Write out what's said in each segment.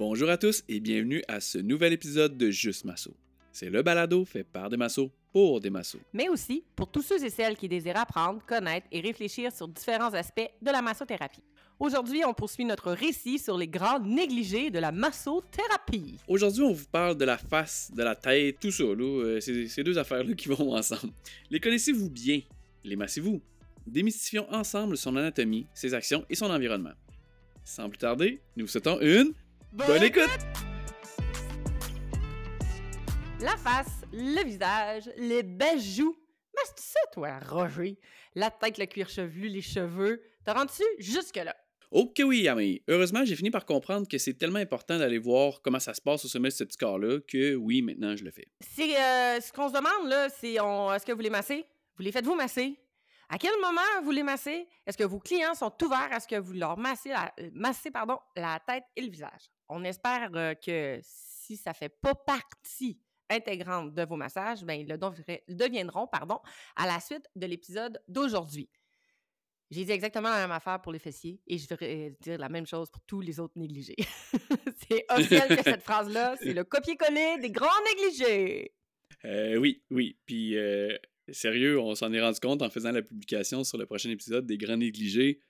Bonjour à tous et bienvenue à ce nouvel épisode de Juste Masso. C'est le balado fait par des massos pour des massos. mais aussi pour tous ceux et celles qui désirent apprendre, connaître et réfléchir sur différents aspects de la massothérapie. Aujourd'hui, on poursuit notre récit sur les grands négligés de la massothérapie. Aujourd'hui, on vous parle de la face, de la tête, tout ça, là, euh, ces, ces deux affaires-là qui vont ensemble. Les connaissez-vous bien? Les massez-vous? Démystifions ensemble son anatomie, ses actions et son environnement. Sans plus tarder, nous vous souhaitons une bonne écoute! La face, le visage, les belles joues. Mais c'est ça, toi, Roger? La tête, le cuir chevelu, les cheveux. T'as rendu jusque-là. Ok oui, Ami. Heureusement, j'ai fini par comprendre que c'est tellement important d'aller voir comment ça se passe au sommet de ce petit corps-là que oui, maintenant je le fais. C'est euh, ce qu'on se demande, là, c'est on- est-ce que vous les massez? Vous les faites-vous masser? À quel moment vous les massez? Est-ce que vos clients sont ouverts à ce que vous leur massez la, euh, massez, pardon, la tête et le visage? On espère euh, que si ça fait pas partie intégrante de vos massages, ben, ils le deviendront pardon, à la suite de l'épisode d'aujourd'hui. J'ai dit exactement la même affaire pour les fessiers et je vais dire la même chose pour tous les autres négligés. c'est officiel que cette phrase-là, c'est le copier-coller des grands négligés. Euh, oui, oui. Puis, euh, sérieux, on s'en est rendu compte en faisant la publication sur le prochain épisode des Grands Négligés.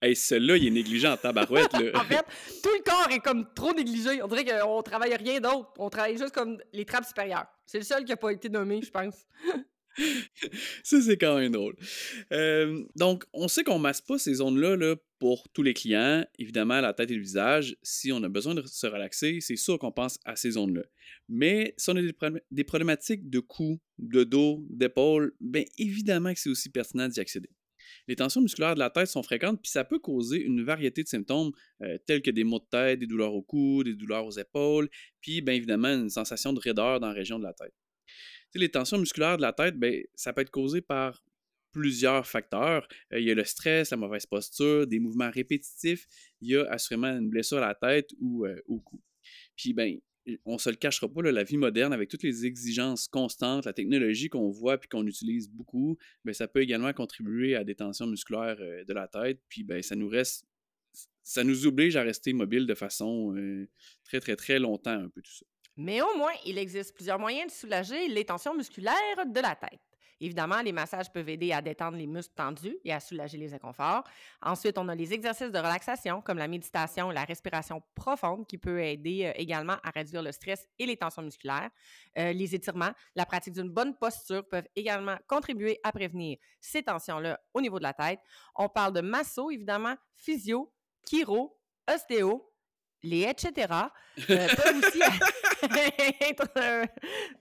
Hey, celui-là, il est négligé en tabarouette, là. En fait, tout le corps est comme trop négligé. On dirait qu'on travaille rien d'autre. On travaille juste comme les trappes supérieures. C'est le seul qui n'a pas été nommé, je pense. Ça, c'est quand même drôle. Euh, donc, on sait qu'on masse pas ces zones-là là, pour tous les clients. Évidemment, la tête et le visage, si on a besoin de se relaxer, c'est sûr qu'on pense à ces zones-là. Mais si on a des, problém- des problématiques de cou, de dos, d'épaule, bien évidemment que c'est aussi pertinent d'y accéder. Les tensions musculaires de la tête sont fréquentes, puis ça peut causer une variété de symptômes euh, tels que des maux de tête, des douleurs au cou, des douleurs aux épaules, puis bien évidemment une sensation de raideur dans la région de la tête. Les tensions musculaires de la tête, ben, ça peut être causé par plusieurs facteurs. Euh, il y a le stress, la mauvaise posture, des mouvements répétitifs, il y a assurément une blessure à la tête ou euh, au cou. Puis, ben, on se le cachera pas, la vie moderne, avec toutes les exigences constantes, la technologie qu'on voit puis qu'on utilise beaucoup, ben, ça peut également contribuer à des tensions musculaires euh, de la tête. Puis, ben, ça nous reste, ça nous oblige à rester mobile de façon euh, très, très, très longtemps, un peu tout ça. Mais au moins, il existe plusieurs moyens de soulager les tensions musculaires de la tête. Évidemment, les massages peuvent aider à détendre les muscles tendus et à soulager les inconforts. Ensuite, on a les exercices de relaxation comme la méditation la respiration profonde qui peut aider euh, également à réduire le stress et les tensions musculaires. Euh, les étirements, la pratique d'une bonne posture peuvent également contribuer à prévenir ces tensions-là au niveau de la tête. On parle de masso, évidemment, physio, chiro, ostéo, les etc. euh, peuvent aussi être euh,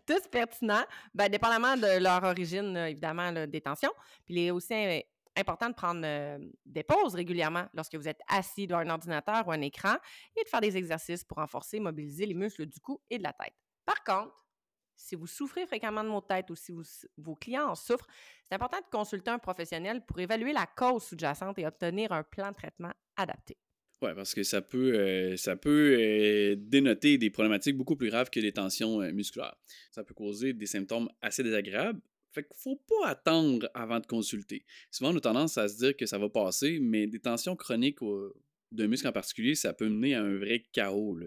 tous pertinents, ben, dépendamment de leur origine, évidemment, là, des tensions. Puis il est aussi euh, important de prendre euh, des pauses régulièrement lorsque vous êtes assis devant un ordinateur ou un écran et de faire des exercices pour renforcer, mobiliser les muscles du cou et de la tête. Par contre, si vous souffrez fréquemment de maux de tête ou si vous- vos clients en souffrent, c'est important de consulter un professionnel pour évaluer la cause sous-jacente et obtenir un plan de traitement adapté. Oui, parce que ça peut, euh, ça peut euh, dénoter des problématiques beaucoup plus graves que les tensions euh, musculaires. Ça peut causer des symptômes assez désagréables. Fait qu'il faut pas attendre avant de consulter. Souvent, on a tendance à se dire que ça va passer, mais des tensions chroniques d'un muscle en particulier, ça peut mener à un vrai chaos.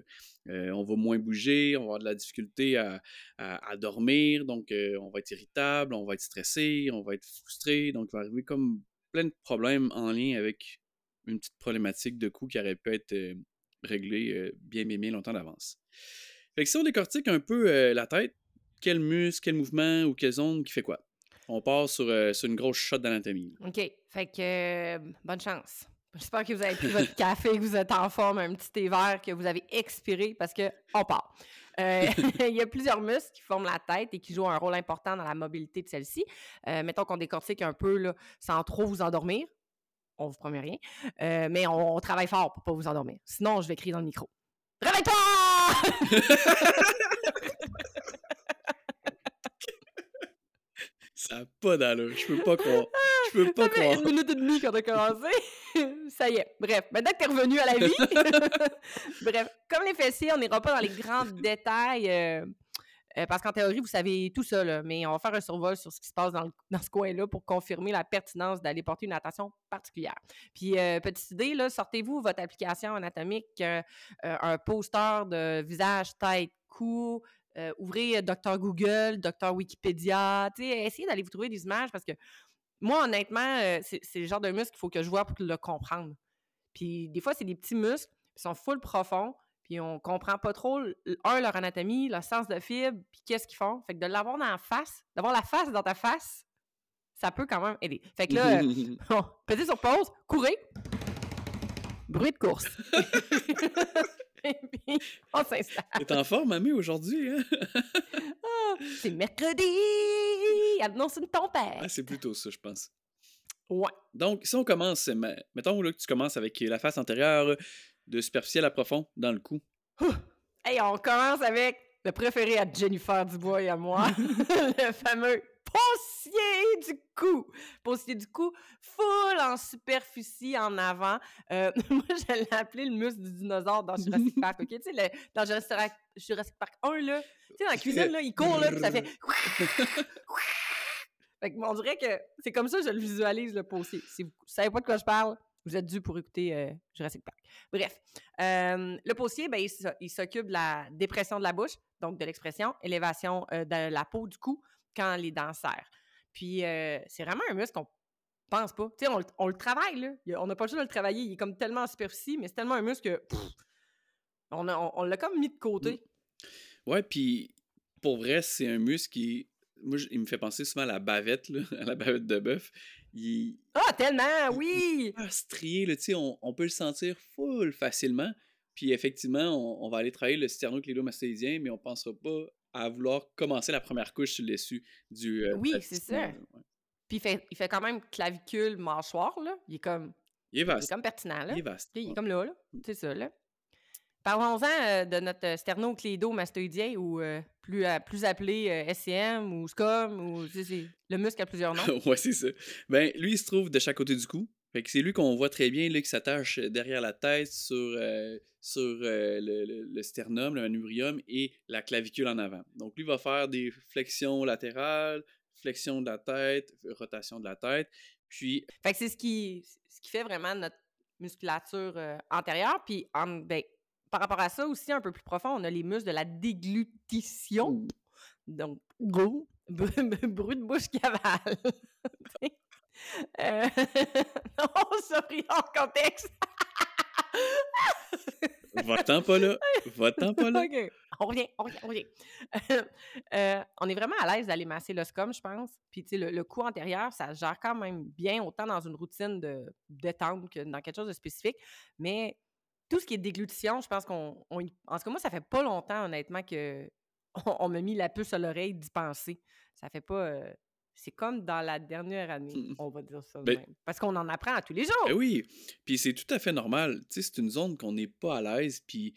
on va moins bouger, on va avoir de la difficulté à, à- à dormir, donc on va être irritable, on va être stressé, on va être frustré, donc il va arriver comme plein de problèmes en lien avec une petite problématique de coût qui aurait pu être euh, réglée euh, bien, bien, bien longtemps d'avance. Fait que si on décortique un peu euh, la tête, quel muscle, quel mouvement ou quelle zone qui fait quoi? On part sur, sur une grosse shot d'anatomie. OK. Fait que bonne chance. J'espère que vous avez pris votre café, que vous êtes en forme, un petit thé vert que vous avez expiré parce que on part. Il y a plusieurs muscles qui forment la tête et qui jouent un rôle important dans la mobilité de celle-ci. Mettons qu'on décortique un peu là, sans trop vous endormir. On vous promet rien. Euh, mais on, on travaille fort pour pas vous endormir. Sinon, je vais crier dans le micro. Réveille-toi! Ça n'a pas d'allure. Je peux pas croire. Je peux pas Ça fait croire. une minute et demie qu'on a commencé. Ça y est. Bref, maintenant que t'es revenu à la vie. Bref, comme les fessiers, on n'ira pas dans les grands détails euh, Euh, parce qu'en théorie, vous savez tout ça, là, mais on va faire un survol sur ce qui se passe dans, dans ce coin-là pour confirmer la pertinence d'aller porter une attention particulière. Puis, euh, petite idée, sortez-vous votre application anatomique, euh, un poster de visage, tête, cou, ouvrez Docteur Google, Docteur Wikipédia, essayez d'aller vous trouver des images parce que moi, honnêtement, c'est le genre de muscle qu'il faut que je vois pour le comprendre. Puis des fois, c'est des petits muscles, ils sont full profonds, puis on comprend pas trop, un, leur anatomie, leur sens de fibre, puis qu'est-ce qu'ils font. Fait que de l'avoir dans la face, d'avoir la face dans ta face, ça peut quand même aider. Fait que là, euh, bon, pesez sur pause, courez, bruit de course. Et puis, on s'installe. T'es en forme, mamie, aujourd'hui, hein? Ah, c'est mercredi! Annonce une tempête! Ah, c'est plutôt ça, je pense. Ouais. Donc, si on commence, mettons là, que tu commences avec la face antérieure de superficiel à profond dans le cou. Hey, on commence avec le préféré à Jennifer Dubois et à moi, le fameux possier du cou. Possier du cou, full en superficie en avant. Euh, moi, je l'ai appelé le muscle du dinosaure dans Jurassic Park, OK? Tu sais, le- dans Jurassic, Park 1, là, tu sais, dans la cuisine, là, il court, là, puis ça fait... fait que, on dirait que c'est comme ça que je le visualise, le possier. Si vous savez pas de quoi je parle, vous êtes dû pour écouter euh, Jurassic Park. Bref, euh, le possier, ben, il s'occupe de la dépression de la bouche, donc de l'expression, élévation euh, de la peau du cou quand les dents serrent. Puis, euh, c'est vraiment un muscle qu'on pense pas. Tu sais, on, le- travaille, là. On n'a pas le choix de le travailler. Il est comme tellement en superficie, mais c'est tellement un muscle que on, l'a comme mis de côté. Ouais, puis pour vrai, c'est un muscle qui. Moi, il me fait penser souvent à la bavette, là, à la bavette de bœuf. Il Ah, tellement, oui! strié, là, sais, on, on peut le sentir full facilement. Puis effectivement, on, on va aller travailler le sternoclédomastéidien, mais on pensera pas à vouloir commencer la première couche sur le dessus du. euh, Oui, c'est ça. ouais. Puis, il fait, il fait quand même clavicule, mâchoire, là. Il est comme, Il est il est vaste. comme pertinent, là. Il est vaste. Il est comme là, là. C'est ça, là. Parlons-en euh, de notre euh, sternoclédomastoïdien, ou euh, plus, euh, plus appelé euh, SCM ou SCOM, ou c'est le muscle à plusieurs noms. ouais, c'est ça. Ben, lui, il se trouve de chaque côté du cou. Fait que c'est lui qu'on voit très bien, là, qui s'attache derrière la tête sur, euh, sur euh, le, le- le sternum, le manubrium et la clavicule en avant. Donc, lui va faire des flexions latérales, flexion de la tête, rotation de la tête. Puis, Fait que c'est ce qui, ce qui fait vraiment notre musculature euh, antérieure. Puis, en- ben, par rapport à ça aussi, un peu plus profond, on a les muscles de la déglutition. Donc, gros, br- bruit de bouche cavale. euh... non, sorry, hors contexte. va-t'en pas là, va-t'en pas là. On revient, on revient, on revient. Euh, on est vraiment à l'aise d'aller masser le scum, je pense. Puis, tu sais, le, le cou antérieur, ça se gère quand même bien, autant dans une routine de détente que dans quelque chose de spécifique. Mais tout ce qui est déglutition, je pense qu'on. on en tout cas, moi, ça fait pas longtemps, honnêtement, que on, on m'a mis la puce à l'oreille d'y penser. Ça fait pas. euh, c'est comme dans la dernière année, Mm. on va dire ça Ben- même. Parce qu'on en apprend à tous les jours. Ben oui, puis c'est tout à fait normal. Tu sais, c'est une zone qu'on n'est pas à l'aise. Puis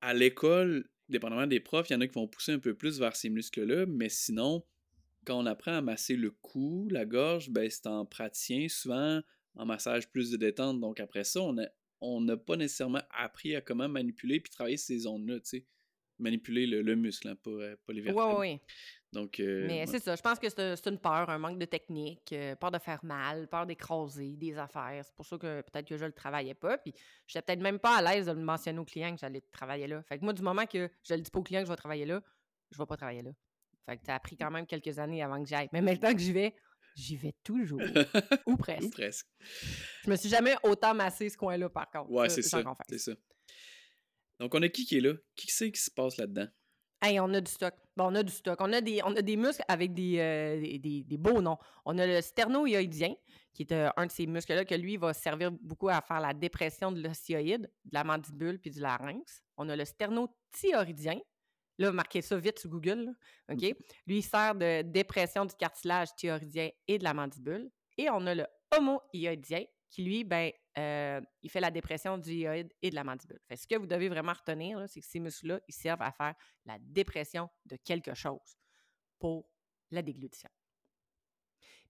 à l'école, dépendamment des profs, il y en a qui vont pousser un peu plus vers ces muscles-là, mais sinon, quand on apprend à masser le cou, la gorge, ben c'est en praticien, souvent en massage plus de détente. Donc après ça, on a- on n'a pas nécessairement appris à comment manipuler puis travailler ces zones-là, tu sais. Manipuler le, le muscle, hein, pas, euh, pas les vertèbres. oui, oui. Donc, euh, Mais ouais. c'est ça, je pense que c'est c'est une peur, un manque de technique, euh, peur de faire mal, peur d'écraser des affaires. C'est pour ça que peut-être que je le travaillais pas. Puis j'étais peut-être même pas à l'aise de le mentionner au client que j'allais travailler là. Fait que moi, du moment que je le dis pas au client que je vais travailler là, je vais pas travailler là. Fait que ça a pris quand même quelques années avant que j'aille. Mais maintenant que j'y vais, j'y vais toujours. ou Ou presque. presque. Je me suis jamais autant massé ce coin-là, par contre. Ouais, c'est ça. C'est ça. Donc, on a qui qui est là? Qui c'est qui se passe là-dedans? Hey, on a du stock. Bon, on a du stock. On a des, on a des muscles avec des, euh, des, des- des beaux noms. On a le sternohyoïdien, qui est euh, un de ces muscles-là, que lui va servir beaucoup à faire la dépression de l'osioïde, de la mandibule puis du larynx. On a le sternothyroïdien. Là, marquez ça vite sur Google. là, OK? Lui, il sert de dépression du cartilage thyroïdien et de la mandibule. Et on a le homohyoïdien, qui lui, ben, euh, il fait la dépression du hyoïde et de la mandibule. Fait ce que vous devez vraiment retenir, c'est que ces muscles-là, ils servent à faire la dépression de quelque chose pour la déglutition.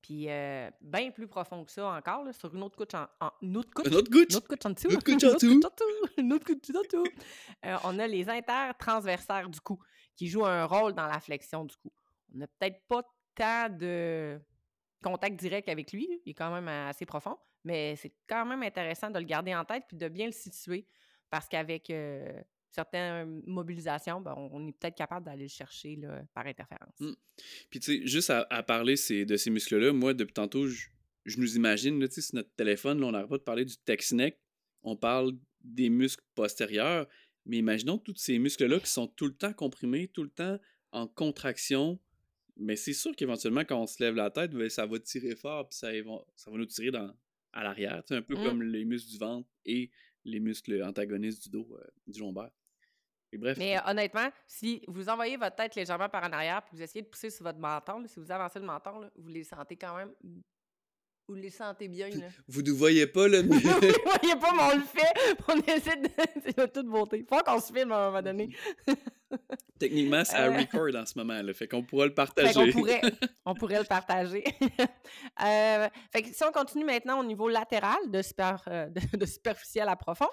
Puis, euh, bien plus profond que ça encore, là, sur une autre couche en, en- une autre couche, Un autre couche? une autre couche en dessous, Une autre couche une en dessous. une autre couche en dessous. Euh, on a les intertransversaires du cou, qui joue un rôle dans la flexion du cou. On n'a peut-être pas tant de contact direct avec lui, il est quand même assez profond, mais c'est quand même intéressant de le garder en tête puis de bien le situer parce qu'avec euh, certaines mobilisations, ben, on est peut-être capable d'aller le chercher là, par interférence. Mmh. Puis tu sais, juste à, parler de ces muscles-là, moi, depuis tantôt, je, nous imagine, là, sur notre téléphone, là, on n'arrête pas de parler du tex on parle des muscles postérieurs, mais imaginons tous ces muscles-là qui sont tout le temps comprimés, tout le temps en contraction. Mais c'est sûr qu'éventuellement, quand on se lève la tête, ben, ça va tirer fort, puis ça, ça va nous tirer dans, à l'arrière. C'est un peu mmh. comme les muscles du ventre et les muscles antagonistes du dos, euh, du lombaire. Et bref. Mais honnêtement, si vous envoyez votre tête légèrement par en arrière, puis vous essayez de pousser sur votre menton, si vous avancez le menton, vous les sentez quand même vous les sentez bien, là. Vous ne voyez pas, là, mais... vous ne voyez pas, mais on le fait. On essaie de... C'est de toute beauté. Faut qu'on se filme à un moment donné. Techniquement, c'est à euh. record en ce moment, là. Fait qu'on pourra le partager. Fait qu'on pourrait... on pourrait le partager. euh... Fait que si on continue maintenant au niveau latéral, de, super... Euh, de superficiel à profond,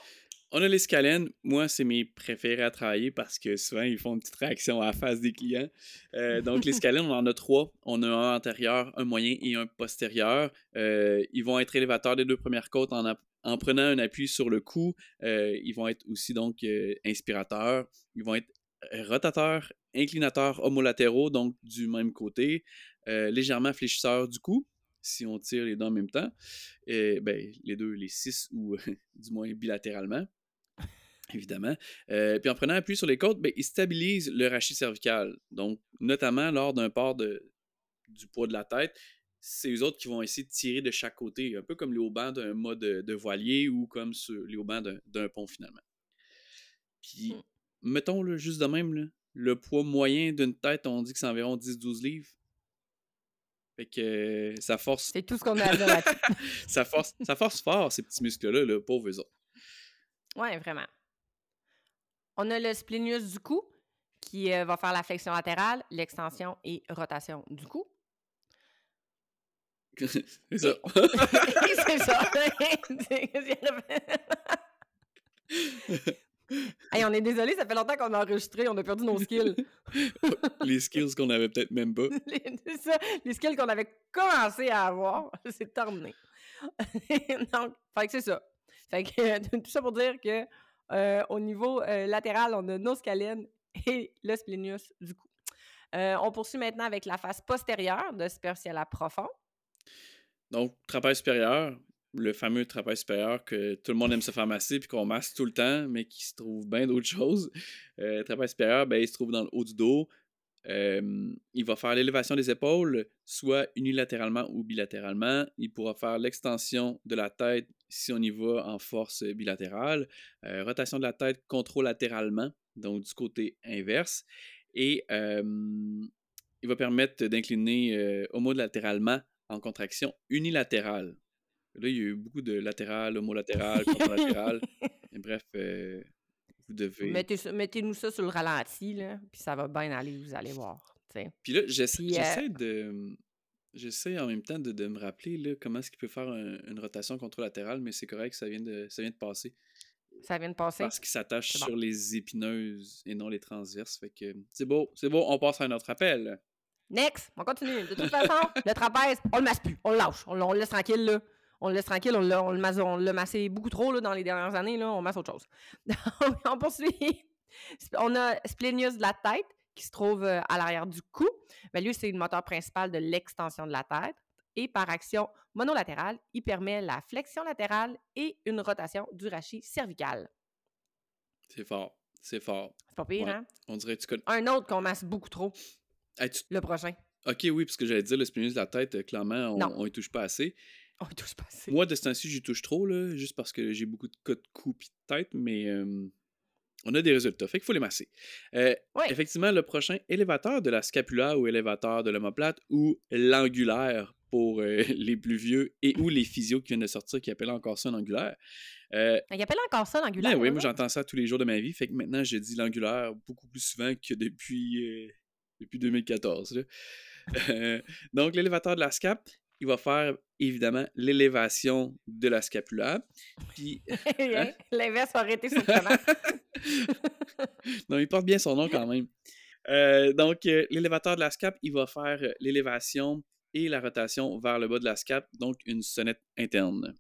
on a les scalènes. Moi, c'est mes préférés à travailler parce que souvent, ils font une petite réaction à la face des clients. Euh, donc, les scalènes, on en a trois. On a un antérieur, un moyen et un postérieur. Euh, ils vont être élévateurs des deux premières côtes en, prenant un appui sur le cou. Euh, ils vont être aussi donc inspirateurs. Ils vont être rotateurs, inclinateurs homolatéraux, donc du même côté. légèrement fléchisseurs du cou si on tire les deux en même temps. Et, ben, les deux, les six ou du moins bilatéralement évidemment. Euh, puis en prenant appui sur les côtes, ben, il stabilise le rachis cervical. Donc, notamment lors d'un port de, du poids de la tête, c'est eux autres qui vont essayer de tirer de chaque côté, un peu comme les haubans d'un mode de, voilier ou comme sur les haubans d'un pont finalement. Puis, mmh. mettons le juste de même, le poids moyen d'une tête, on dit que c'est environ 10-12 livres. Fait que ça force. C'est tout ce qu'on a à dire ça, force, ça force fort, ces petits muscles-là, le pauvres eux autres. Ouais, vraiment. On a le splenius du cou qui euh, va faire la flexion latérale, l'extension et rotation du cou. c'est ça. c'est ça. Hey, on est désolé, ça fait longtemps qu'on a enregistré, on a perdu nos skills. les skills qu'on avait peut-être même pas. ça, les skills qu'on avait commencé à avoir, c'est terminé. Donc, fait que c'est ça. Fait que tout ça pour dire que euh, au niveau euh, latéral, on a nos scalènes et le splenius du cou. Euh, on poursuit maintenant avec la face postérieure de à profond. Donc, trapèze supérieur, le fameux trapèze supérieur que tout le monde aime se faire masser puis qu'on masse tout le temps, mais qui se trouve bien d'autres choses. Euh, trapèze supérieur, ben, il se trouve dans le haut du dos. il va faire l'élévation des épaules, soit unilatéralement ou bilatéralement. Il pourra faire l'extension de la tête si on y va en force bilatérale. Euh, rotation de la tête controlatéralement, donc du côté inverse. Et il va permettre d'incliner euh, homolatéralement en contraction unilatérale. Là, il y a eu beaucoup de latéral, homolatéral, contralatéral. bref, euh, vous devez. Mettez-nous ça sur le ralenti, là, puis ça va bien aller, vous allez voir. Puis là, j'essaie de. J'essaie en même temps de, me rappeler là, comment est-ce qu'il peut faire une rotation contralatérale, mais c'est correct, ça vient de, ça vient de passer. Ça vient de passer? Parce qu'il s'attache sur les épineuses et non les transverses. Fait que c'est beau, c'est beau, on passe à un autre appel. Next, on continue. De toute façon, le trapèze, on le masse plus, on le lâche, on, le laisse tranquille là. On le laisse tranquille, on l'a, on le massé beaucoup trop là, dans les dernières années, là, on masse autre chose. On poursuit. On a splenius de la tête qui se trouve euh, à l'arrière du cou. Mais lui, c'est le moteur principal de l'extension de la tête. Et par action monolatérale, il permet la flexion latérale et une rotation du rachis cervical. C'est fort. C'est fort. C'est pas pire, hein? On dirait que tu connais. Un autre qu'on masse beaucoup trop. Le prochain. Ok, oui, parce que j'allais dire, le spinus de la tête, euh, clairement, on ne touche pas assez. On touche pas assez. Moi, de ce temps-ci, j'y touche trop, là, juste parce que j'ai beaucoup de cas de cou et de tête, mais euh, on a des résultats. Fait qu'il faut les masser. Euh, effectivement, le prochain élévateur de la scapula ou élévateur de l'omoplate ou l'angulaire pour euh, les plus vieux et ou les physios qui viennent de sortir qui appellent encore ça un angulaire. Euh, il appelle encore ça l'angulaire. Ben oui, moi j'entends ça tous les jours de ma vie. Fait que maintenant, je dis l'angulaire beaucoup plus souvent que depuis, depuis 2014. donc, l'élévateur de la scap, il va faire évidemment l'élévation de la scapula. Puis. Hein? L'inverse aurait été surprenant. non, il porte bien son nom quand même. Euh, donc, euh, l'élévateur de la scap, il va faire euh, l'élévation et la rotation vers le bas de la scap, donc une sonnette interne.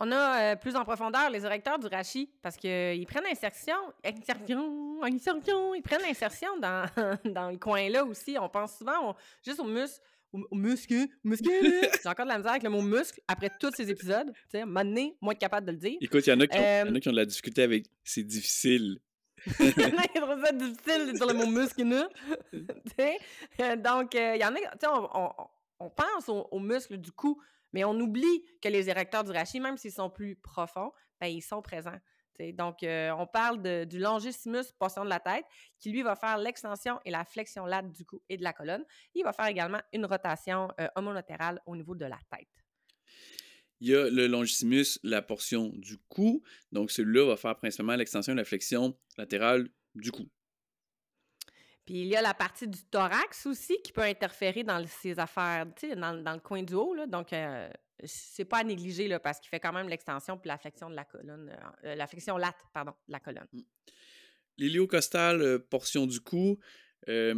On a plus en profondeur les érecteurs du rachis parce qu'ils prennent l'insertion, insertion, insertion, ils prennent l'insertion dans, dans le coin là aussi. On pense souvent juste aux muscles au, muscle, muscle. J'ai encore de la misère avec le mot muscle après tous ces épisodes. Tu sais, maintenant, moi, être capable de le dire. Écoute, il y, en a qui ont, de la difficulté avec. C'est difficile. il y en a qui trouvent ça difficile sur le mot muscle. Donc, il y en a. Tu sais, on, on, pense aux, muscles du cou, mais on oublie que les érecteurs du rachis, même s'ils sont plus profonds, ben, ils sont présents. Donc, euh, on parle du longissimus portion de la tête, qui lui va faire l'extension et la flexion late du cou et de la colonne. Il va faire également une rotation euh, homolatérale au niveau de la tête. Il y a le longissimus, la portion du cou. Donc, celui-là va faire principalement l'extension et la flexion latérale du cou. Puis il y a la partie du thorax aussi qui peut interférer dans ces affaires, tu sais, dans, le coin du haut. Là. Donc, euh, c'est pas à négliger là, parce qu'il fait quand même l'extension puis la flexion de la colonne, euh, late, pardon, de la colonne. Mmh. L'héliocostal, euh, portion du cou, c'est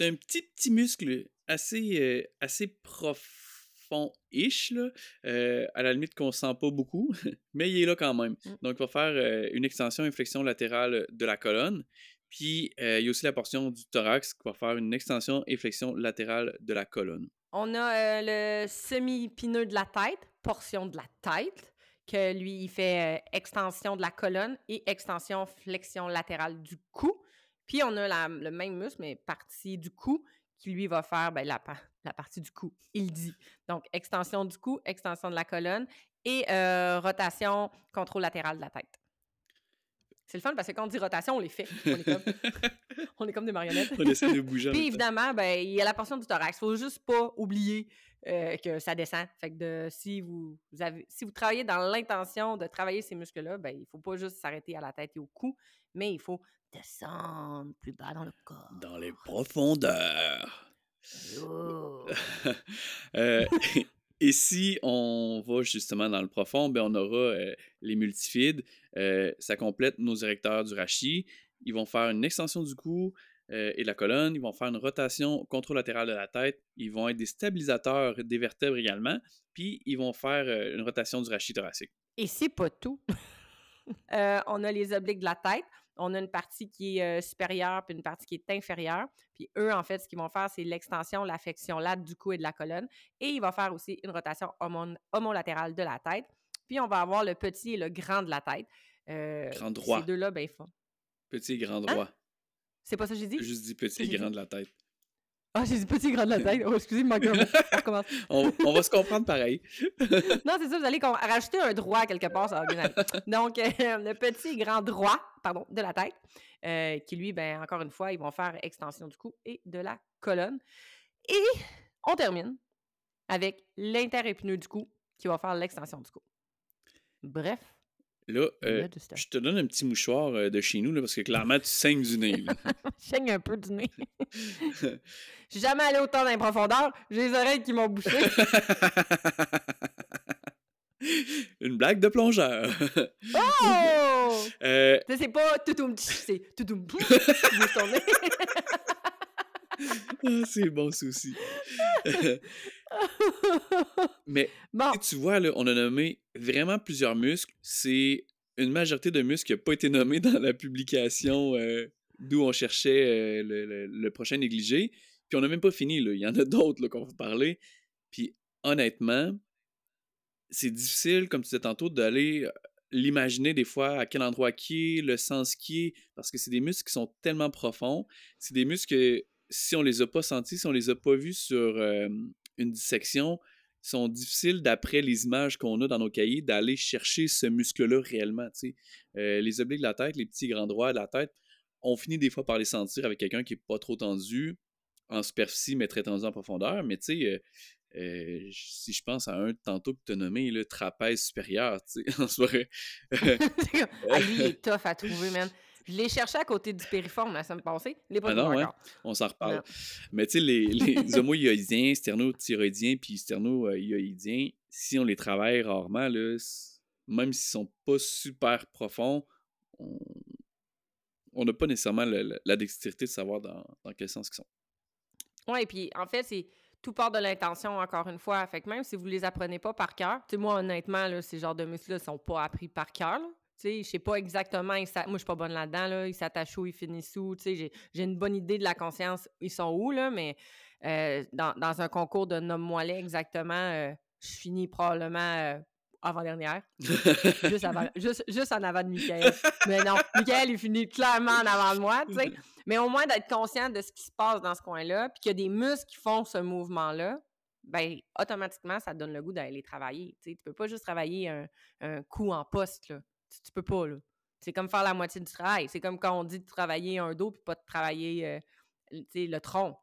un petit, petit muscle assez, assez profond-ish, à la limite qu'on sent pas beaucoup, mais il est là quand même. Mmh. Donc, il va faire une extension et flexion latérale de la colonne. Puis, il y a aussi la portion du thorax qui va faire une extension et flexion latérale de la colonne. On a le semi-pineux de la tête, portion de la tête, que lui, il fait extension de la colonne et extension flexion latérale du cou. Puis, on a le même muscle, mais partie du cou, qui lui va faire ben, la, la, partie du cou, il dit. Donc, extension du cou, extension de la colonne et rotation contrôle latéral de la tête. C'est le fun parce que quand on dit rotation, on les fait. On est comme, des marionnettes. on essaie de bouger. Puis évidemment, ben, il y a la portion du thorax. Il faut juste pas oublier euh, que ça descend. Fait que de, si, vous, avez, si vous travaillez dans l'intention de travailler ces muscles-là, ben, il faut pas juste s'arrêter à la tête et au cou, mais il faut descendre plus bas dans le corps. Dans les profondeurs. Oh. euh, et si on va justement dans le profond, ben on aura euh, les multifides. Euh, ça complète nos érecteurs du rachis. Ils vont faire une extension du cou euh, et de la colonne. Ils vont faire une rotation contralatérale de la tête. Ils vont être des stabilisateurs des vertèbres également. Puis ils vont faire une rotation du rachis thoracique. Et c'est pas tout. on a les obliques de la tête on a une partie qui est supérieure puis une partie qui est inférieure. Puis eux, en fait, ce qu'ils vont faire, c'est l'extension, la flexion late du cou et de la colonne. Et il va faire aussi une rotation homolatérale de la tête. Puis on va avoir le petit et le grand de la tête. grand droit. Ces deux-là, ben, ils font. Petit et grand hein? droit. C'est pas ça que j'ai dit? Juste dit petit et grand de la tête. Ah, j'ai dit petit grand de la tête. Oh, excusez-moi, on, on va se comprendre pareil. non, c'est ça, vous allez rajouter un droit quelque part, ça va bien aller. Donc, euh, le petit grand droit, pardon, de la tête, euh, qui lui, ben, encore une fois, ils vont faire extension du cou et de la colonne. Et on termine avec l'interépineux du cou, qui va faire l'extension du cou. Bref, Là, euh, je te donne un petit mouchoir euh, de chez nous, là, parce que clairement, tu saignes du nez. je saigne un peu du nez. Je suis jamais allé autant dans les profondeurs. J'ai les oreilles qui m'ont bouché. Une blague de plongeur. oh! Euh... C'est pas toutoum, c'est toutoum. ah, c'est bon souci. Mais tu vois, là, on a nommé vraiment plusieurs muscles. C'est une majorité de muscles qui n'a pas été nommé dans la publication euh, d'où on cherchait euh, le, prochain négligé. Puis on n'a même pas fini. Là. Il y en a d'autres qu'on va parler. Puis honnêtement, c'est difficile, comme tu disais tantôt, d'aller euh, l'imaginer des fois à quel endroit qui est, le sens qui est, parce que c'est des muscles qui sont tellement profonds. C'est des muscles que si on les a pas sentis, si on les a pas vus sur une dissection, sont difficiles d'après les images qu'on a dans nos cahiers d'aller chercher ce muscle-là réellement. Euh, les obliques de la tête, les petits grands droits de la tête, on finit des fois par les sentir avec quelqu'un qui n'est pas trop tendu en superficie, mais très tendu en profondeur. Mais tu sais, euh, euh, si je pense à un tantôt que tu as nommé, le trapèze supérieur, tu sais, en soirée. ah, lui, il est tough à trouver, man. Je l'ai cherché à côté du périforme la semaine passée. Il pas ah non, ouais. On s'en reparle. Mais tu sais, les, les homoïoïdiens, sternothyroïdiens puis sternoïoïdiens, si on les travaille rarement, là, même s'ils sont pas super profonds, on, n'a pas nécessairement la dextérité de savoir dans, dans quel sens ils sont. Oui, et puis en fait, c'est tout part de l'intention, encore une fois. Fait que même si vous les apprenez pas par cœur, tu sais, moi, honnêtement, là, ces genres de muscles-là sont pas appris par cœur. Tu sais, je sais pas exactement, moi, je suis pas bonne là-dedans, là. Ils s'attachent où, ils finissent où, tu sais, j'ai une bonne idée de la conscience, ils sont où, là, mais euh, dans, un concours de nomme-moi exactement, euh, je finis probablement euh, avant-dernière. juste, juste, en avant de Michael. Mais non, Michael, il finit clairement en avant de moi, tu sais. Mais au moins d'être conscient de ce qui se passe dans ce coin-là, puis qu'il y a des muscles qui font ce mouvement-là, ben automatiquement, ça te donne le goût d'aller travailler. Tu sais, peux pas juste travailler un, coup en poste, là. Tu, peux pas, là. C'est comme faire la moitié du travail. C'est comme quand on dit de travailler un dos puis pas de travailler euh, le tronc.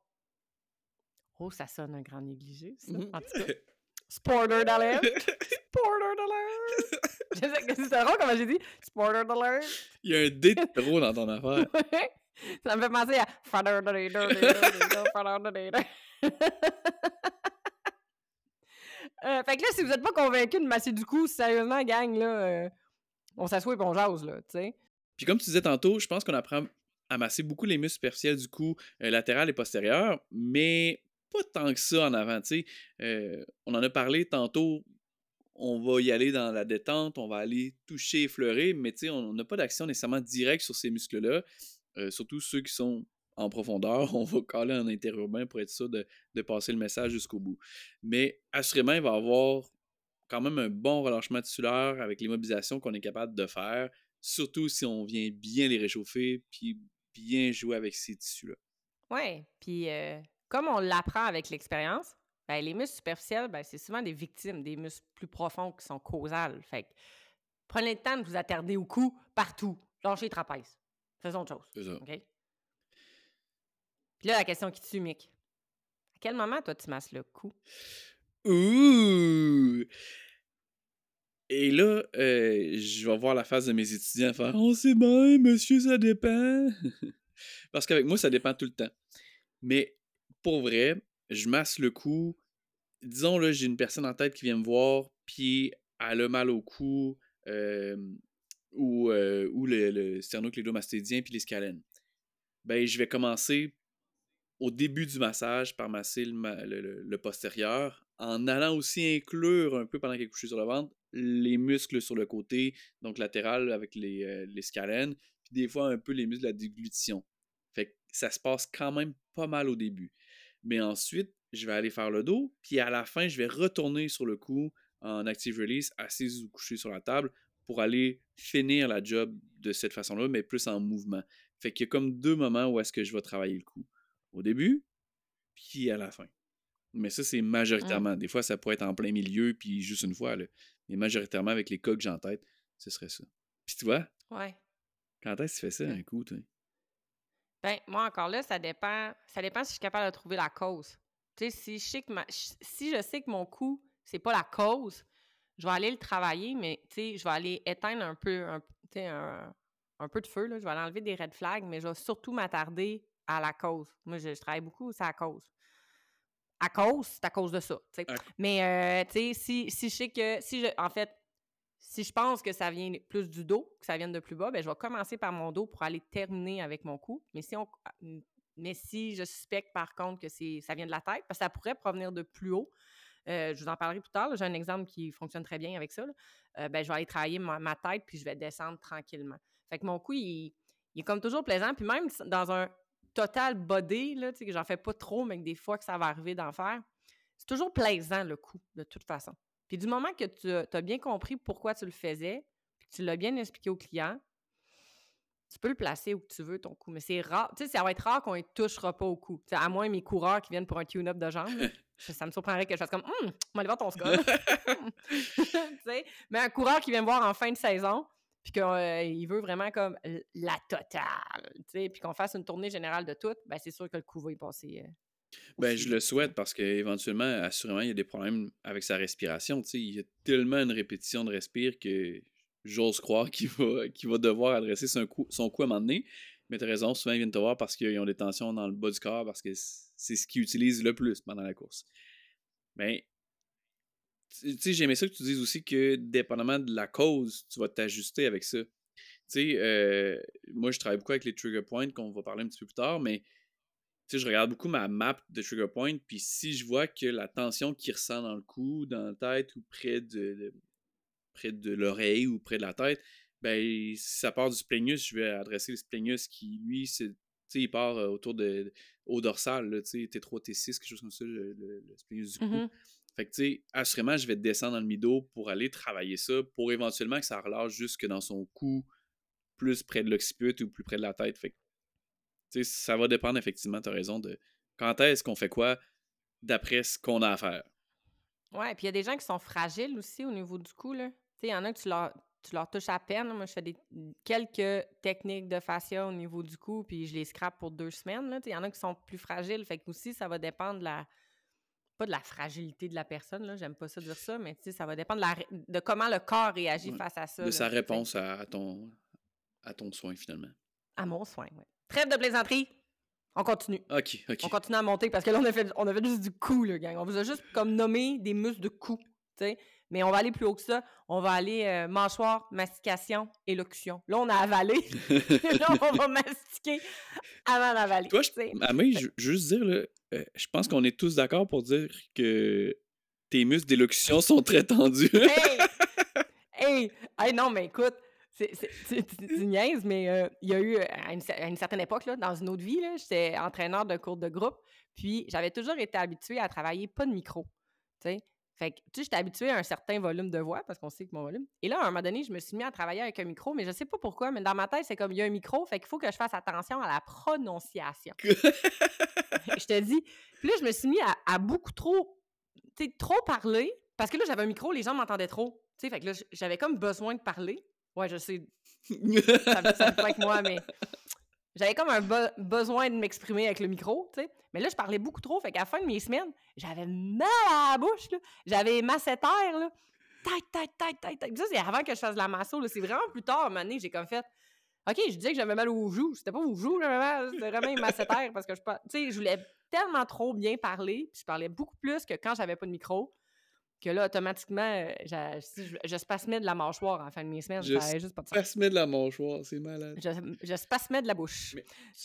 Oh, ça sonne un grand négligé, ça. Mm-hmm. En tout cas. Sporter d'alerte! Sporter d'alerte! Je sais que c'est drôle comment j'ai dit Sporter d'alerte! Il y a un D de trop dans ton affaire. Ça me fait penser à. euh, fait que là, si vous n'êtes pas convaincu de masser du cou, sérieusement, gang, là, euh, on s'assoit et on jase, là, tu sais. Puis comme tu disais tantôt, je pense qu'on apprend à masser beaucoup les muscles superficiels du cou euh, latéral et postérieur, mais pas tant que ça en avant, tu sais. Euh, on en a parlé tantôt, on va y aller dans la détente, on va aller toucher, effleurer, mais tu sais, on n'a pas d'action nécessairement directe sur ces muscles-là. Euh, surtout ceux qui sont en profondeur, on va caler en interurbain pour être sûr de, passer le message jusqu'au bout. Mais assurément, il va y avoir quand même un bon relâchement tissulaire avec les mobilisations qu'on est capable de faire, surtout si on vient bien les réchauffer puis bien jouer avec ces tissus-là. Oui, puis euh, comme on l'apprend avec l'expérience, ben, les muscles superficiels, ben, c'est souvent des victimes des muscles plus profonds qui sont causales. Fait prenez le temps de vous attarder au cou partout. Lâchez les trapèzes. Faisons autre chose. C'est ça. Puis là, la question qui tue, Mick. À quel moment, toi, tu masses le cou? Ouh! Et là, euh, je vais voir la face de mes étudiants faire On sait bien, monsieur, ça dépend. Parce qu'avec moi, ça dépend tout le temps. Mais pour vrai, je masse le cou. Disons, là, j'ai une personne en tête qui vient me voir, puis elle a mal au cou. Euh, ou, euh, ou le, le sternoclédomastidien puis les scalènes. Ben, je vais commencer au début du massage par masser le, postérieur, en allant aussi inclure un peu pendant qu'elle est sur le ventre les muscles sur le côté, donc latéral avec les, euh, les scalènes, puis des fois un peu les muscles de la déglutition. Fait que ça se passe quand même pas mal au début. Mais ensuite, je vais aller faire le dos, puis à la fin, je vais retourner sur le cou en active release, assise ou couché sur la table, pour aller finir la job de cette façon-là, mais plus en mouvement. Fait qu'il y a comme deux moments où est-ce que je vais travailler le coup. Au début, puis à la fin. Mais ça, c'est mmh. majoritairement. Des fois, ça pourrait être en plein milieu, puis juste une fois. Là. Mais majoritairement, avec les cas que j'ai en tête, ce serait ça. Puis toi? Ouais. Quand est-ce que tu fais ça, un coup, toi? Ben, moi, encore là, ça dépend. Ça dépend si je suis capable de trouver la cause. Tu sais, si je sais que si je sais que mon coup, c'est pas la cause, je vais aller le travailler, mais je vais aller éteindre un peu, un, un, peu de feu. Là. Je vais aller enlever des red flags, mais je vais surtout m'attarder à la cause. Moi, je, travaille beaucoup, c'est à cause. À cause, c'est à cause de ça. Mais euh, si, si je sais que si je en fait, si je pense que ça vient plus du dos, que ça vient de plus bas, ben je vais commencer par mon dos pour aller terminer avec mon cou. Mais si on mais si je suspecte par contre que ça vient de la tête, parce que ça pourrait provenir de plus haut, euh, je vous en parlerai plus tard. J'ai un exemple qui fonctionne très bien avec ça. Euh, ben, je vais aller travailler ma, tête, puis je vais descendre tranquillement. Fait que mon cou, il, est comme toujours plaisant. Puis même dans un total body, là, que j'en fais pas trop, mais que des fois que ça va arriver d'en faire, c'est toujours plaisant le coup, de toute façon. Puis du moment que tu as bien compris pourquoi tu le faisais, puis que tu l'as bien expliqué au client, tu peux le placer où tu veux, ton coup. Mais c'est rare. Tu sais, ça va être rare qu'on ne touchera pas au coup. à moins mes coureurs qui viennent pour un tune-up de jambes. ça me surprendrait que je fasse comme Hum, on va aller voir ton score. mais un coureur qui vient me voir en fin de saison, puis qu'il euh, veut vraiment comme la totale, puis qu'on fasse une tournée générale de tout, ben c'est sûr que le coup va y passer. Euh, ben, je le souhaite parce qu'éventuellement, assurément, il y a des problèmes avec sa respiration. Il y a tellement une répétition de respire que j'ose croire qu'il va, va devoir adresser son coup, son coup à un moment donné. Mais tu as raison, souvent ils viennent te voir parce qu'ils ont des tensions dans le bas du corps, parce que c'est ce qu'ils utilisent le plus pendant la course. Mais, tu sais, j'aimais ça que tu dises aussi que, dépendamment de la cause, tu vas t'ajuster avec ça. Tu sais, euh, moi, je travaille beaucoup avec les trigger points, qu'on va parler un petit peu plus tard, mais tu sais, je regarde beaucoup ma map de trigger point, puis si je vois que la tension qui ressent dans le cou, dans la tête ou près de, près de l'oreille ou près de la tête, ben, si ça part du splénius, je vais adresser le splénius qui, lui, c'est il part euh, autour de, au dorsal, là, T3, T6, quelque chose comme ça, le, le, du cou. Mhm. Fait que, tu sais, assurément, je vais descendre dans le mido pour aller travailler ça, pour éventuellement que ça relâche jusque dans son cou, plus près de l'occiput ou plus près de la tête. Fait que, tu sais, ça va dépendre, effectivement, tu as raison, de quand est-ce qu'on fait quoi d'après ce qu'on a à faire. Ouais, puis il y a des gens qui sont fragiles aussi au niveau du cou, là. Tu sais, il y en a que tu leur, tu leur touches à peine. Moi, je fais des, quelques techniques de fascia au niveau du cou, puis je les scrape pour deux semaines. Il y en a qui sont plus fragiles. Fait que aussi, ça va dépendre de la, pas de la fragilité de la personne, là, j'aime pas ça dire ça, mais ça va dépendre de, la, de, comment le corps réagit face à ça. De sa réponse à, ton, à ton soin, finalement. À mon soin, oui. Trêve de plaisanterie. On continue. OK, OK. On continue à monter parce que là, on a fait, on a fait juste du cou, le gang. On vous a juste comme nommé des muscles de cou, sais. Mais on va aller plus haut que ça. On va aller euh, mâchoire, mastication, élocution. Là, on a avalé. là, on va mastiquer avant d'avaler. Toi, je, Amé, je veux juste dire, là, euh, je pense qu'on est tous d'accord pour dire que tes muscles d'élocution sont très tendus. hey! hey! non, mais écoute, c'est du niaise, mais euh, il y a eu, à une, certaine époque, là, dans une autre vie, j'étais entraîneur de cours de groupe, puis j'avais toujours été habituée à travailler pas de micro. Tu sais, fait que, tu sais, j'étais habituée à un certain volume de voix parce qu'on sait que mon volume. Et là, à un moment donné, je me suis mis à travailler avec un micro, mais je sais pas pourquoi, mais dans ma tête, c'est comme il y a un micro, fait qu'il faut que je fasse attention à la prononciation. je te dis. Puis là, je me suis mis à, beaucoup trop, tu sais, trop parler parce que là, j'avais un micro, les gens m'entendaient trop. Tu sais, fait que là, j'avais comme besoin de parler. Ouais, je sais. ça, ça pas avec moi, mais j'avais comme un besoin de m'exprimer avec le micro, tu sais. Mais là, je parlais beaucoup trop, fait qu'à la fin de mes semaines, j'avais mal à la bouche. J'avais massétaire, là. Tête, tête, tête, tête, tête. Ça, c'est avant que je fasse la masso, là. C'est vraiment plus tard, à j'ai comme fait... OK, je disais que j'avais mal aux joues. C'était pas aux joues, là, c'était vraiment massétaire parce que je... Tu sais, je voulais tellement trop bien parler, puis je parlais beaucoup plus que quand j'avais pas de micro que là, automatiquement, euh, je, je, spasmais de la mâchoire en fin de mes semaines. Je juste pas de spasmais de la mâchoire, c'est malade. Je, je spasmais de la bouche.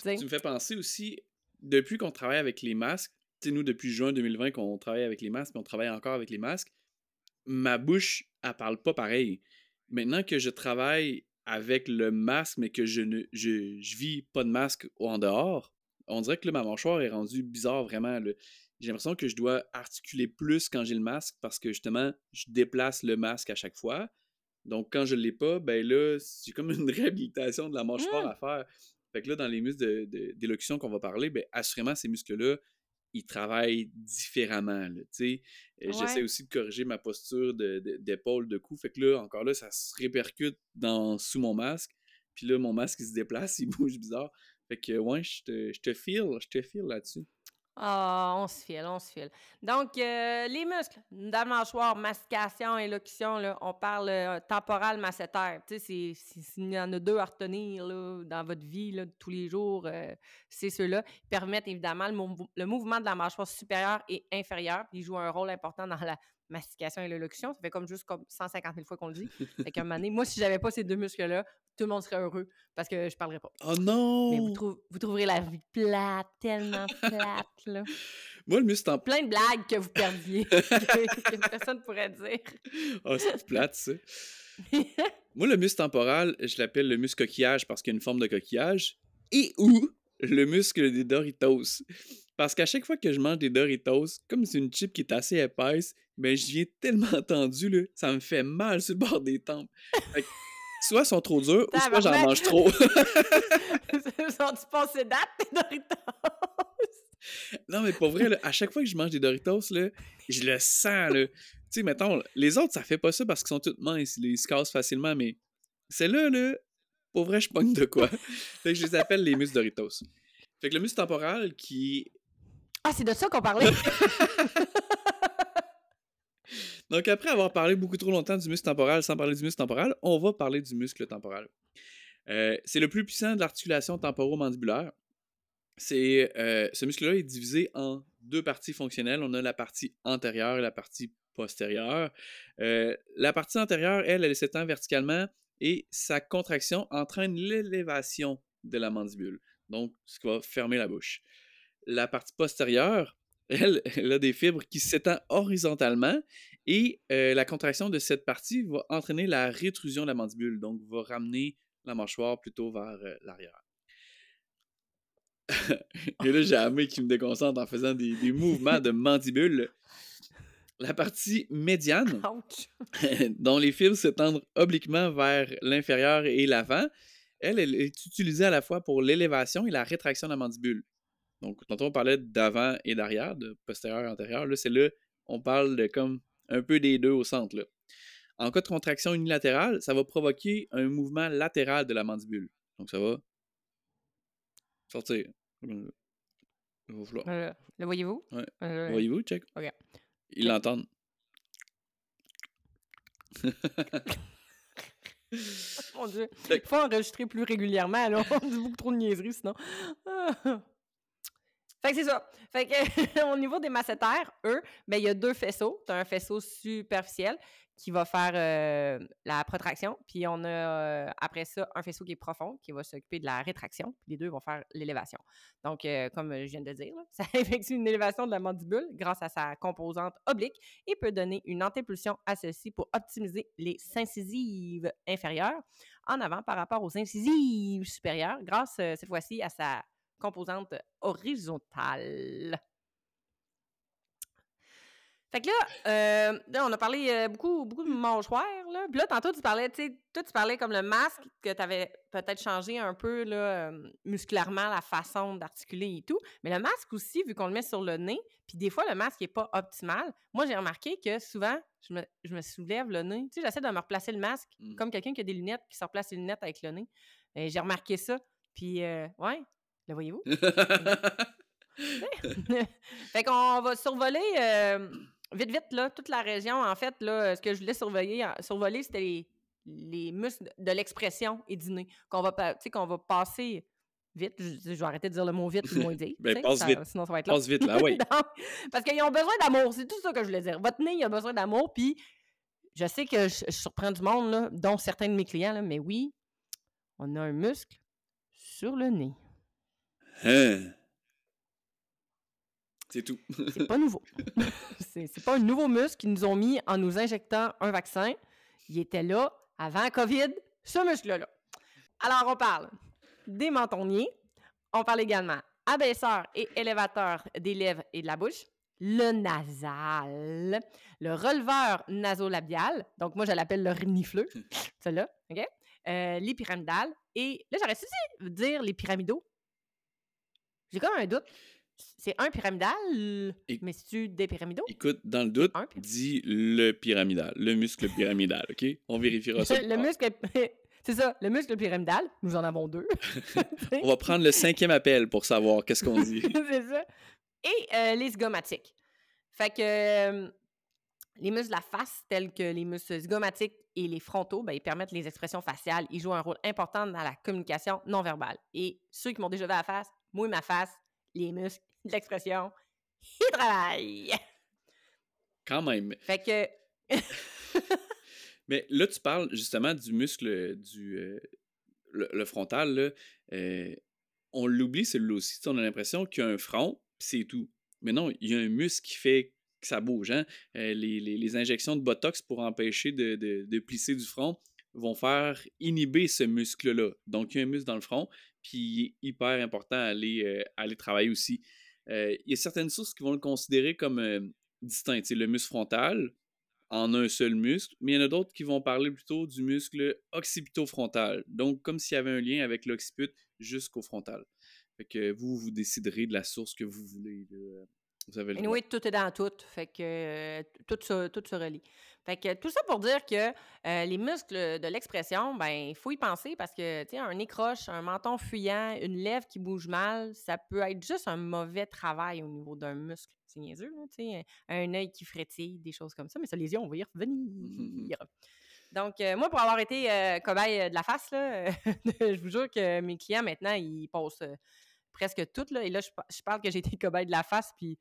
tu me fais penser aussi, depuis qu'on travaille avec les masques, tu sais, nous, depuis juin 2020 qu'on travaille avec les masques, puis on travaille encore avec les masques, ma bouche, elle parle pas pareil. Maintenant que je travaille avec le masque, mais que je ne je, je vis pas de masque en dehors, on dirait que là, ma mâchoire est rendue bizarre vraiment. J'ai l'impression que je dois articuler plus quand j'ai le masque parce que justement, je déplace le masque à chaque fois. Donc, quand je ne l'ai pas, ben là, c'est comme une réhabilitation de la mâchoire mmh. à faire. Fait que là, dans les muscles d'élocution qu'on va parler, ben, assurément, ces muscles-là, ils travaillent différemment. Euh, j'essaie aussi de corriger ma posture d'épaule, de, cou. Fait que là, encore là, ça se répercute dans, sous mon masque. Puis là, mon masque, il se déplace, il bouge bizarre. Fait que, ouais, je te, file, je te file là-dessus. Ah, on se file, on se file. Donc, euh, les muscles, dans le mâchoire, mastication, élocution, là, on parle euh, temporal, massétaire. Tu sais, s'il y en a deux à retenir là, dans votre vie de tous les jours, euh, c'est ceux-là. Ils permettent évidemment le, mouvement de la mâchoire supérieure et inférieure. Ils jouent un rôle important dans la mastication et l'élocution. Ça fait comme juste comme 150 000 fois qu'on le dit. fait qu'à un moment donné, moi, si j'avais pas ces deux muscles-là, tout le monde serait heureux parce que je parlerais pas. Oh non! Mais vous, trouverez la vie plate, tellement plate, là. Moi, le muscle temporal. Plein de blagues que vous perdiez, que, personne pourrait dire. oh, c'est plate, ça. Moi, le muscle temporal, je l'appelle le muscle coquillage parce qu'il y a une forme de coquillage. Et ou le muscle des Doritos. Parce qu'à chaque fois que je mange des Doritos, comme c'est une chip qui est assez épaisse, ben je viens tellement tendu, là, ça me fait mal sur le bord des tempes. Soit ils sont trop durs, ou soit j'en mange trop. Sont-tu passé date, tes Doritos? non, mais pour vrai, à chaque fois que je mange des Doritos, là, je le sens. Là. Tu sais, mettons, les autres, ça fait pas ça parce qu'ils sont toutes minces, ils se cassent facilement, mais celle-là, là, pour vrai, je pogne de quoi. fait que je les appelle les muscles Doritos. Fait que le muscle temporal qui. Ah, c'est de ça qu'on parlait! Donc, après avoir parlé beaucoup trop longtemps du muscle temporal sans parler du muscle temporal, on va parler du muscle temporal. Euh, c'est le plus puissant de l'articulation temporomandibulaire. Euh, ce muscle-là est divisé en deux parties fonctionnelles. On a la partie antérieure et la partie postérieure. Euh, la partie antérieure, elle, elle s'étend verticalement et sa contraction entraîne l'élévation de la mandibule, donc ce qui va fermer la bouche. La partie postérieure, elle, elle a des fibres qui s'étendent horizontalement et euh, la contraction de cette partie va entraîner la rétrusion de la mandibule, donc va ramener la mâchoire plutôt vers euh, l'arrière. et là, j'ai Amé qui me déconcentre en faisant des, des mouvements de mandibule. La partie médiane, dont les fibres s'étendent obliquement vers l'inférieur et l'avant, elle, elle est utilisée à la fois pour l'élévation et la rétraction de la mandibule. Donc, quand on parlait d'avant et d'arrière, de postérieur et antérieur. Là, c'est là, on parle de comme un peu des deux au centre. Là. En cas de contraction unilatérale, ça va provoquer un mouvement latéral de la mandibule. Donc, ça va sortir. Le voyez-vous? Ouais. Le voyez-vous, check? OK. Ils l'entendent. Mon Dieu. Il faut enregistrer plus régulièrement, alors on dit beaucoup trop de niaiseries sinon. Fait que c'est ça. Fait que au niveau des massétaires, eux, ben, il y a deux faisceaux. Tu as un faisceau superficiel qui va faire euh, la protraction, puis on a euh, après ça un faisceau qui est profond qui va s'occuper de la rétraction, puis les deux vont faire l'élévation. Donc, euh, comme je viens de dire, ça effectue une élévation de la mandibule grâce à sa composante oblique et peut donner une antépulsion à celle-ci pour optimiser les incisives inférieures en avant par rapport aux incisives supérieures grâce cette fois-ci à sa composante horizontale. Fait que là, euh, on a parlé euh, beaucoup, beaucoup de mâchoire, là. Puis là, tantôt, tu parlais, tu sais, toi, tu parlais comme le masque, que tu avais peut-être changé un peu, là, euh, musculairement, la façon d'articuler et tout. Mais le masque aussi, vu qu'on le met sur le nez, puis des fois, le masque n'est pas optimal. Moi, j'ai remarqué que souvent, je me, je me, soulève le nez. Tu sais, j'essaie de me replacer le masque, mmh. comme quelqu'un qui a des lunettes, qui se replace les lunettes avec le nez. j'ai remarqué ça. Puis, ouais, le voyez-vous? fait qu'on va survoler euh, vite, vite, là, toute la région. En fait, là, ce que je voulais surveiller, survoler, c'était les, muscles de l'expression et du nez. Qu'on va, qu'on va passer vite. Je, vais arrêter de dire le mot vite, le moins dire. ben, passe vite. Sinon, ça va être là. Passe vite, là, oui. parce qu'ils ont besoin d'amour. C'est tout ça que je voulais dire. Votre nez, il a besoin d'amour. Puis, je sais que je, surprends du monde, là, dont certains de mes clients, là, mais oui, on a un muscle sur le nez. Hein? C'est tout. c'est pas nouveau. c'est pas un nouveau muscle qu'ils nous ont mis en nous injectant un vaccin. Il était là avant COVID, ce muscle-là. Alors, on parle des mentonniers. On parle également abaisseur et élévateur des lèvres et de la bouche. Le nasal. Le releveur nasolabial. Donc, moi, je l'appelle le renifleux. Celui-là. OK? Euh, les pyramidales. Et là, j'aurais de dire les pyramidaux. J'ai comme un doute. C'est un pyramidal, mais c'est-tu des pyramidaux? Écoute, dans le doute, dis le pyramidal, le muscle pyramidal, OK? On vérifiera ça. le muscle, c'est ça, le muscle pyramidal, nous en avons deux. On va prendre le cinquième appel pour savoir qu'est-ce qu'on dit. c'est ça. Et euh, les zygomatiques. Fait que euh, les muscles de la face, tels que les muscles zygomatiques et les frontaux, ben, ils permettent les expressions faciales. Ils jouent un rôle important dans la communication non verbale. Et ceux qui m'ont déjà vu à la face, mouille ma face, les muscles, l'expression, ils travaillent. Quand même. Fait que. Mais là, tu parles justement du muscle du. Euh, le, frontal, là. Euh, on l'oublie, celui-là aussi. On a l'impression qu'il y a un front, c'est tout. Mais non, il y a un muscle qui fait que ça bouge. Hein? Euh, les, les, injections de Botox pour empêcher de, de, de, plisser du front vont faire inhiber ce muscle-là. Donc, il y a un muscle dans le front, puis il est hyper important à aller, euh, aller travailler aussi. Euh, il y a certaines sources qui vont le considérer comme euh, distinct. le muscle frontal en un seul muscle, mais il y en a d'autres qui vont parler plutôt du muscle occipitofrontal. Donc, comme s'il y avait un lien avec l'occiput jusqu'au frontal. Fait que vous, vous déciderez de la source que vous voulez. Vous avez tout est dans tout. Fait que tout, se, tout se relie. Fait que tout ça pour dire que euh, les muscles de l'expression, ben il faut y penser parce que, tu sais, un nez croche, un menton fuyant, une lèvre qui bouge mal, ça peut être juste un mauvais travail au niveau d'un muscle. C'est niaiseux, tu sais, un œil qui frétille, des choses comme ça. Mais ça, les yeux, on va y revenir. Donc, euh, moi, pour avoir été euh, cobaye de la face, là, je vous jure que mes clients, maintenant, ils passent presque toutes. Là, et là, je, je parle que j'ai été cobaye de la face, puis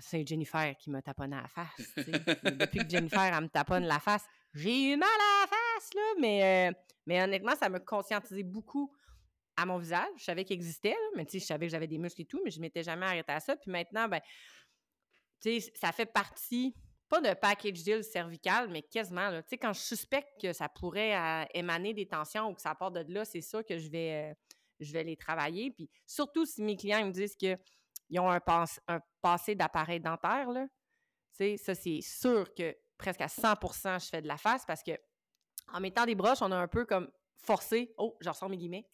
c'est Jennifer qui m'a taponné la face. Depuis que Jennifer, elle me taponne la face, j'ai eu mal à la face, là, mais, euh, mais honnêtement, ça m'a conscientisé beaucoup à mon visage. Je savais qu'il existait, mais tu sais, je savais que j'avais des muscles et tout, mais je m'étais jamais arrêtée à ça. Puis maintenant, ben, tu sais, ça fait partie, pas de package deal cervical, mais quasiment, Tu sais, quand je suspecte que ça pourrait euh, émaner des tensions ou que ça part de là, c'est ça que je vais, euh, je vais les travailler. Puis surtout si mes clients me disent qu'ils ont un, passé d'appareil dentaire, là, ça, c'est sûr que presque à 100% je fais de la face parce que en mettant des broches, on a un peu comme forcé. Oh, je ressors mes guillemets.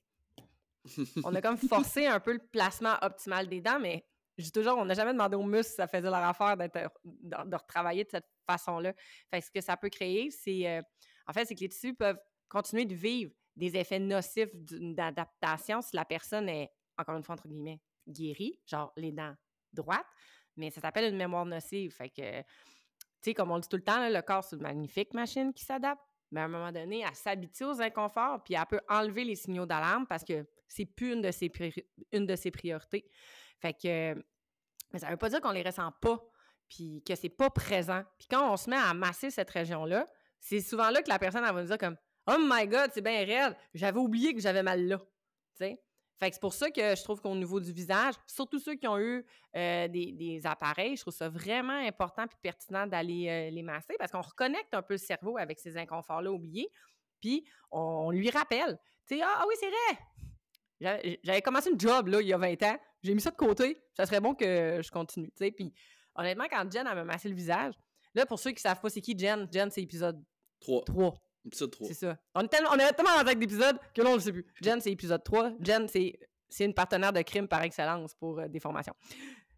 on a comme forcé un peu le placement optimal des dents, mais je dis toujours, on n'a jamais demandé aux muscles si ça faisait leur affaire d'être, de, retravailler de cette façon-là. Fait ce que ça peut créer, c'est. Euh, en fait, c'est que les tissus peuvent continuer de vivre des effets nocifs d'adaptation si la personne est, encore une fois, entre guillemets, guérie, genre les dents droites, mais ça s'appelle une mémoire nocive. Fait que, tu sais, comme on le dit tout le temps, le corps, c'est une magnifique machine qui s'adapte, mais à un moment donné, elle s'habitue aux inconforts, puis elle peut enlever les signaux d'alarme parce que c'est plus une de ses, priorités. Fait que, mais ça veut pas dire qu'on les ressent pas, puis que c'est pas présent. Puis quand on se met à masser cette région-là, c'est souvent là que la personne, elle va nous dire comme « Oh my God, c'est bien réel, j'avais oublié que j'avais mal là. »? Fait que c'est pour ça que je trouve qu'au niveau du visage, surtout ceux qui ont eu euh, des, appareils, je trouve ça vraiment important et pertinent d'aller euh, les masser parce qu'on reconnecte un peu le cerveau avec ces inconforts-là oubliés, puis on, lui rappelle. Tu sais, ah, ah, oui, c'est vrai! J'avais commencé une job là, il y a 20 ans, j'ai mis ça de côté, ça serait bon que je continue. Puis honnêtement, quand Jen a massé le visage, là, pour ceux qui ne savent pas c'est qui Jen, Jen, c'est épisode 3. 3. Épisode 3. C'est ça. On est, tellement, on est tellement en tête d'épisodes que là, on ne sait plus. Jen, c'est épisode 3. Jen, c'est, c'est une partenaire de crime par excellence pour euh, des formations.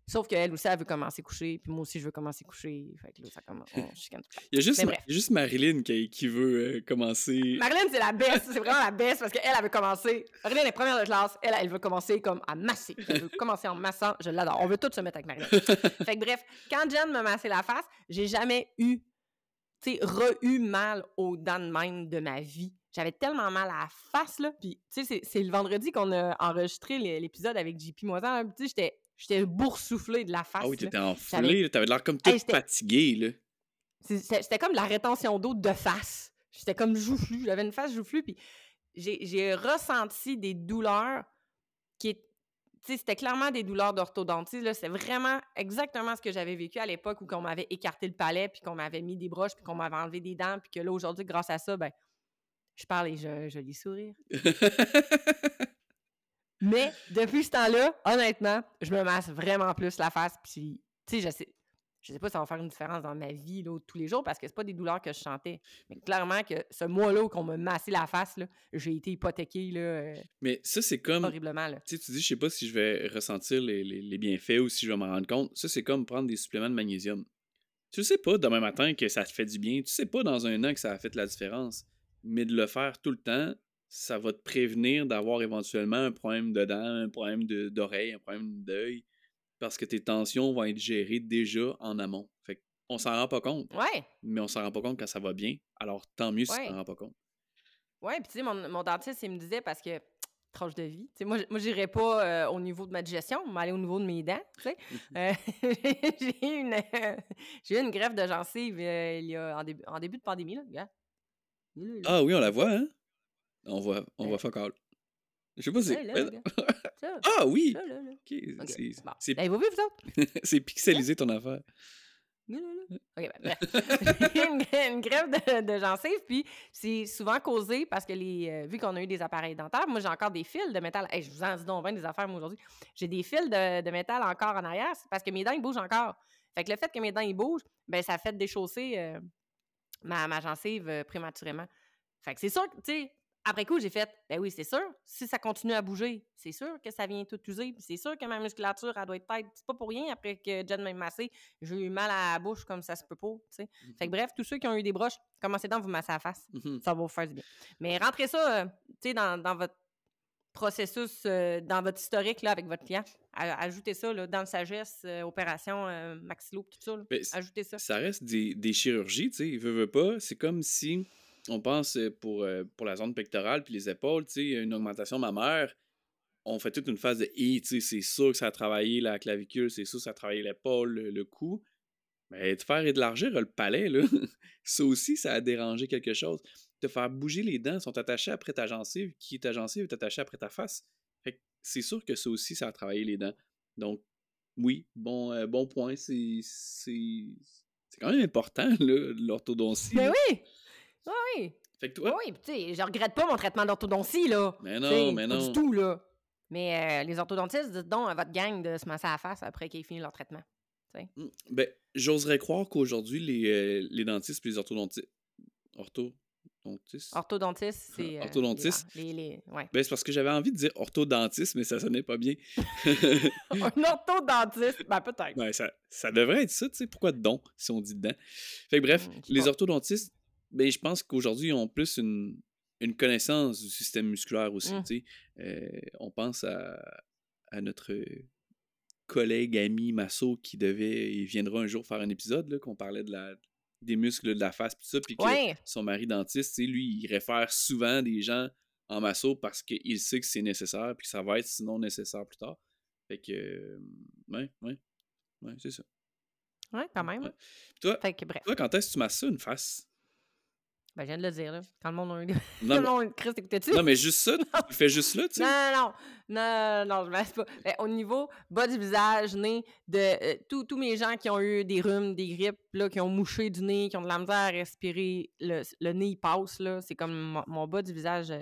Sauf qu'elle aussi, elle veut commencer à coucher, puis moi aussi, je veux commencer à coucher. Fait que là, ça commence. il, y a juste, il y a juste Marilyn qui, qui veut euh, commencer. Marilyn, c'est la best. c'est vraiment la best parce qu'elle, elle veut commencer. Marilyn est première de classe. Elle, elle veut commencer comme à masser. Elle veut commencer en massant. Je l'adore. On veut tous se mettre avec Marilyn. fait que bref, quand Jen me massait la face, j'ai jamais eu tu re-eu mal aux dents de même de ma vie. J'avais tellement mal à la face, là. Puis, tu sais, c'est le vendredi qu'on a enregistré l'épisode avec JP Moisan. Tu sais, j'étais boursouflée de la face. Ah oui, t'étais enflée, t'avais l'air comme toute fatiguée, là. C'était comme la rétention d'eau de face. J'étais comme joufflue. J'avais une face joufflue, puis j'ai ressenti des douleurs qui, c'était clairement des douleurs d'orthodontie. C'est vraiment exactement ce que j'avais vécu à l'époque où on m'avait écarté le palais, puis qu'on m'avait mis des broches, puis qu'on m'avait enlevé des dents, puis que là, aujourd'hui, grâce à ça, ben, je parle et je, je lis sourire. Mais depuis ce temps-là, honnêtement, je me masse vraiment plus la face, puis, tu sais, je sais, je sais pas si ça va faire une différence dans ma vie là, tous les jours parce que c'est pas des douleurs que je chantais. Mais clairement que ce mois-là qu'on m'a massé la face, j'ai été hypothéqué. Là, euh, mais ça, c'est comme. Horriblement. Tu dis, je sais pas si je vais ressentir les, les, bienfaits ou si je vais m'en rendre compte. Ça, c'est comme prendre des suppléments de magnésium. Tu sais pas demain matin que ça te fait du bien. Tu sais pas dans un an que ça a fait la différence. Mais de le faire tout le temps, ça va te prévenir d'avoir éventuellement un problème de dents, un problème d'oreille, un problème d'œil parce que tes tensions vont être gérées déjà en amont. Fait on s'en rend pas compte. Ouais. Mais on s'en rend pas compte quand ça va bien. Alors tant mieux si tu t'en rends pas compte. Ouais, puis tu sais, mon, dentiste, il me disait parce que tranche de vie. moi, moi j'irais pas euh, au niveau de ma digestion, mais aller au niveau de mes dents. Euh, j'ai eu une, j'ai une greffe de gencive euh, il y a, en, début, en début de pandémie. Là, gars. Ah oui, on la voit, hein? On voit, on voit fuck je sais pas si. ah oui! C'est vous, vous autres? c'est pixelisé ton affaire. OK, ben, bref. une, grève de, de gencives, puis c'est souvent causé parce que, les, euh, vu qu'on a eu des appareils dentaires, moi, j'ai encore des fils de métal. je vous en dis donc des affaires, moi, aujourd'hui. J'ai des fils de, de, métal encore en arrière parce que mes dents, ils bougent encore. Fait que le fait que mes dents, ils bougent, ben ça fait déchausser euh, ma, ma gencive euh, prématurément. Fait que c'est sûr que, tu sais, après coup, j'ai fait, ben oui, c'est sûr. Si ça continue à bouger, c'est sûr que ça vient tout user. C'est sûr que ma musculature, elle doit être tête. C'est pas pour rien, après que Jen m'a massé, j'ai eu mal à la bouche comme ça se peut pas. Fait que mm-hmm. bref, tous ceux qui ont eu des broches, commencez donc vous masser la face. Mm-hmm. Ça va vous faire du bien. Mais rentrez ça, euh, tu sais, dans, votre processus, euh, dans votre historique là, avec votre client. ajoutez ça là, dans le sagesse, euh, opération maxillo, tout ça. Ajoutez ça. Ça reste des, des chirurgies, tu sais. Veut, veut pas. C'est comme si on pense pour, euh, pour la zone pectorale puis les épaules, tu sais, une augmentation mammaire, on fait toute une phase de I, tu sais, c'est sûr que ça a travaillé la clavicule, c'est sûr que ça a travaillé l'épaule, le, cou. Mais te faire élargir le palais, là, ça aussi, ça a dérangé quelque chose. Te faire bouger les dents sont attachées après ta gencive, qui ta gencive est attachée après ta face. C'est sûr que ça aussi, ça a travaillé les dents. Donc, oui, bon, euh, bon point. C'est, c'est, quand même important, l'orthodontie. Mais oui! Oui! Fait que toi... Oui, tu sais, je regrette pas mon traitement d'orthodontie, là. Mais non, mais non. Pas du tout, là. Mais euh, les orthodontistes, dites donc à votre gang de se masser à la face après qu'ils aient fini leur traitement. Mmh, ben, j'oserais croire qu'aujourd'hui, les, euh, les dentistes et les orthodontistes. Orthodontistes? Orthodontistes, c'est. Euh, orthodontistes. Les, les, ouais. ben, c'est parce que j'avais envie de dire orthodontiste, mais ça sonnait pas bien. un orthodentiste, ben peut-être. Ouais, ça, ça devrait être ça, tu sais. Pourquoi don si on dit dedans? Fait que bref, mmh, les orthodontistes, ben, je pense qu'aujourd'hui, ils ont plus une, une connaissance du système musculaire aussi. Mmh. Euh, on pense à, à notre collègue, ami, Masso, qui devait, il viendra un jour faire un épisode, qu'on parlait de la, des muscles de la face, puis ça, puis que son mari dentiste, lui, il réfère souvent des gens en masso parce qu'il sait que c'est nécessaire, puis que ça va être sinon nécessaire plus tard. Fait que, euh, ouais, ouais, ouais, c'est ça. Ouais, quand même. Toi, toi, quand est-ce que tu masses ça, une face? Ben, je viens de le dire, là. Quand le monde a eu. Non, le monde Chris, écoutais-tu? Non, mais juste ça, tu fais juste là, tu sais. Non, non, non, non, je ne pas. Ben, au niveau bas du visage, nez, de euh, tous mes gens qui ont eu des rhumes, des grippes, là, qui ont mouché du nez, qui ont de la misère à respirer, le, le nez, il passe, là. C'est comme mon, bas du visage, euh,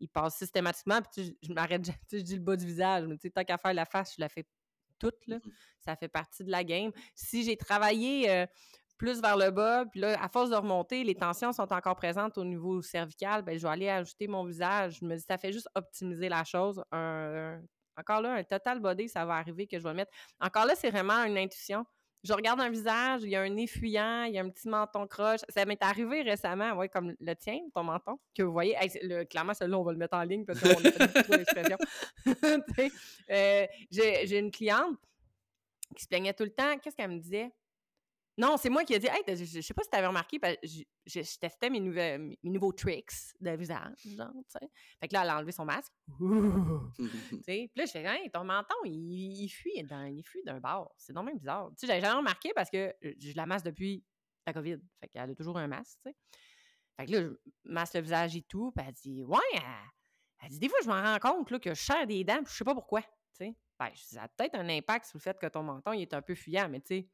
il passe systématiquement. Puis je m'arrête, je dis le bas du visage, mais tu sais, tant qu'à faire la face, je la fais toute, là. Mmh Ça fait partie de la game. Si j'ai travaillé. Euh, plus vers le bas. Puis là, à force de remonter, les tensions sont encore présentes au niveau cervical. Bien, je vais aller ajouter mon visage. Je me dis, ça fait juste optimiser la chose. encore là, un total body, ça va arriver que je vais mettre. Encore là, c'est vraiment une intuition. Je regarde un visage, il y a un nez fuyant, il y a un petit menton croche. Ça m'est arrivé récemment, ouais, comme le tien, ton menton, que vous voyez. le, clairement, celui-là, on va le mettre en ligne parce qu'on a fait l'expression. euh, J'ai une cliente qui se plaignait tout le temps. Qu'est-ce qu'elle me disait? Non, c'est moi qui ai dit, hey, je, sais pas si tu avais remarqué, je, je, testais mes, mes, nouveaux tricks de visage, genre, tu sais. Fait que là, elle a enlevé son masque. tu sais. Puis là, je fais, hey, ton menton, il, fuit d'un, il fuit d'un bord. C'est non même bizarre. Tu sais, j'avais jamais remarqué parce que je la masse depuis la COVID. Fait qu'elle a toujours un masque, tu sais. Fait que là, je masse le visage et tout. Puis elle dit, ouais, elle, dit, des fois, je m'en rends compte là, que je serre des dents, puis je sais pas pourquoi, tu sais. Ben, ça a peut-être un impact sur le fait que ton menton, il est un peu fuyant, mais tu sais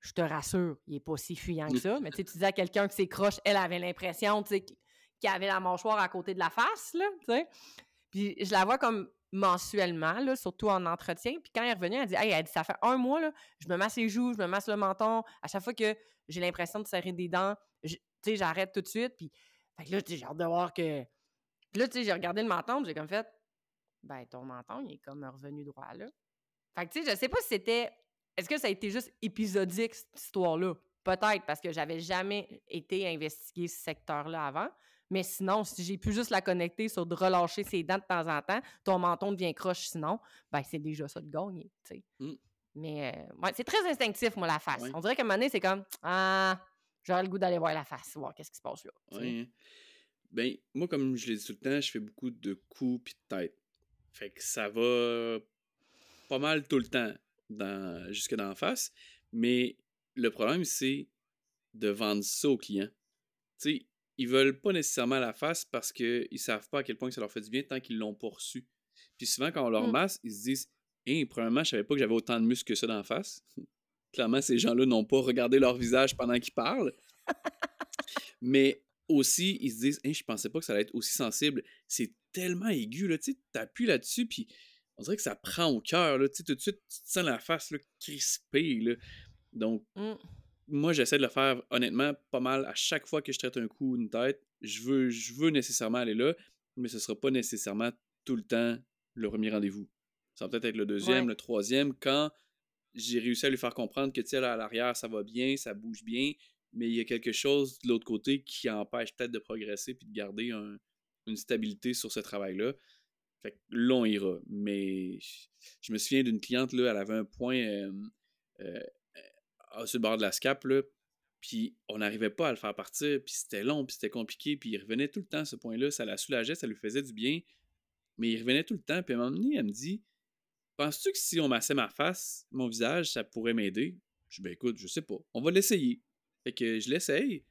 je te rassure, il n'est pas si fuyant que ça. Mais tu disais à quelqu'un que c'est croche, elle avait l'impression qu'il avait la mâchoire à côté de la face. Là, Puis je la vois comme mensuellement, là, surtout en entretien. Puis quand elle est revenue, elle dit Hey, elle dit, ça fait un mois, là, je me masse les joues, je me masse le menton. À chaque fois que j'ai l'impression de serrer des dents, j'arrête tout de suite. Puis fait que là, j'ai hâte de voir que. Puis là, tu sais, j'ai regardé le menton, j'ai comme fait Ben, ton menton, il est comme revenu droit là. Fait que, tu sais, je sais pas si c'était est-ce que ça a été juste épisodique, cette histoire-là? Peut-être, parce que j'avais jamais été investiguer ce secteur-là avant. Mais sinon, si j'ai pu juste la connecter sur de relâcher ses dents de temps en temps, ton menton devient croche sinon, ben c'est déjà ça de gagner, tu sais. Mmh. Mais euh, ouais, c'est très instinctif, moi, la face. On dirait qu'à un moment donné, c'est comme Ah, j'aurais le goût d'aller voir la face, voir qu'est-ce qui se passe là. Oui. Ben, moi, comme je l'ai dit tout le temps, je fais beaucoup de coups puis de tête. Fait que ça va pas mal tout le temps dans, jusque dans la face. Mais le problème, c'est de vendre ça aux clients. Tu sais, ils veulent pas nécessairement la face parce qu'ils savent pas à quel point ça leur fait du bien tant qu'ils l'ont pas reçu. Puis souvent, quand on leur mmh. masse, ils se disent Hé, premièrement, je savais pas que j'avais autant de muscles que ça dans la face. Clairement, ces gens-là n'ont pas regardé leur visage pendant qu'ils parlent. Mais aussi, ils se disent Hé, je pensais pas que ça allait être aussi sensible. C'est tellement aigu, là, tu sais, t'appuies là-dessus, puis on dirait que ça prend au cœur. Là. tout de suite, tu te sens la face là, crispée. Là. Donc, mmh. moi, j'essaie de le faire honnêtement pas mal à chaque fois que je traite un coup une tête. Je veux, je veux nécessairement aller là, mais ce ne sera pas nécessairement tout le temps le premier rendez-vous. Ça va peut-être être le deuxième, le troisième, quand j'ai réussi à lui faire comprendre que, tu à l'arrière, ça va bien, ça bouge bien, mais il y a quelque chose de l'autre côté qui empêche peut-être de progresser puis de garder une stabilité sur ce travail-là. Fait que là, on ira. Mais je me souviens d'une cliente, là, elle avait un point euh, euh, sur le bord de la scape, là, puis on n'arrivait pas à le faire partir, puis c'était long, puis c'était compliqué, puis il revenait tout le temps, ce point-là. Ça la soulageait, ça lui faisait du bien, mais il revenait tout le temps. Puis à un moment donné, elle me dit Penses-tu que si on massait ma face, mon visage, ça pourrait m'aider Je dis, ben écoute, je sais pas. On va l'essayer. Fait que je l'essaye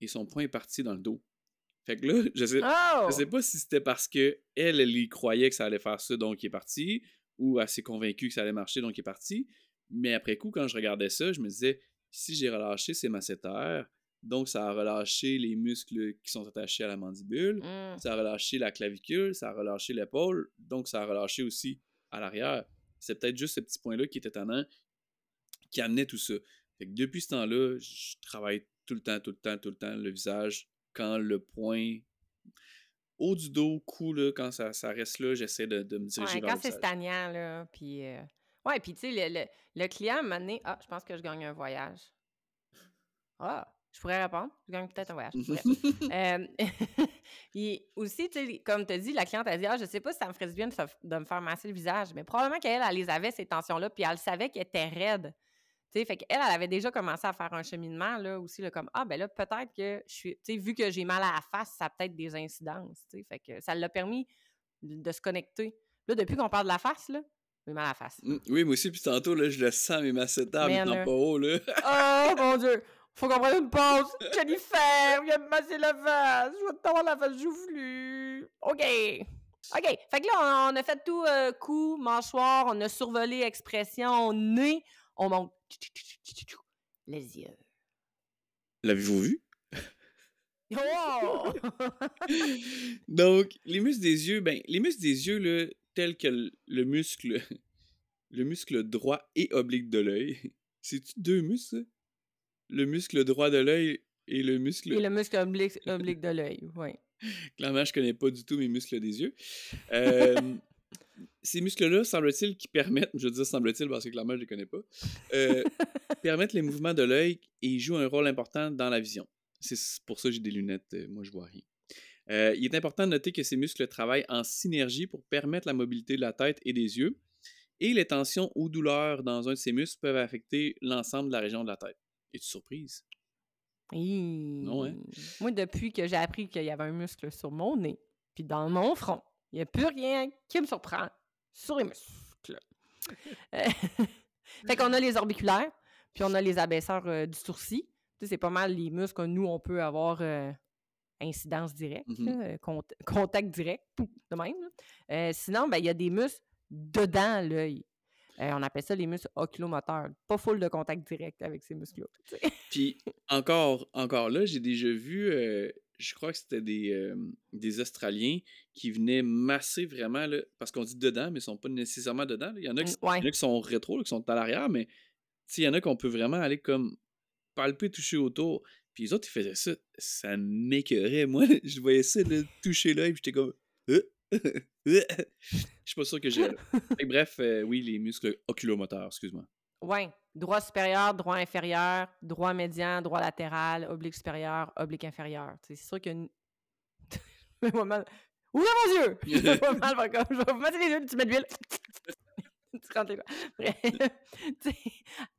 et son poing est parti dans le dos. Fait que là, je sais, Oh! je sais pas si c'était parce que elle, elle y croyait que ça allait faire ça, donc il est parti, ou elle s'est convaincue que ça allait marcher, donc il est parti. Mais après coup, quand je regardais ça, je me disais, si j'ai relâché ses masséters, donc ça a relâché les muscles qui sont attachés à la mandibule, Mm. ça a relâché la clavicule, ça a relâché l'épaule, donc ça a relâché aussi à l'arrière. C'est peut-être juste ce petit point-là qui était étonnant, qui amenait tout ça. Fait que depuis ce temps-là, je travaille tout le temps, tout le temps, tout le temps le visage. Quand le point haut du dos, cou, là, quand ça, ça reste là, j'essaie de, de me diriger Ouais, vers quand le c'est stagnant, là, puis... euh, Ouais, puis tu sais, le, le, le client, moment donné, ah, je pense que je gagne un voyage. Ah, je pourrais répondre. Je gagne peut-être un voyage. Euh, aussi, tu sais, comme tu as dit, la cliente a dit Ah, je sais pas si ça me ferait du bien de, de me faire masser le visage. Mais probablement qu'elle, elle les avait, ces tensions-là, puis elle savait qu'elle était raide. Sais, fait qu'elle, elle avait déjà commencé à faire un cheminement, là, aussi, là, comme Ah, ben là, peut-être que je suis. Tu sais, vu que j'ai mal à la face, ça a peut-être des incidences. Tu sais, fait que ça l'a permis de, se connecter. Là, depuis qu'on parle de la face, là, j'ai mal à la face. Mm, Oui, moi aussi, puis tantôt, là, je le sens, mes mais Man, non là. pas haut, là. Oh mon dieu! Faut qu'on prenne une pause! Jennifer, viens me masser la face! Je vais t'avoir la face joufflue! OK! OK. Fait que là, on, on a fait tout euh, cou, mâchoire, on a survolé expression, nez, on monte les yeux. L'avez-vous vu? Oh! Donc, les muscles des yeux, ben, les muscles des yeux, là, tels que le, le muscle, le muscle droit et oblique de l'œil, c'est-tu deux muscles? Le muscle droit de l'œil et le muscle... Et le muscle oblique, oblique de l'œil, oui. Clairement, je connais pas du tout mes muscles des yeux. Euh, ces muscles-là, semble-t-il, qui permettent, je veux dire semble-t-il parce que clairement, je les connais pas, euh, permettent les mouvements de l'œil et jouent un rôle important dans la vision. C'est pour ça que j'ai des lunettes, euh, moi je vois rien. Euh, il est important de noter que ces muscles travaillent en synergie pour permettre la mobilité de la tête et des yeux, et les tensions ou douleurs dans un de ces muscles peuvent affecter l'ensemble de la région de la tête. Es-tu surprise? Non, hein? Moi, depuis que j'ai appris qu'il y avait un muscle sur mon nez, puis dans mon front, il n'y a plus rien qui me surprend sur les muscles. Euh, fait qu'on a les orbiculaires, puis on a les abaisseurs euh, du sourcil. C'est pas mal les muscles que nous, on peut avoir euh, incidence directe, là, cont- contact direct, de même. Euh, sinon, ben, il y a des muscles dedans l'œil. On appelle ça les muscles oculomoteurs. Pas full de contact direct avec ces muscles-là. Puis encore, encore là, j'ai déjà vu, je crois que c'était des, euh, des Australiens qui venaient masser vraiment, là, parce qu'on dit dedans, mais ils sont pas nécessairement dedans. Il y, en a qui, ouais. il y en a qui sont rétro, là, qui sont à l'arrière, mais il y en a qu'on peut vraiment aller comme palper, toucher autour. Puis les autres, ils faisaient ça, ça m'écœurait. Moi, je voyais ça, là, toucher l'œil, puis j'étais comme... Euh. Je suis pas sûr que j'ai... Bref, euh, oui, les muscles oculomoteurs, excuse-moi. Oui. Droit supérieur, droit inférieur, droit médian, droit latéral, oblique supérieur, oblique inférieur. C'est sûr que. Je vais mal. Ouvrez vos yeux! Je vais mal, comme- je vais vous mettre les yeux, tu mets de l'huile. tu rentres les. Bref.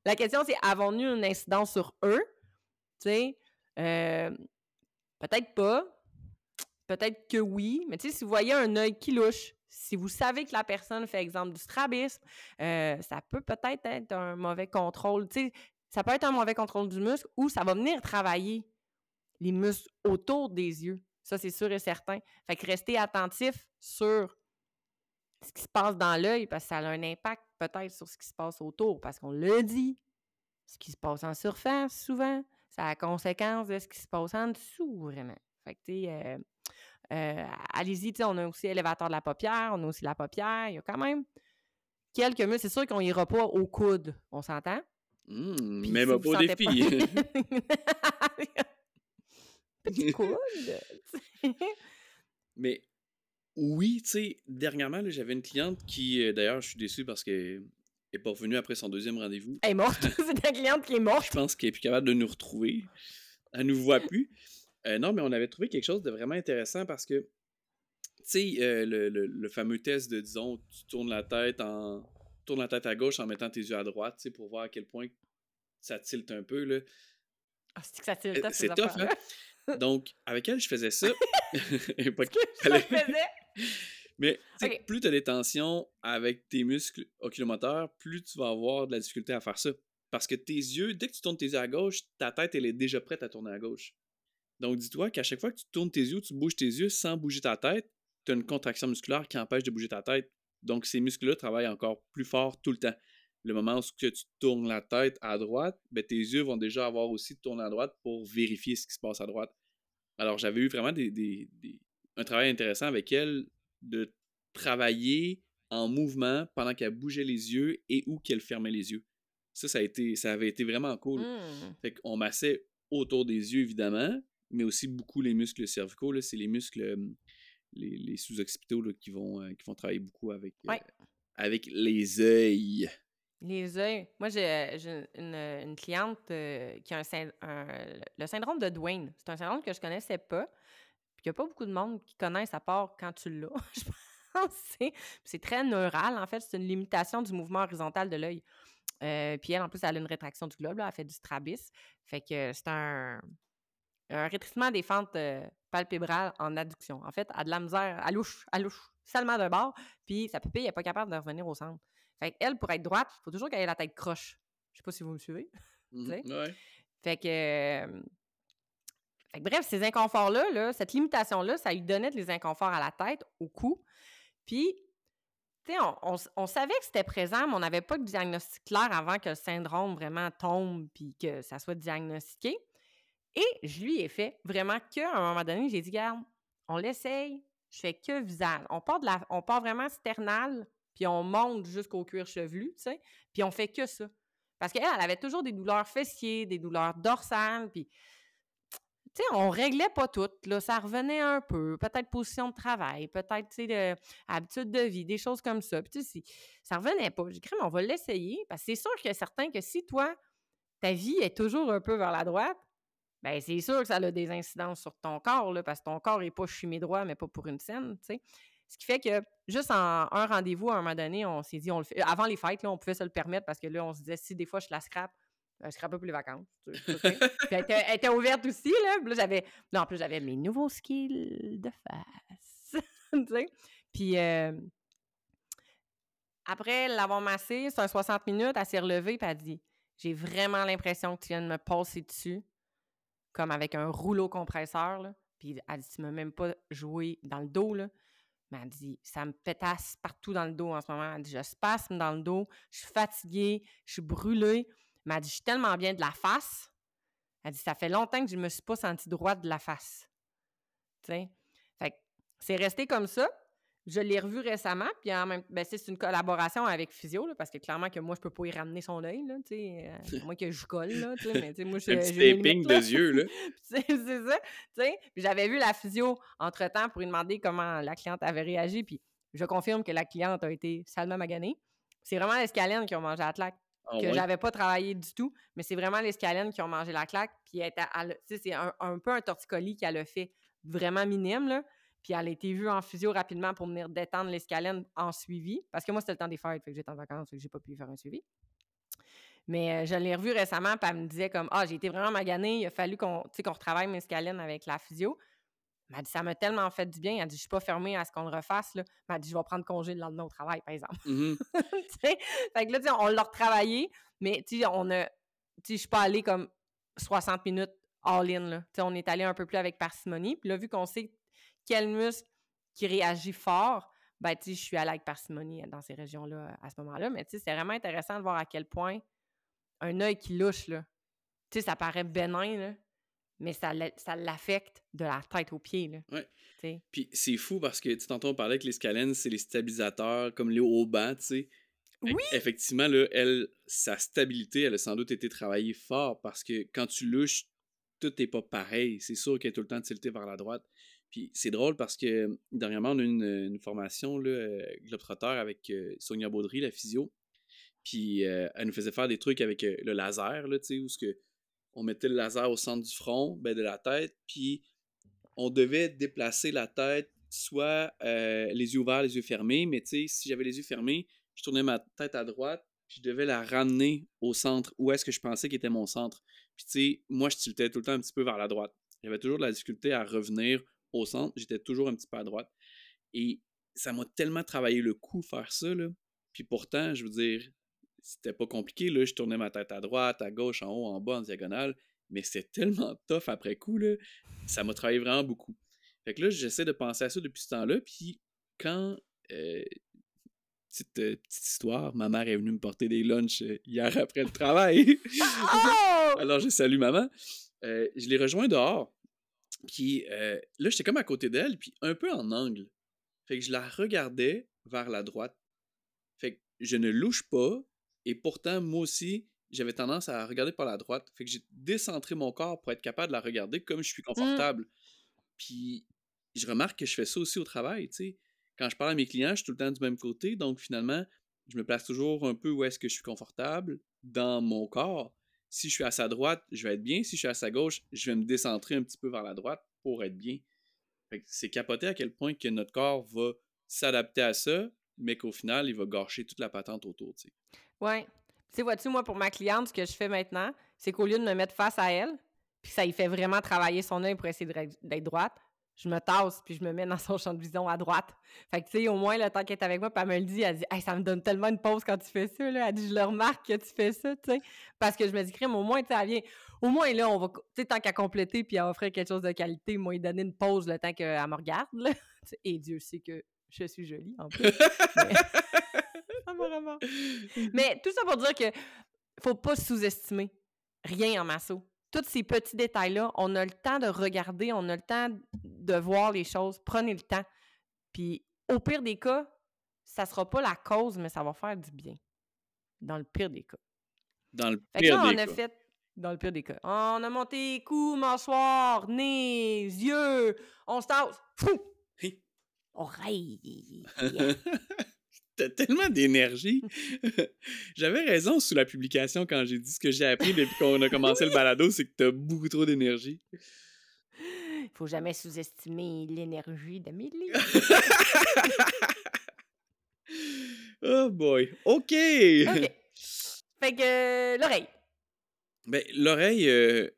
La question, c'est avons-nous une incidence sur eux? Tu sais, euh, peut-être pas. Peut-être que oui. Mais tu sais, si vous voyez un œil qui louche, si vous savez que la personne fait exemple du strabisme, euh, ça peut peut-être être un mauvais contrôle. Ça peut être un mauvais contrôle du muscle ou ça va venir travailler les muscles autour des yeux. Ça, c'est sûr et certain. Fait que restez attentif sur ce qui se passe dans l'œil parce que ça a un impact peut-être sur ce qui se passe autour. Parce qu'on le dit, ce qui se passe en surface, souvent, ça a conséquence de ce qui se passe en dessous, vraiment. Fait que, tu euh, euh, allez-y, tu sais, on a aussi l'élévateur de la paupière, on a aussi la paupière. Il y a quand même quelques muscles. C'est sûr qu'on ira pas au coude, on s'entend? Puis même si pas au pas- défi. Petit coude. Mais oui, tu sais, dernièrement, j'avais une cliente qui, euh, d'ailleurs, je suis déçu parce qu'elle n'est pas revenue après son deuxième rendez-vous. Elle est morte. C'est ta cliente qui est morte. Je pense qu'elle est plus capable de nous retrouver. Elle nous voit plus. Euh, non, mais on avait trouvé quelque chose de vraiment intéressant parce que, tu sais, euh, le, le- le fameux test de, disons, tu tournes la tête en tournes la tête à gauche en mettant tes yeux à droite, tu sais, pour voir à quel point ça tilte un peu, là. Ah, c'est que ça tire Euh, C'est affaires-là. hein? Donc, avec elle, je faisais ça. Je faisais. Mais plus tu as des tensions avec tes muscles oculomoteurs, plus tu vas avoir de la difficulté à faire ça. Parce que tes yeux, dès que tu tournes tes yeux à gauche, ta tête, elle est déjà prête à tourner à gauche. Donc, dis-toi qu'à chaque fois que tu tournes tes yeux, tu bouges tes yeux sans bouger ta tête, tu as une contraction musculaire qui empêche de bouger ta tête. Donc, ces muscles-là travaillent encore plus fort tout le temps. Le moment où tu tournes la tête à droite, ben, tes yeux vont déjà avoir aussi tourné à droite pour vérifier ce qui se passe à droite. Alors, j'avais eu vraiment des, un travail intéressant avec elle de travailler en mouvement pendant qu'elle bougeait les yeux et où qu'elle fermait les yeux. Ça, ça, a été, ça avait été vraiment cool. Mmh. Fait qu'on massait autour des yeux, évidemment, mais aussi beaucoup les muscles cervicaux. C'est les muscles, les, sous-occipitaux qui, vont, euh, qui vont travailler beaucoup avec, euh, avec les yeux. Les yeux. Moi, j'ai une, cliente euh, qui a un, le syndrome de Dwayne. C'est un syndrome que je connaissais pas. Puis il n'y a pas beaucoup de monde qui connaissent à part quand tu l'as. je pense. C'est très neural, en fait. C'est une limitation du mouvement horizontal de l'œil. puis elle, en plus, elle a une rétraction du globe. Elle fait du strabis. Fait que c'est un, un rétrécissement des fentes euh, palpébrales en adduction. En fait, elle a de la misère, à louche, à louche, seulement d'un bord, puis sa pupille n'est pas capable de revenir au centre. Fait qu'elle, pour être droite, il faut toujours qu'elle ait la tête croche. Je sais pas si vous me suivez. Mmh fait que... Euh, fait que bref, ces inconforts-là, là, cette limitation-là, ça lui donnait des inconforts à la tête, au cou. Puis, tu sais, on, on, savait que c'était présent, mais on n'avait pas de diagnostic clair avant que le syndrome vraiment tombe puis que ça soit diagnostiqué. Et je lui ai fait vraiment qu'à un moment donné, j'ai dit, garde, on l'essaye, je fais que visage. On part, de la, on part vraiment sternal, puis on monte jusqu'au cuir chevelu, tu sais, puis on fait que ça. Parce qu'elle, elle avait toujours des douleurs fessiers, des douleurs dorsales, puis, tu sais, on réglait pas toutes, là, ça revenait un peu, peut-être position de travail, peut-être, tu sais, habitude de vie, des choses comme ça. Puis, tu sais, ça revenait pas. J'ai dit, mais on va l'essayer, parce que c'est sûr que certain que si toi, ta vie est toujours un peu vers la droite, ben c'est sûr que ça a des incidences sur ton corps, là, parce que ton corps n'est pas chimé droit, mais pas pour une scène, tu sais. Ce qui fait que juste en un rendez-vous, à un moment donné, on s'est dit, on le fait. Avant les fêtes, là, on pouvait se le permettre parce que là, on se disait, si des fois je la scrape, ben, je scrape pas pour les vacances. Puis elle était, ouverte aussi, là. Puis là, j'avais. Non, en plus, j'avais mes nouveaux skills de face. tu sais. Puis euh, après l'avoir massé, c'est un 60 minutes, elle s'est relevée, puis elle dit J'ai vraiment l'impression que tu viens de me passer dessus comme avec un rouleau compresseur. Là. Puis elle dit, tu m'as même pas joué dans le dos. Là. Mais dit, ça me pétasse partout dans le dos en ce moment. Elle dit, je spasme dans le dos, je suis fatiguée, je suis brûlée. Mais elle dit, je suis tellement bien de la face. Elle dit, ça fait longtemps que je ne me suis pas sentie droite de la face. Tu c'est resté comme ça. Je l'ai revu récemment, puis en même ben, c'est une collaboration avec Physio, parce que clairement que moi, je peux pas y ramener son œil, là, tu sais, euh, moi que je colle, là, tu sais, mais moi, je... Un petit taping de yeux, là. c'est ça, tu sais. j'avais vu la Physio entre-temps pour lui demander comment la cliente avait réagi, puis je confirme que la cliente a été salement maganée. C'est vraiment l'escalène qui ont mangé la claque, ah que j'avais pas travaillé du tout, mais c'est vraiment l'escalène qui ont mangé la claque, puis c'est un, un peu un torticolis qu'elle a fait vraiment minime, là, puis elle a été vue en physio rapidement pour venir détendre l'escalène en suivi. Parce que moi, c'était le temps des fêtes, fait que j'étais en vacances, fait que j'ai pas pu faire un suivi. Mais euh, je l'ai revue récemment, puis elle me disait comme Ah, j'ai été vraiment maganée, il a fallu qu'on qu'on retravaille mes escalènes avec la physio. Elle m'a dit Ça m'a tellement fait du bien. Elle dit Je suis pas fermée à ce qu'on le refasse. Là. Elle m'a dit Je vais prendre congé le lendemain au travail, par exemple. Mm-hmm. fait que là, on l'a retravaillé, mais on a. Je suis pas allée comme 60 minutes all-in. On est allé un peu plus avec parcimonie. Puis là, vu qu'on sait quel muscle qui réagit fort, ben, tu je suis allée avec parcimonie dans ces régions-là à ce moment-là. Mais, tu sais, c'est vraiment intéressant de voir à quel point un œil qui louche, là, tu sais, ça paraît bénin, là, mais ça, l'affecte de la tête aux pieds, là. Ouais. Puis c'est fou parce que, tu tantôt, on parlait que les scalènes, c'est les stabilisateurs, comme les hauts bancs, tu sais. Oui. Effectivement, là, elle, sa stabilité, elle a sans doute été travaillée fort parce que quand tu louches, tout n'est pas pareil. C'est sûr qu'elle est tout le temps tiltée vers la droite. Puis c'est drôle parce que dernièrement, on a eu une, formation là, euh, Globetrotter avec euh, Sonia Baudry, la physio. Puis euh, elle nous faisait faire des trucs avec le laser, là, tu où on mettait le laser au centre du front, ben, de la tête, puis on devait déplacer la tête, soit les yeux ouverts, les yeux fermés, mais si j'avais les yeux fermés, je tournais ma tête à droite, puis je devais la ramener au centre, où est-ce que je pensais qu'était mon centre. Puis tu moi, je tiltais tout le temps un petit peu vers la droite. J'avais toujours de la difficulté à revenir au centre, j'étais toujours un petit peu à droite. Et ça m'a tellement travaillé le coup faire ça, là. Puis pourtant, je veux dire, c'était pas compliqué, là. Je tournais ma tête à droite, à gauche, en haut, en bas, en diagonale. Mais c'était tellement tough après coup, là. Ça m'a travaillé vraiment beaucoup. Fait que là, j'essaie de penser à ça depuis ce temps-là. Puis quand. Euh, petite, euh, petite histoire, ma mère est venue me porter des lunchs euh, hier après le travail. Oh! Alors, je salue maman. Euh, je l'ai rejoint dehors. Puis euh, là, j'étais comme à côté d'elle, puis un peu en angle. Fait que je la regardais vers la droite. Fait que je ne louche pas, et pourtant, moi aussi, j'avais tendance à regarder par la droite. Fait que j'ai décentré mon corps pour être capable de la regarder comme je suis confortable. Puis je remarque que je fais ça aussi au travail, tu sais. Quand je parle à mes clients, je suis tout le temps du même côté, donc finalement, je me place toujours un peu où est-ce que je suis confortable dans mon corps. Si je suis à sa droite, je vais être bien. Si je suis à sa gauche, je vais me décentrer un petit peu vers la droite pour être bien. C'est capoté à quel point que notre corps va s'adapter à ça, mais qu'au final, il va gâcher toute la patente autour, tu sais. Ouais. Tu vois-tu, moi, pour ma cliente, ce que je fais maintenant, c'est qu'au lieu de me mettre face à elle, puis ça y fait vraiment travailler son œil pour essayer d'être droite, je me tasse puis je me mets dans son champ de vision à droite. Fait que, tu sais, au moins, le temps qu'elle est avec moi, puis elle me le dit, elle dit, hey, ça me donne tellement une pause quand tu fais ça, là. Elle dit, je le remarque que tu fais ça, tu sais. Parce que je me dis, crème, au moins, tu sais, elle vient, au moins, là, on va, tu sais, tant qu'à compléter puis à offrir quelque chose de qualité, moi, lui donner une pause le temps qu'elle me regarde, là. Et Dieu sait que je suis jolie, en plus. Mais- vraiment- Mais tout ça pour dire que faut pas sous-estimer rien en masso. Tous ces petits détails-là, on a le temps de regarder, on a le temps de voir les choses. Prenez le temps. Puis, au pire des cas, ça sera pas la cause, mais ça va faire du bien. Dans le pire des cas. Dans le pire là, on des a cas. fait, dans le pire des cas, on a monté cou, mâchoire, nez, yeux, on se tasse, fou, oreille. T'as tellement d'énergie. J'avais raison sous la publication quand j'ai dit ce que j'ai appris depuis qu'on a commencé le balado, c'est que t'as beaucoup trop d'énergie. Faut jamais sous-estimer l'énergie d'Amélie. Oh boy. OK. OK. Fait que euh, l'oreille. Ben, l'oreille, euh,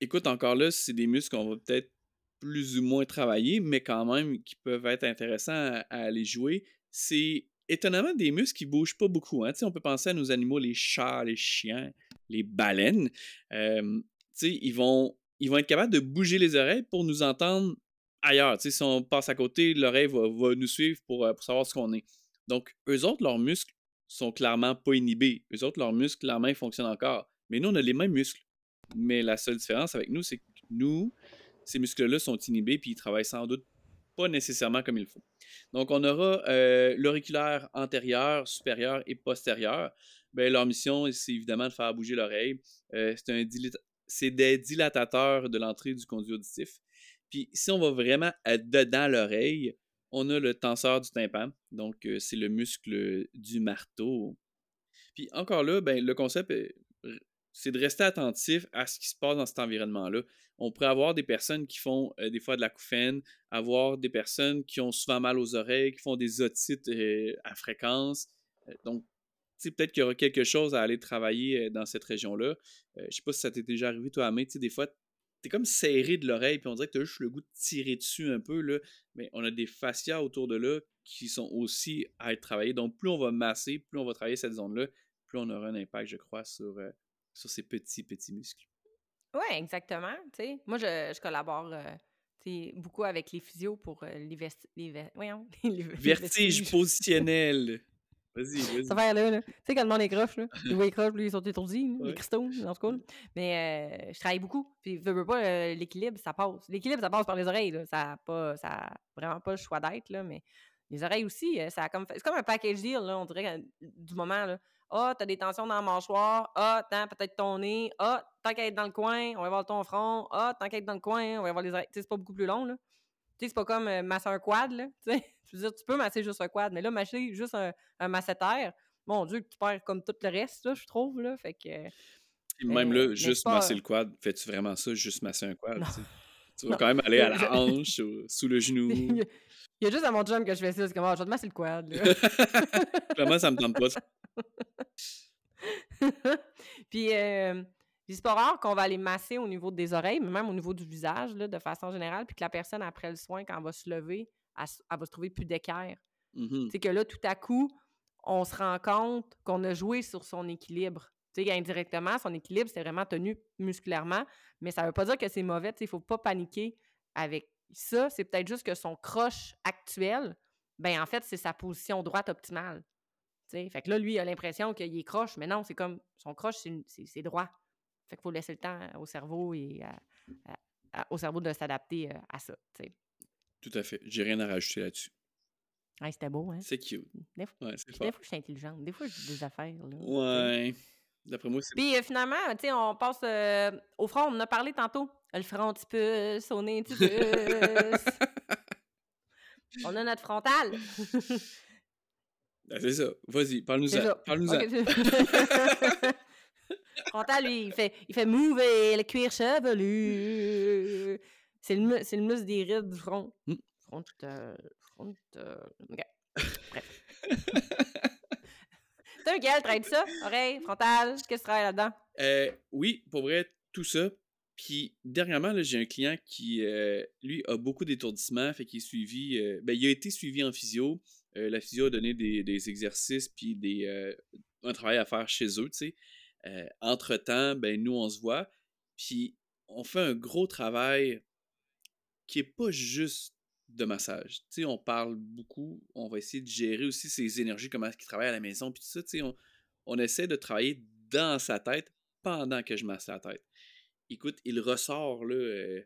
écoute, encore là, c'est des muscles qu'on va peut-être plus ou moins travailler, mais quand même qui peuvent être intéressants à, à aller jouer. C'est étonnamment des muscles qui bougent pas beaucoup. Hein? On peut penser à nos animaux, les chats, les chiens, les baleines. Ils vont, ils vont être capables de bouger les oreilles pour nous entendre ailleurs. Si on passe à côté, l'oreille va, va nous suivre pour, euh, pour savoir ce qu'on est. Donc, eux autres, leurs muscles sont clairement pas inhibés. Eux autres, leurs muscles, la main fonctionne encore. Mais nous, on a les mêmes muscles. Mais la seule différence avec nous, c'est que nous, ces muscles-là sont inhibés puis ils travaillent sans doute pas nécessairement comme il faut. Donc, on aura euh, l'auriculaire antérieur, supérieur et postérieur. Ben, leur mission, c'est évidemment de faire bouger l'oreille. Euh, c'est des dilatateurs de l'entrée du conduit auditif. Puis, si on va vraiment dedans l'oreille, on a le tenseur du tympan. Donc, euh, c'est le muscle du marteau. Puis, encore là, ben, le concept, c'est de rester attentif à ce qui se passe dans cet environnement-là. On pourrait avoir des personnes qui font euh, des fois de la couffaine, avoir des personnes qui ont souvent mal aux oreilles, qui font des otites euh, à fréquence. Euh, donc, tu peut-être qu'il y aura quelque chose à aller travailler dans cette région-là. Je sais pas si ça t'est déjà arrivé, toi, tu sais, des fois, t'es comme serré de l'oreille, puis on dirait que t'as juste le goût de tirer dessus un peu, là. Mais on a des fascias autour de là qui sont aussi à être travaillés. Donc, plus on va masser, plus on va travailler cette zone-là, plus on aura un impact, je crois, sur, sur ces petits, petits muscles. Oui, exactement. Moi, je, je collabore euh, beaucoup avec les physios pour euh, les, vesti- les, ve- voyons, les ve- les Vertige positionnel. Vas-y, vas-y. Ça fait là, là. Tu sais, quand le monde est croche, là. Les voix croches, ils sont étourdis, Ouais. les cristaux, en tout cas. là. Mais euh, je travaille beaucoup. Puis, veux, veux pas, euh, l'équilibre, ça passe. L'équilibre, ça passe par les oreilles, là. Ça a pas, ça a vraiment pas le choix d'être, là. Mais les oreilles aussi, ça a comme C'est comme un package deal, là, on dirait, du moment, là. Ah, t'as des tensions dans la mâchoire. Ah, tant peut-être ton nez. Ah, tant qu'à être dans le coin, on va voir ton front. Ah, tant qu'à être dans le coin, on va voir les oreilles. Tu sais, c'est pas beaucoup plus long, là. Tu sais, c'est pas comme euh, masser un quad, là. Tu veux dire, tu peux masser juste un quad, mais là, masser juste un, un masséter, mon Dieu, tu perds comme tout le reste, là, je trouve, là. Fait que. Même Euh, là, juste pas- masser le quad, fais-tu vraiment ça, juste masser un quad? Tu vas Non. quand même aller à la hanche, sous le genou. Il y a- juste à mon chum que je fais ça, c'est comme, ah, je vais te masser le quad, là. Clairement, ça me tente pas. Puis, euh, c'est pas rare qu'on va aller masser au niveau des oreilles, mais même au niveau du visage, là, de façon générale, puis que la personne, après le soin, quand elle va se lever, elle, va se trouver plus d'équerre. C'est que là, tout à coup, on se rend compte qu'on a joué sur son équilibre. Tu sais, indirectement, son équilibre, c'est vraiment tenu musculairement, mais ça veut pas dire que c'est mauvais. Il faut pas paniquer avec ça. C'est peut-être juste que son croche actuel, ben en fait, c'est sa position droite optimale. Fait que là, lui, il a l'impression qu'il est croche, mais non, c'est comme son croche, c'est droit. Fait qu'il faut laisser le temps au cerveau et au cerveau de s'adapter euh, à ça. Tout à fait. J'ai rien à rajouter là-dessus. c'était beau, hein? C'est cute. Des fois, ouais, des fois, je suis intelligente. Des fois, je dis des affaires. Là, ouais. D'après moi, c'est. Puis euh, finalement, tu sais, on passe euh, au front. On en a parlé tantôt. Le front petit peu, son nez un petit peu. on a notre frontal. Ben, c'est ça. Vas-y, parle-nous-en. Parle-nous-en. frontal, lui, il fait, il fait mouver le cuir chevelu. C'est le, le muscle des rides du front. Mm. Front, euh, front, OK. Bref. Toi, Miguel, travailles ça? Oreille, frontal, qu'est-ce que tu travailles là-dedans? Euh, oui, pour vrai, tout ça. Puis dernièrement, j'ai un client qui, euh, lui, a beaucoup d'étourdissements, fait qu'il est suivi. Euh, ben, il a été suivi en physio. La physio a donné des, exercices puis des, un travail à faire chez eux, tu sais. Entre-temps, ben, nous, on se voit. Puis on fait un gros travail qui est pas juste de massage. Tu on parle beaucoup, on va essayer de gérer aussi ses énergies, comment est-ce qu'il travaille à la maison, puis tout ça, on, essaie de travailler dans sa tête pendant que je masse la tête. Écoute, il ressort, là, euh,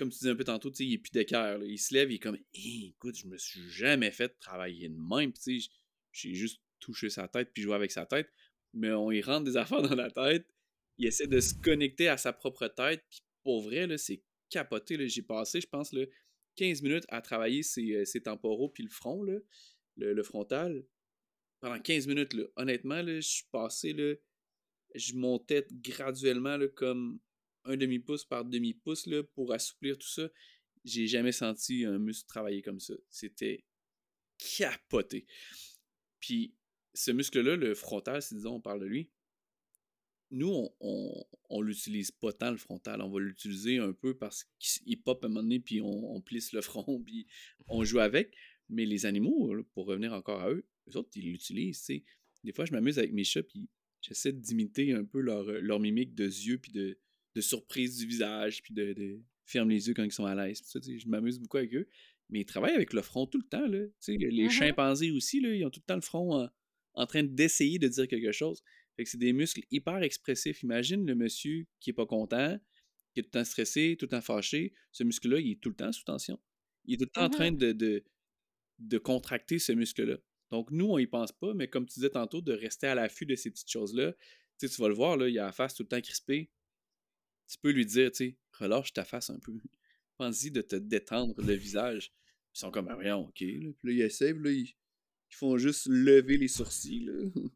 comme tu disais un peu tantôt, il est plus d'équerre, il se lève, il est comme, écoute, je me suis jamais fait travailler de même, puis j'ai juste touché sa tête, puis joué avec sa tête, mais on y rentre des affaires dans la tête, il essaie de se connecter à sa propre tête, puis pour vrai, là, c'est capoté. J'ai passé, je pense, 15 minutes à travailler ses, euh, temporaux puis le front, le, frontal. Pendant 15 minutes, honnêtement, je suis passé, là, je montais graduellement comme un demi-pouce par demi-pouce pour assouplir tout ça. J'ai jamais senti un muscle travailler comme ça. C'était capoté. Puis ce muscle-là, le frontal, si disons on parle de lui, nous, on, on, l'utilise pas tant le frontal. On va l'utiliser un peu parce qu'il pop à un moment donné, puis on, plisse le front, puis on joue avec. Mais les animaux, pour revenir encore à eux, eux autres, ils l'utilisent. Des fois, je m'amuse avec mes chats, puis j'essaie d'imiter un peu leur, leur, mimique de yeux, puis de, de, surprise du visage, puis de, de ferme les yeux quand ils sont à l'aise. Je m'amuse beaucoup avec eux. Mais ils travaillent avec le front tout le temps. Là. Les mmh chimpanzés aussi, là, ils ont tout le temps le front en train d'essayer de dire quelque chose c'est des muscles hyper expressifs. Imagine le monsieur qui est pas content, qui est tout le temps stressé, tout le temps fâché. Ce muscle-là, il est tout le temps sous tension. Il est tout le temps en train mmh de, de, contracter ce muscle-là. Donc, nous, on y pense pas, mais comme tu disais tantôt, de rester à l'affût de ces petites choses-là. Tu vas le voir, là, il a la face tout le temps crispée. Tu peux lui dire, tu relâche ta face un peu. Pense-y de te détendre le visage. Ils sont comme, ah, rien, ok. Puis là, ils essaient, là, ils, font juste lever les sourcils. Là.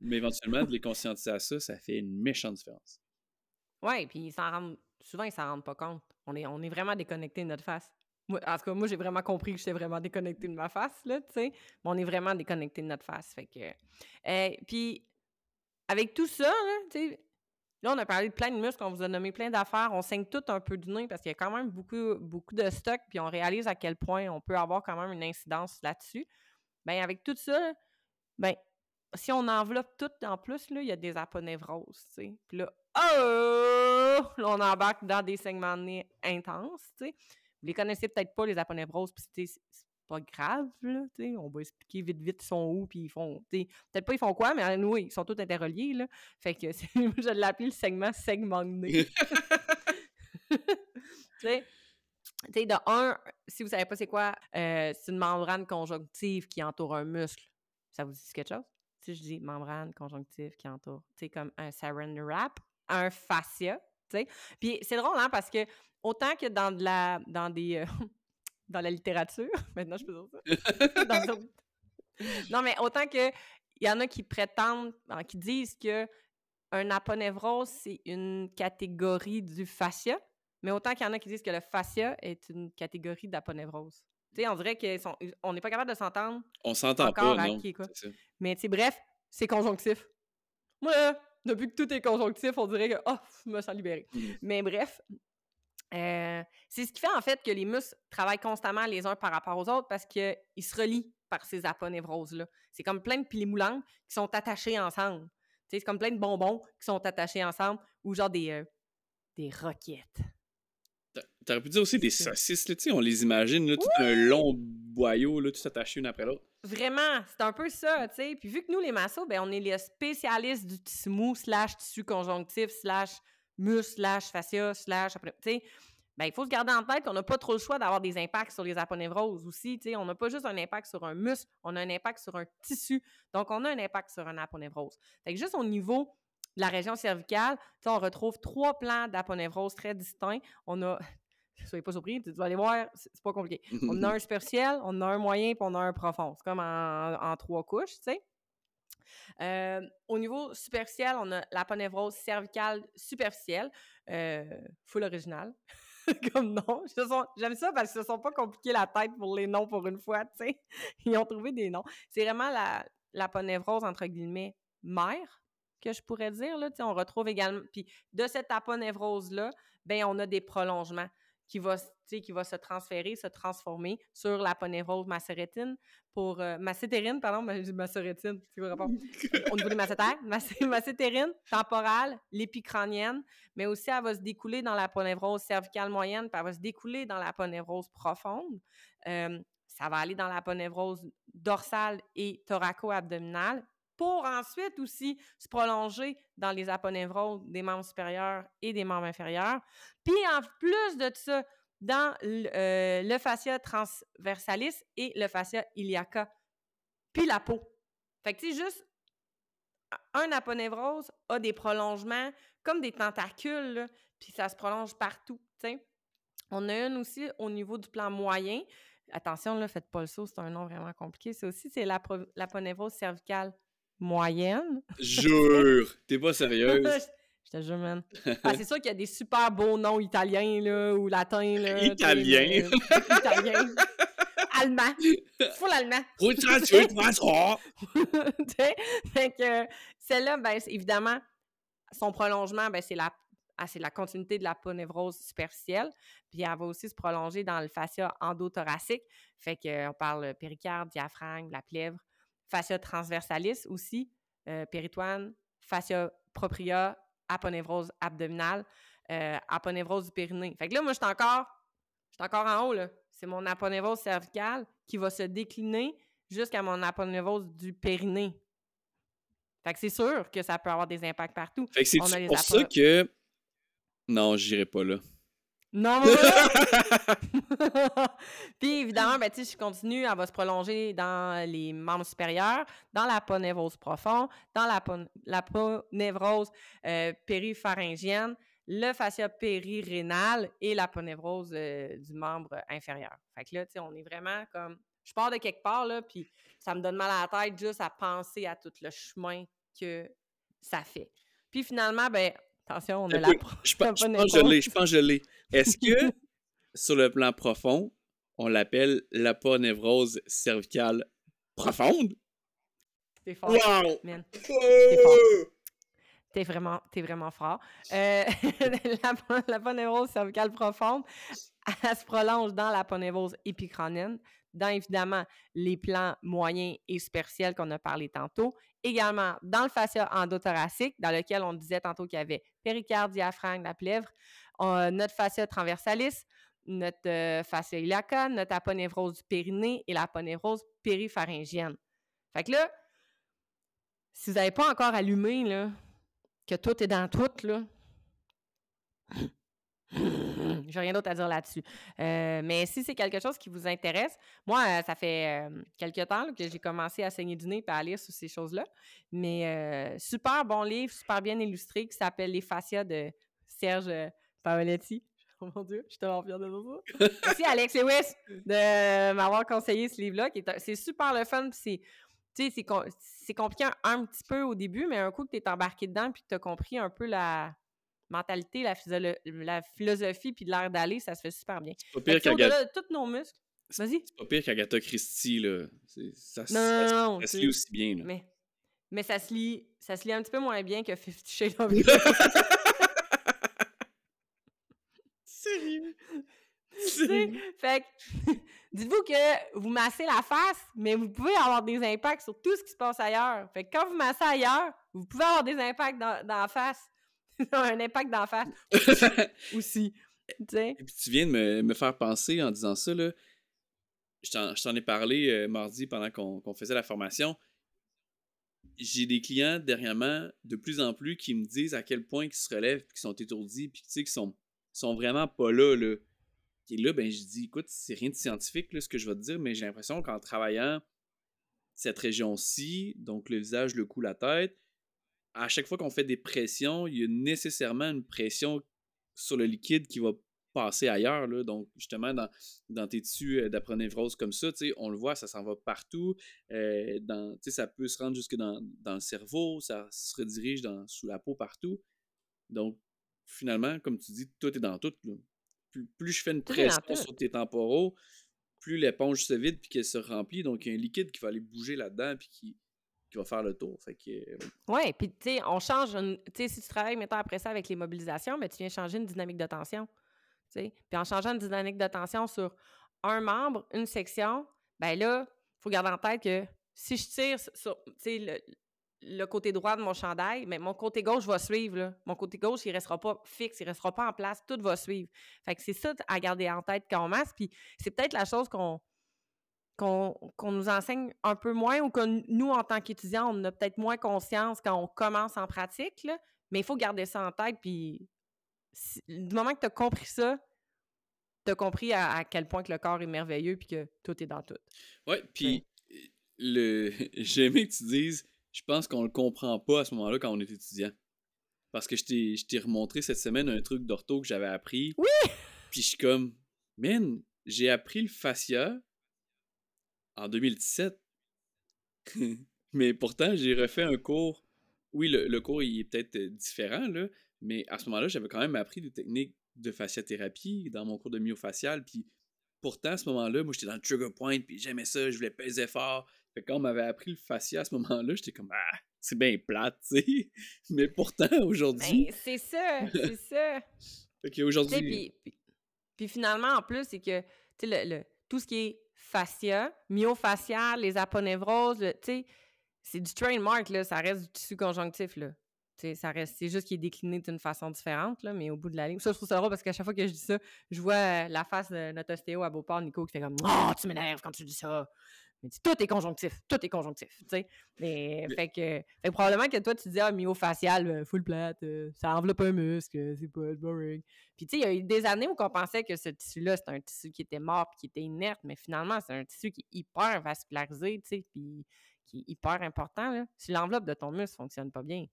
Mais éventuellement, de les conscientiser à ça, ça fait une méchante différence. Oui, puis ils s'en rendent, souvent, ils s'en rendent pas compte. On est, on est vraiment déconnecté de notre face. En tout cas, moi, j'ai vraiment compris que j'étais vraiment déconnecté de ma face, là, tu sais. Mais on est vraiment déconnecté de notre face. Fait que. Euh, puis, avec tout ça, là, tu sais, Là, on a parlé de plein de muscles, on vous a nommé plein d'affaires. On saigne tout un peu du nez parce qu'il y a quand même beaucoup, de stock, puis on réalise à quel point on peut avoir quand même une incidence là-dessus. Bien, avec tout ça, ben, si on enveloppe tout en plus, là, il y a des aponevroses, tu sais. Puis là, oh! on embarque dans des segments de nez intenses, tu sais. Vous les connaissez peut-être pas, les aponevroses, puis pas grave, là, tu sais. On va expliquer vite, vite, ils sont où, puis ils font, tu sais, peut-être pas ils font quoi, mais nous, ils sont tous interreliés, là. Fait que je l'ai appelé le segment segment de nez. tu sais. Tu sais, de un, si vous savez pas c'est quoi, euh, c'est une membrane conjonctive qui entoure un muscle. Ça vous dit quelque chose? si je dis membrane conjonctive qui entoure, tu sais, comme un saran wrap, un fascia, tu sais. Puis c'est drôle, hein, parce que autant que dans de la, dans des, euh, dans la littérature, maintenant je peux dire ça, non, mais autant que il y en a qui prétendent, qui disent que un aponevrose, c'est une catégorie du fascia, mais autant qu'il y en a qui disent que le fascia est une catégorie d'aponevrose. Tu sais, on dirait qu'on n'est pas capable de s'entendre. On s'entend pas, non. quoi. Mais tu sais, bref, c'est conjonctif. Moi, depuis que tout est conjonctif, on dirait que, oh, je me sens libéré. Mmh. Mais bref, euh, c'est ce qui fait en fait que les muscles travaillent constamment les uns par rapport aux autres parce qu'ils se relient. par ces aponevroses-là. C'est comme plein de pilés moulants qui sont attachés ensemble. C'est comme plein de bonbons qui sont attachés ensemble ou genre des, euh, des roquettes. T'aurais pu dire aussi des saucisses, là, on les imagine, là, tout un long boyau, là, tout attaché une après l'autre. Vraiment, c'est un peu ça, tu sais. Puis vu que nous, les massos, ben, on est les spécialistes du tissu mou, slash tissu conjonctif, slash muscle, slash fascia, slash... Tu sais, ben, il faut se garder en tête qu'on n'a pas trop le choix d'avoir des impacts sur les aponevroses aussi. Tu sais, on n'a pas juste un impact sur un muscle, on a un impact sur un tissu. Donc, on a un impact sur un aponevrose. Fait que juste au niveau de la région cervicale, on retrouve trois plans d'aponevrose très distincts. On a, soyez pas surpris, tu vas aller voir, c'est pas compliqué. On a un superficiel, on a un moyen, puis on a un profond. C'est comme en, trois couches, tu sais. Euh, au niveau superficiel, on a l'aponevrose cervicale superficielle, euh, full original. comme nom. J'aime ça parce qu'ils se sont pas compliqués la tête pour les noms pour une fois, tu. Ils ont trouvé des noms. C'est vraiment la, l'aponevrose, entre guillemets, mère, que je pourrais dire, là. On retrouve également... Puis de cette aponevrose-là, ben on a des prolongements qui va, qui va se transférer, se transformer sur l'aponevrose macérétine pour euh, macétérine, pardon, macérétine, c'est quoi rapport? Au niveau des macétaires, macétérine, temporale, l'épicranienne, mais aussi elle va se découler dans l'aponevrose cervicale moyenne, puis elle va se découler dans l'aponevrose profonde. Euh, ça va aller dans l'aponevrose dorsale et thoraco-abdominale, pour ensuite aussi se prolonger dans les aponevroses des membres supérieurs et des membres inférieurs. Puis en plus de ça, dans euh, le fascia transversalis et le fascia iliaca, puis la peau. Fait que tu juste un aponevrose a des prolongements comme des tentacules, puis ça se prolonge partout. On a une aussi au niveau du plan moyen. Attention, là, faites pas le saut, c'est un nom vraiment compliqué. C'est aussi, c'est l'aponevrose cervicale moyenne. Jure! T'es pas sérieuse? Je te jure, man. Ah, c'est sûr qu'il y a des super beaux noms italiens, là, ou latins, là. Italien! Italien. allemand. Full allemand. fait que celle-là, ben, évidemment, son prolongement, ben, c'est la ah, c'est la continuité de la ponévrose superficielle, puis elle va aussi se prolonger dans le fascia endothoracique, fait qu'on parle péricarde, diaphragme, la plèvre, fascia transversalis aussi, euh, péritoine, fascia propria, aponevrose abdominale, euh, aponevrose du périnée. Fait que là, moi, je suis encore, encore en haut, là. C'est mon aponevrose cervicale qui va se décliner jusqu'à mon aponevrose du périnée. Fait que c'est sûr que ça peut avoir des impacts partout. Fait que c'est pour ça que... Non, j'irai pas là. Non, Puis évidemment, ben, si je continue, elle va se prolonger dans les membres supérieurs, dans la ponévrose profonde, dans la, la ponévrose euh, péripharyngienne, le fascia périrénal et la ponévrose euh, du membre inférieur. Fait que là, tu sais, on est vraiment comme. Je pars de quelque part, là, puis ça me donne mal à la tête juste à penser à tout le chemin que ça fait. Puis finalement, ben, attention, on a la. Je pense, je pense que je l'ai, je pense que je l'ai. Est-ce que, sur le plan profond, on l'appelle l'aponevrose cervicale profonde? T'es fort. Wow! T'es fort. T'es vraiment, vraiment fort. Euh, l'aponevrose cervicale profonde, elle se prolonge dans l'aponevrose épicronienne, dans évidemment les plans moyens et superficiels qu'on a parlé tantôt, également dans le fascia endothoracique, dans lequel on disait tantôt qu'il y avait péricarde, diaphragme, la plèvre, notre fascia transversalis, notre euh, fascia iliaca, notre aponevrose du périnée et l'aponevrose péripharyngienne. Fait que là, si vous n'avez pas encore allumé, là, que tout est dans tout, là, j'ai rien d'autre à dire là-dessus. Euh, mais si c'est quelque chose qui vous intéresse, moi, euh, ça fait quelques temps que j'ai commencé à saigner du nez et à lire sur ces choses-là. Mais super bon livre, super bien illustré, qui s'appelle Les fascias de Serge Paoletti. Oh mon Dieu, je suis tellement fière de ça. Merci Alex Lewis de m'avoir conseillé ce livre-là. C'est super le fun. C'est c'est compliqué un, petit peu au début, mais un coup que tu es embarqué dedans puis que tu as compris un peu la mentalité, la, la philosophie puis de l'air d'aller, ça se fait super bien. C'est pas pire qu'Agatha. tous nos muscles. Vas-y. C'est pas pire qu'Agatha Christie, là. Ça, non, ça, non, ça se lit aussi bien, là. Mais, mais ça se lit ça se lit un petit peu moins bien que Fifty Shades of Sérieux? Sérieux? Fait que, Dites-vous que vous massez la face, mais vous pouvez avoir des impacts sur tout ce qui se passe ailleurs. Fait que quand vous massez ailleurs, vous pouvez avoir des impacts dans, dans la face. un impact la face aussi. Et puis tu viens de me, faire penser en disant ça, là. Je t'en ai parlé euh, mardi pendant qu'on faisait la formation. J'ai des clients dernièrement, de plus en plus, qui me disent à quel point ils se relèvent, puis qu'ils sont étourdis, puis tu sais, qu'ils sont, sont vraiment pas là, là. Et là, ben, je dis, écoute, c'est rien de scientifique, là, ce que je vais te dire, mais j'ai l'impression qu'en travaillant cette région-ci, donc le visage, le cou, la tête, à chaque fois qu'on fait des pressions, il y a nécessairement une pression sur le liquide qui va passer ailleurs. Là. Donc, justement, dans, dans tes tissus euh, d'apronévrose comme ça, on le voit, ça s'en va partout. Euh, dans, ça peut se rendre jusque dans, dans, le cerveau, ça se redirige dans, sous la peau partout. Donc, finalement, comme tu dis, tout est dans tout. Plus, je fais une pression sur tes temporaux, plus l'éponge se vide puis qu'elle se remplit. Donc, il y a un liquide qui va aller bouger là-dedans puis qui, qui va faire le tour. Fait que, euh, ouais, puis tu sais, on change. Tu sais, si tu travailles maintenant après ça avec les mobilisations, mais ben, tu viens changer une dynamique de tension. Puis en changeant une dynamique de tension sur un membre, une section, ben là, il faut garder en tête que si je tire sur le, le côté droit de mon chandail, mais mon côté gauche va suivre. Là. Mon côté gauche, il ne restera pas fixe, il ne restera pas en place, tout va suivre. Fait que c'est ça à garder en tête quand on masse. Puis c'est peut-être la chose qu'on qu'on nous enseigne un peu moins ou que nous, en tant qu'étudiants, on a peut-être moins conscience quand on commence en pratique. Là, mais il faut garder ça en tête. Puis du moment que tu as compris ça, tu as compris à, quel point que le corps est merveilleux puis que tout est dans tout. Oui, puis le... j'ai aimé que tu dises je pense qu'on le comprend pas à ce moment-là quand on est étudiant. Parce que je t'ai remontré cette semaine un truc d'ortho que j'avais appris. Oui! Puis je suis comme, man, j'ai appris le fascia en 2017. mais pourtant, j'ai refait un cours. Oui, le, cours il est peut-être euh, différent, là, mais à ce moment-là, j'avais quand même appris des techniques de fasciathérapie dans mon cours de myofacial. Puis pourtant, à ce moment-là, moi, j'étais dans le trigger point, puis j'aimais ça, je voulais peser fort. Fait quand on m'avait appris le fascia à ce moment-là, j'étais comme ah, c'est bien plate, tu sais. Mais pourtant aujourd'hui. Ben, c'est ça, c'est ça. fait qu'aujourd'hui. Puis, puis, finalement, en plus, c'est que tu sais, le, tout ce qui est fascia, myofascial, les aponevroses, tu sais, c'est du trademark, là, ça reste du tissu conjonctif, là. Ça reste, c'est juste qu'il est décliné d'une façon différente, là, mais au bout de la ligne. Ça, je trouve ça drôle parce qu'à chaque fois que je dis ça, je vois la face de notre ostéo à Beauport, Nico, qui fait comme Oh, tu m'énerves quand tu dis ça. Mais tout est conjonctif, tout est conjonctif, tu sais. Mais, fait, que, probablement que toi, tu dis, ah, myofacial, euh, full plate, euh, ça enveloppe un muscle, c'est pas boring. Puis, tu sais, il y a eu des années où on pensait que ce tissu-là, c'était un tissu qui était mort qui était inerte, mais finalement, c'est un tissu qui est hyper vascularisé, tu sais, puis qui est hyper important, là. Si l'enveloppe de ton muscle fonctionne pas bien,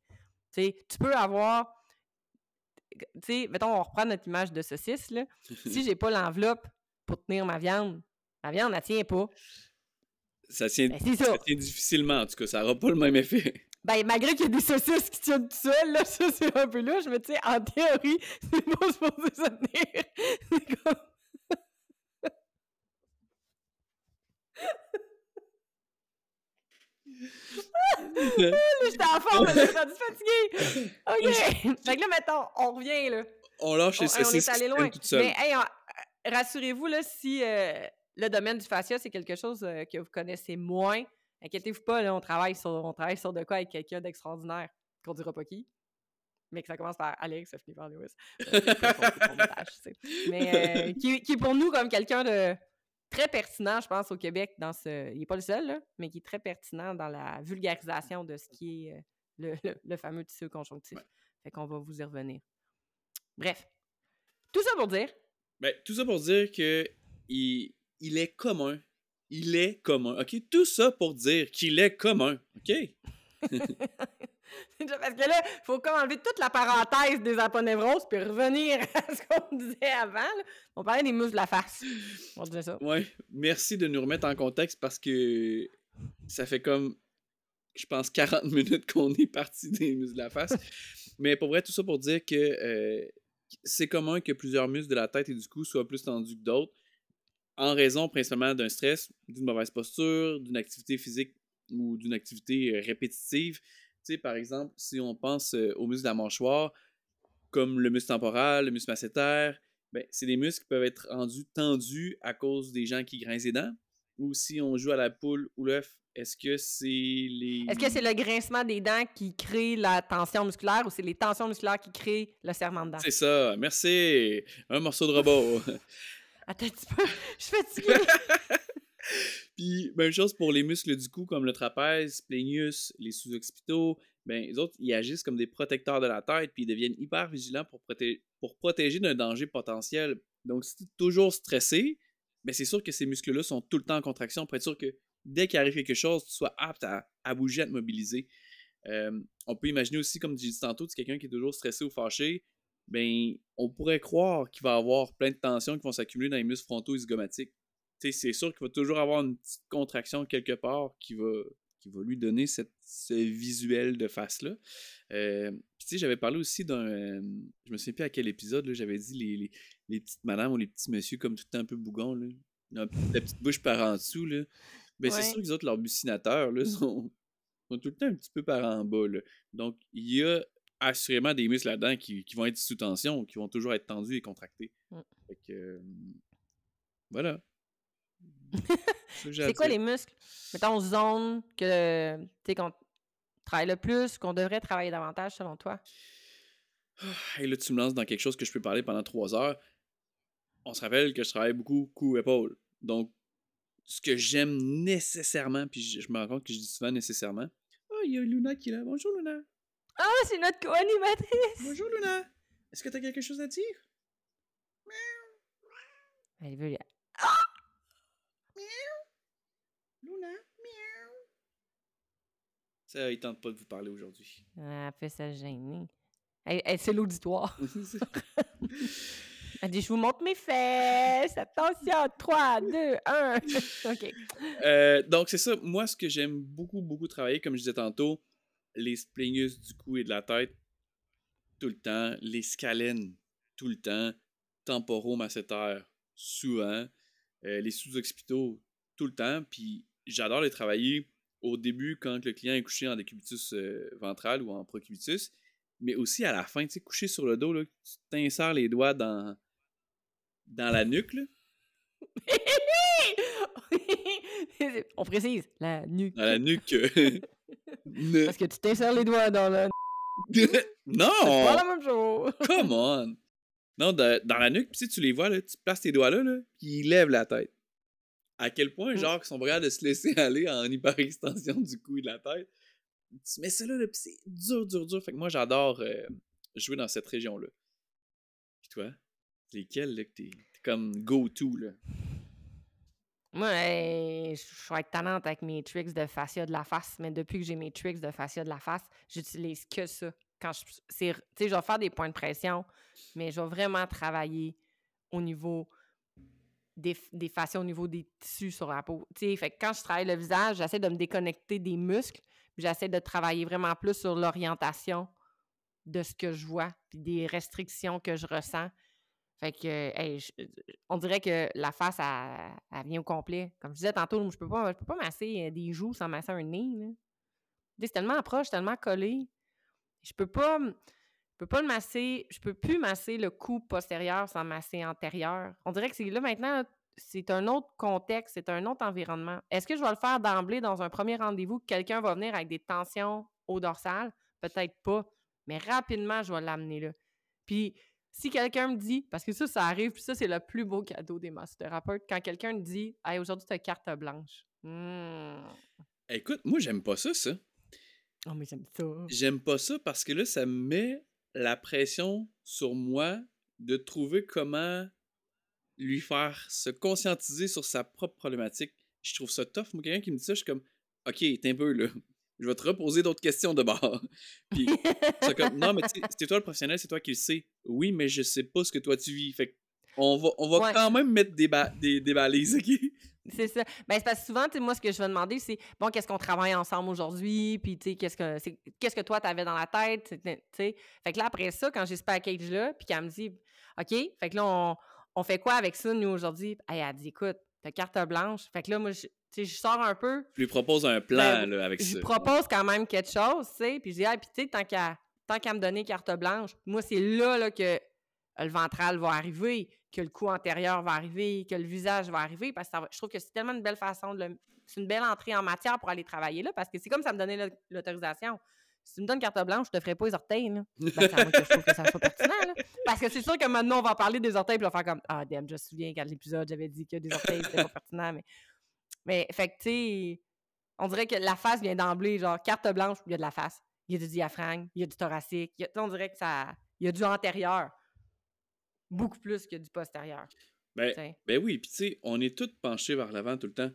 tu sais, tu peux avoir tu sais, mettons, on reprend notre image de saucisse, là. si j'ai pas l'enveloppe pour tenir ma viande, la viande, elle tient pas. Ça tient, ben, difficilement, en tout cas. Ça n'aura pas le même effet. Ben, malgré qu'il y a des saucisses qui tiennent tout seuls, là, ça, c'est un peu louche, mais tu sais, en théorie, c'est pas supposé se tenir. C'est comme... là, j'étais en forme, je suis fatiguée. OK. fait que là, mettons, on revient, là. On lâche les saucisses. On est allé loin. Mais, hey, rassurez-vous, là, si... Euh, le domaine du fascia, c'est quelque chose euh, que vous connaissez moins. Inquiétez-vous pas, là, on travaille sur, on travaille sur de quoi avec quelqu'un d'extraordinaire, qu'on dira pas qui, mais que ça commence par Alex, ça finit par Lewis. mais euh, qui, est pour nous comme quelqu'un de très pertinent, je pense, au Québec. Dans ce, il n'est pas le seul, mais qui est très pertinent dans la vulgarisation de ce qui est euh, le, fameux tissu conjonctif. Fait qu'on va vous y revenir. Bref, tout ça pour dire. Ben, tout ça pour dire que il, il est commun. Il est commun. OK? Tout ça pour dire qu'il est commun. OK? Parce que là, il faut comme enlever toute la parenthèse des aponevroses puis revenir à ce qu'on disait avant. On parlait des muscles de la face. On disait ça. Ouais. Merci de nous remettre en contexte parce que ça fait comme, je pense, 40 minutes qu'on est parti des muscles de la face. Mais pour vrai, tout ça pour dire que euh, c'est commun que plusieurs muscles de la tête et du cou soient plus tendus que d'autres en raison principalement d'un stress, d'une mauvaise posture, d'une activité physique ou d'une activité euh, répétitive. Tu sais, par exemple, si on pense euh, aux muscles de la mâchoire, comme le muscle temporal, le muscle masséter, ben, c'est des muscles qui peuvent être rendus tendus à cause des gens qui grincent les dents. Ou si on joue à la poule ou l'œuf, est-ce que c'est les. Est-ce que c'est le grincement des dents qui crée la tension musculaire ou c'est les tensions musculaires qui créent le serrement de dents? C'est ça, merci. Un morceau de robot. Attends un petit peu, je suis fatiguée. Puis, même chose pour les muscles du cou, comme le trapèze, plénius, les sous-occipitaux. Ben, les autres, ils agissent comme des protecteurs de la tête, puis ils deviennent hyper vigilants pour, protéger d'un danger potentiel. Donc, si tu es toujours stressé, ben, c'est sûr que ces muscles-là sont tout le temps en contraction pour être sûr que dès qu'il arrive quelque chose, tu sois apte à, bouger, à te mobiliser. Euh, on peut imaginer aussi, comme j'ai dit tantôt, quelqu'un qui est toujours stressé ou fâché, ben, on pourrait croire qu'il va avoir plein de tensions qui vont s'accumuler dans les muscles frontaux et zygomatiques c'est sûr qu'il va toujours avoir une petite contraction quelque part qui va, qui va lui donner cette, ce visuel de face-là. Euh, j'avais parlé aussi d'un. je me souviens plus à quel épisode, j'avais dit les, les, petites madames ou les petits messieurs comme tout le temps un peu bougon, là. La petite bouche par en dessous, là. Ben, c'est sûr que les autres, leurs bucinateurs, là, sont, sont, tout le temps un petit peu par en bas, là. Donc, il y a assurément des muscles là-dedans qui, qui, vont être sous tension, qui vont toujours être tendus et contractés. Mmh. Fait que. Euh, voilà. c'est quoi les muscles? Mettons, zone que tu qu'on travaille le plus, qu'on devrait travailler davantage selon toi? Et là, tu me lances dans quelque chose que je peux parler pendant trois heures. On se rappelle que je travaille beaucoup cou-épaule. Donc, ce que j'aime nécessairement, puis je, me rends compte que je dis souvent nécessairement. Oh, il y a Luna qui est là. Bonjour, Luna. Ah, c'est notre co-animatrice. Bonjour, Luna. Est-ce que tu as quelque chose à dire? Elle veut. Luna, miaou. Ça, il tente pas de vous parler aujourd'hui. Elle fait ça gêner. c'est l'auditoire. Elle dit Je vous montre mes fesses. Attention, 3, 2, 1. OK. Euh, donc, c'est ça. Moi, ce que j'aime beaucoup, beaucoup travailler, comme je disais tantôt, les splenius du cou et de la tête, tout le temps. Les scalènes, tout le temps. Temporomacétaires, souvent. Euh, les sous-occipitaux, tout le temps. Puis j'adore les travailler au début quand le client est couché en décubitus euh, ventral ou en procubitus, mais aussi à la fin, tu sais, couché sur le dos, là, tu t'insères les doigts dans, dans la nuque. Là. On précise, la nuque. Dans la nuque. Parce que tu t'insères les doigts dans la non! C'est pas la même chose! Come on! Non, dans la nuque, puis tu les vois, là, tu places tes doigts là, là puis ils lèvent la tête à quel point, mmh. genre, ils sont prêts de se laisser aller en hyperextension du cou et de la tête. Tu mets ça là, là c'est dur, dur, dur. Fait que moi, j'adore euh, jouer dans cette région-là. Puis toi, lesquels, là, que t'es comme go-to, là? Moi, je suis talente avec mes tricks de fascia de la face, mais depuis que j'ai mes tricks de fascia de la face, j'utilise que ça. Quand je, tu sais, je vais faire des points de pression, mais je vais vraiment travailler au niveau des, des fascias au niveau des tissus sur la peau. fait quand je travaille le visage, j'essaie de me déconnecter des muscles, j'essaie de travailler vraiment plus sur l'orientation de ce que je vois, puis des restrictions que je ressens. Fait que, on dirait que la face, elle, vient au complet. Comme je disais tantôt, je peux pas, je peux pas masser euh, des joues sans masser un nez. C'est tellement proche, tellement collé. Je peux pas, je peux masser, je peux plus masser le cou postérieur sans masser antérieur. On dirait que c'est là maintenant, c'est un autre contexte, c'est un autre environnement. Est-ce que je vais le faire d'emblée dans un premier rendez-vous quelqu'un va venir avec des tensions au dorsal? Peut-être pas, mais rapidement, je vais l'amener là. Puis, si quelqu'un me dit, parce que ça, ça arrive, puis ça, c'est le plus beau cadeau des massothérapeutes, quand quelqu'un me dit, hey, aujourd'hui, tu as carte blanche. Mmh. Écoute, moi, j'aime pas ça, ça. Oh, mais j'aime ça. J'aime pas ça parce que là, ça me met la pression sur moi de trouver comment lui faire se conscientiser sur sa propre problématique. Je trouve ça tough. Moi, quelqu'un qui me dit ça, je suis comme, OK, t'es un peu là. Je vais te reposer d'autres questions de bord. Puis, c'est comme, non, mais c'est toi le professionnel, c'est toi qui le sais. Oui, mais je sais pas ce que toi tu vis. Fait on va, on va quand même mettre des, des, des balises, OK? C'est ça. Ben, c'est parce que souvent, moi, ce que je vais demander, c'est bon, qu'est-ce qu'on travaille ensemble aujourd'hui? Puis, tu sais, qu'est-ce que, qu'est-ce que toi, t'avais dans la tête? Tu sais. Fait que là, après ça, quand j'ai ce package-là, puis qu'elle me dit, OK, fait que là, on, on fait quoi avec ça, nous, aujourd'hui? Elle a dit, écoute, carte blanche. Fait que là, moi, je, je sors un peu. Je lui propose un plan, ben, là, avec ça. Je lui propose quand même quelque chose, tu sais. Puis je dis, ah, puis tu sais, tant qu'à me donner carte blanche, moi, c'est là, là que le ventral va arriver que le cou antérieur va arriver, que le visage va arriver, parce que je trouve que c'est tellement une belle façon de le, C'est une belle entrée en matière pour aller travailler là, parce que c'est comme ça me donnait l'autorisation. Si tu me donnes carte blanche, je te ferai pas les orteils. Là. Ben, c'est à moi que je trouve que ça soit pertinent. Parce que c'est sûr que maintenant, on va parler des orteils, puis on va faire comme Ah, damn, je me souviens qu'à l'épisode, j'avais dit que des orteils, c'était pas pertinent. Mais, mais fait que, tu sais, on dirait que la face vient d'emblée, genre carte blanche, il y a de la face. Il y a du diaphragme, il y a du thoracique. on dirait que ça. Il y a du antérieur. Beaucoup plus que du postérieur. Ben, ben oui, puis tu sais, on est tous penchés vers l'avant tout le temps.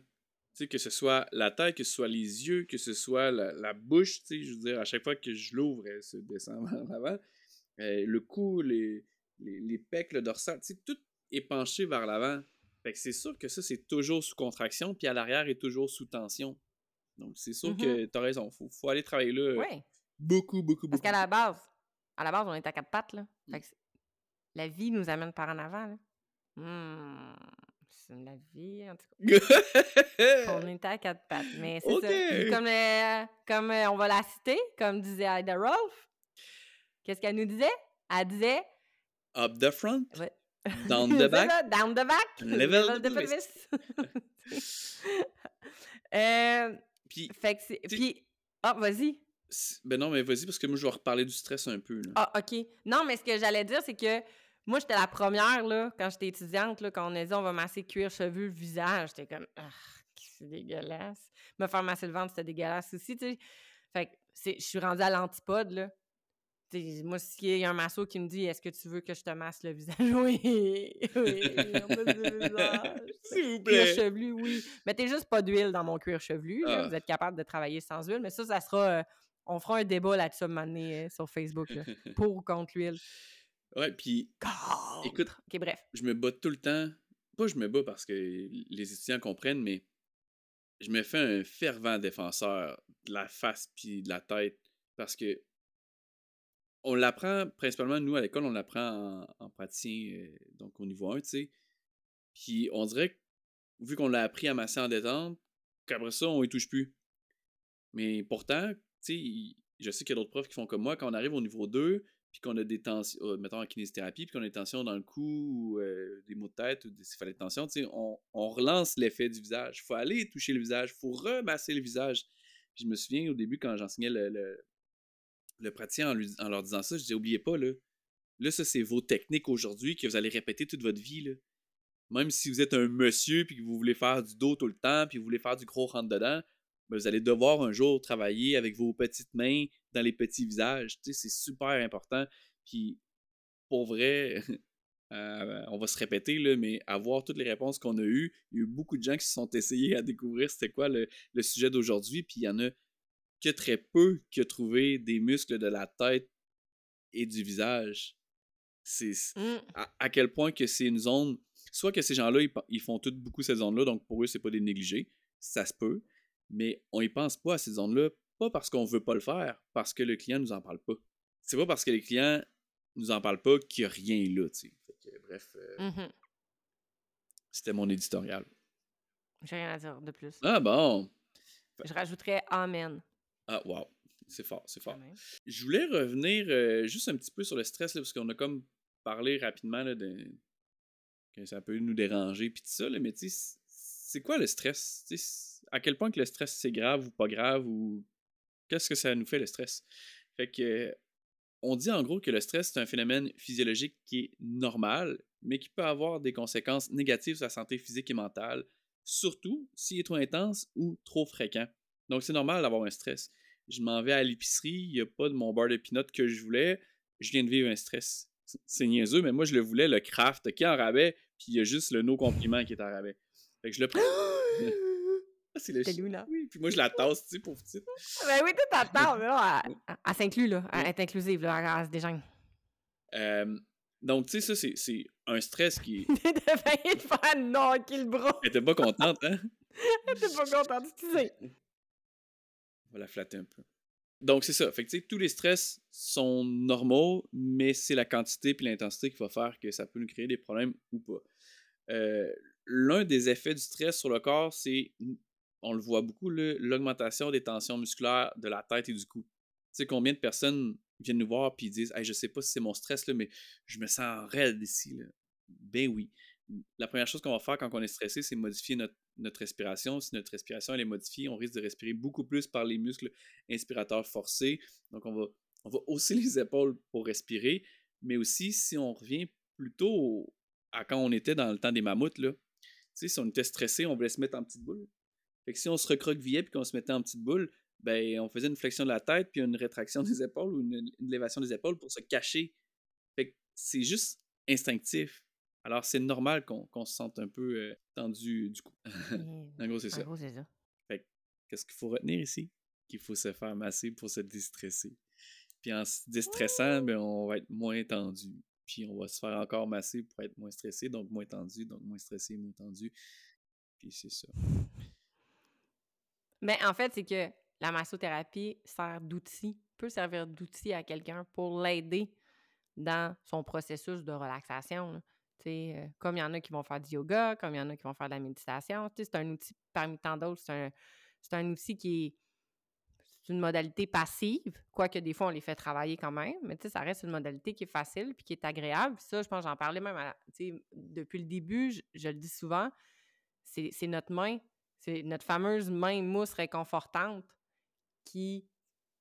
Que ce soit la tête, que ce soit les yeux, que ce soit la, bouche, tu sais, je veux dire, à chaque fois que je l'ouvre, elle se descend vers l'avant. Euh, le cou, les, les, les pecs, le dorsal, tout est penché vers l'avant. Fait que c'est sûr que ça, c'est toujours sous contraction, puis à l'arrière est toujours sous tension. Donc, c'est sûr que mm-hmm. tu as raison. Faut, faut aller travailler là. Oui. Beaucoup, beaucoup, beaucoup. Parce qu'à la base, à la base, on est à quatre pattes, là. Fait que la vie nous amène par en avant, là. C'est la vie, en tout cas. on est à quatre pattes. Mais c'est ça. Comme, euh, comme euh, on va la citer, comme disait Ida Rolf, qu'est-ce qu'elle nous disait? Elle disait... Up the front. Down the back. down the back. Level, the pelvis. euh, puis... Fait que c'est... Puis... Ah, vas-y. Ben non, mais vas-y, parce que moi, je vais reparler du stress un peu. Là. Ah, OK. Non, mais ce que j'allais dire, c'est que moi, j'étais la première, là, quand j'étais étudiante, là, quand on a dit on va masser cuir, cheveux, visage. J'étais comme, ah, c'est dégueulasse. Me faire masser le ventre, c'était dégueulasse aussi, tu sais. Fait que je suis rendue à l'antipode, là. moi, s'il y a un masseau qui me dit Est-ce que tu veux que je te masse le visage Oui, oui, S'il vous plaît. Cuir chevelu, oui. Mettez juste pas d'huile dans mon cuir chevelu. Ah. Vous êtes capable de travailler sans huile, mais ça, ça sera. Euh, on fera un débat là-dessus euh, sur Facebook, pour ou contre l'huile. Ouais, puis. Écoute. Bref. Je me bats tout le temps. Pas je me bats parce que les étudiants comprennent, mais je me fais un fervent défenseur de la face puis de la tête parce que on l'apprend principalement, nous, à l'école, on l'apprend en, praticien, euh, donc au niveau 1, tu sais. Puis on dirait que, vu qu'on l'a appris à masser en détente, qu'après ça, on y touche plus. Mais pourtant, tu sais, je sais qu'il y a d'autres profs qui font comme moi, quand on arrive au niveau 2, puis qu'on a des tensions, euh, mettons en kinésithérapie, puis qu'on a des tensions dans le cou, ou euh, des maux de tête, ou des céphalées de tension, on, on relance l'effet du visage. Il faut aller toucher le visage, il faut remasser le visage. je me souviens au début, quand j'enseignais le, le, praticien en, leur disant ça, je disais, oubliez pas, là, là ça c'est vos techniques aujourd'hui que vous allez répéter toute votre vie. Là. Même si vous êtes un monsieur, puis que vous voulez faire du dos tout le temps, puis vous voulez faire du gros rentre-dedans, ben, vous allez devoir un jour travailler avec vos petites mains dans les petits visages. Tu sais, c'est super important. Puis, pour vrai, euh, on va se répéter, là, mais avoir toutes les réponses qu'on a eues, il y a eu beaucoup de gens qui se sont essayés à découvrir c'était quoi le, sujet d'aujourd'hui, puis il y en a que très peu qui ont trouvé des muscles de la tête et du visage. C'est mmh. à, quel point que c'est une zone, soit que ces gens-là, ils, font toutes beaucoup cette zone-là, donc pour eux, c'est pas des négligés, ça se peut, mais on y pense pas à ces zones-là, pas parce qu'on veut pas le faire, parce que le client nous en parle pas. C'est pas parce que les clients nous en parlent pas qu'il y a rien là, tu sais. bref, euh, mmh c'était mon éditorial. J'ai rien à dire de plus. Ah bon. Je rajouterais Amen. Ah wow, c'est fort, c'est fort. Je voulais revenir euh, juste un petit peu sur le stress, parce qu'on a comme parlé rapidement là, de... que ça peut nous déranger, puis tout ça, là, mais tu sais, c'est quoi le stress? à quel point que le stress c'est grave ou pas grave ou qu'est-ce que ça nous fait le stress? Fait que on dit en gros que le stress c'est un phénomène physiologique qui est normal, mais qui peut avoir des conséquences négatives sur la santé physique et mentale, surtout s'il est trop intense ou trop fréquent. Donc c'est normal d'avoir un stress. Je m'en vais à l'épicerie, il n'y a pas de mon beurre de pinot que je voulais, je viens de vivre un stress. C'est niaiseux, mais moi je le voulais, le craft qui est en rabais, puis il y a juste le no compliment qui est en rabais. Fait que je le prends. Ah, c'est le Luna. Oui, puis moi, je la tasse, tu sais, pour petite. Ben oui, tu t'attends, mais là, elle, s'inclut, là. Elle est inclusive, là. Elle, se déjeune. Euh, donc, tu sais, ça, c'est un stress qui. Elle devait faire non, le bras. Elle était pas contente, hein? Elle était pas contente, tu sais. On va la flatter un peu. Donc, c'est ça. Fait que, tu sais, tous les stress sont normaux, mais c'est la quantité puis l'intensité qui va faire que ça peut nous créer des problèmes ou pas. Euh, L'un des effets du stress sur le corps, c'est on le voit beaucoup, l'augmentation des tensions musculaires de la tête et du cou. Tu sais, combien de personnes viennent nous voir et disent hey, Je sais pas si c'est mon stress, là, mais je me sens raide ici. Ben oui. La première chose qu'on va faire quand on est stressé, c'est modifier notre, notre respiration. Si notre respiration elle est modifiée, on risque de respirer beaucoup plus par les muscles inspirateurs forcés. Donc, on va, on va hausser les épaules pour respirer. Mais aussi, si on revient plutôt à quand on était dans le temps des mammouths, là, si on était stressé, on voulait se mettre en petite boule. Fait que si on se recroquevillait puis qu'on se mettait en petite boule, ben, on faisait une flexion de la tête puis une rétraction des épaules ou une, élévation des épaules pour se cacher. Fait que c'est juste instinctif. Alors, c'est normal qu'on se sente un peu euh, tendu du coup. en gros, c'est ça. Fait qu'est-ce qu'il faut retenir ici? Qu'il faut se faire masser pour se déstresser. Puis en se déstressant, ben, on va être moins tendu. Puis on va se faire encore masser pour être moins stressé, donc moins tendu, donc moins stressé, moins tendu. Puis c'est ça. Mais en fait, c'est que la massothérapie sert d'outil, peut servir d'outil à quelqu'un pour l'aider dans son processus de relaxation. Euh, comme il y en a qui vont faire du yoga, comme il y en a qui vont faire de la méditation. C'est un outil parmi tant d'autres. C'est un, un, outil qui est une modalité passive, quoique des fois on les fait travailler quand même, mais ça reste une modalité qui est facile puis qui est agréable. ça, je pense, j'en parlais même depuis le début, je, le dis souvent, c'est notre main, c'est notre fameuse main mousse réconfortante qui,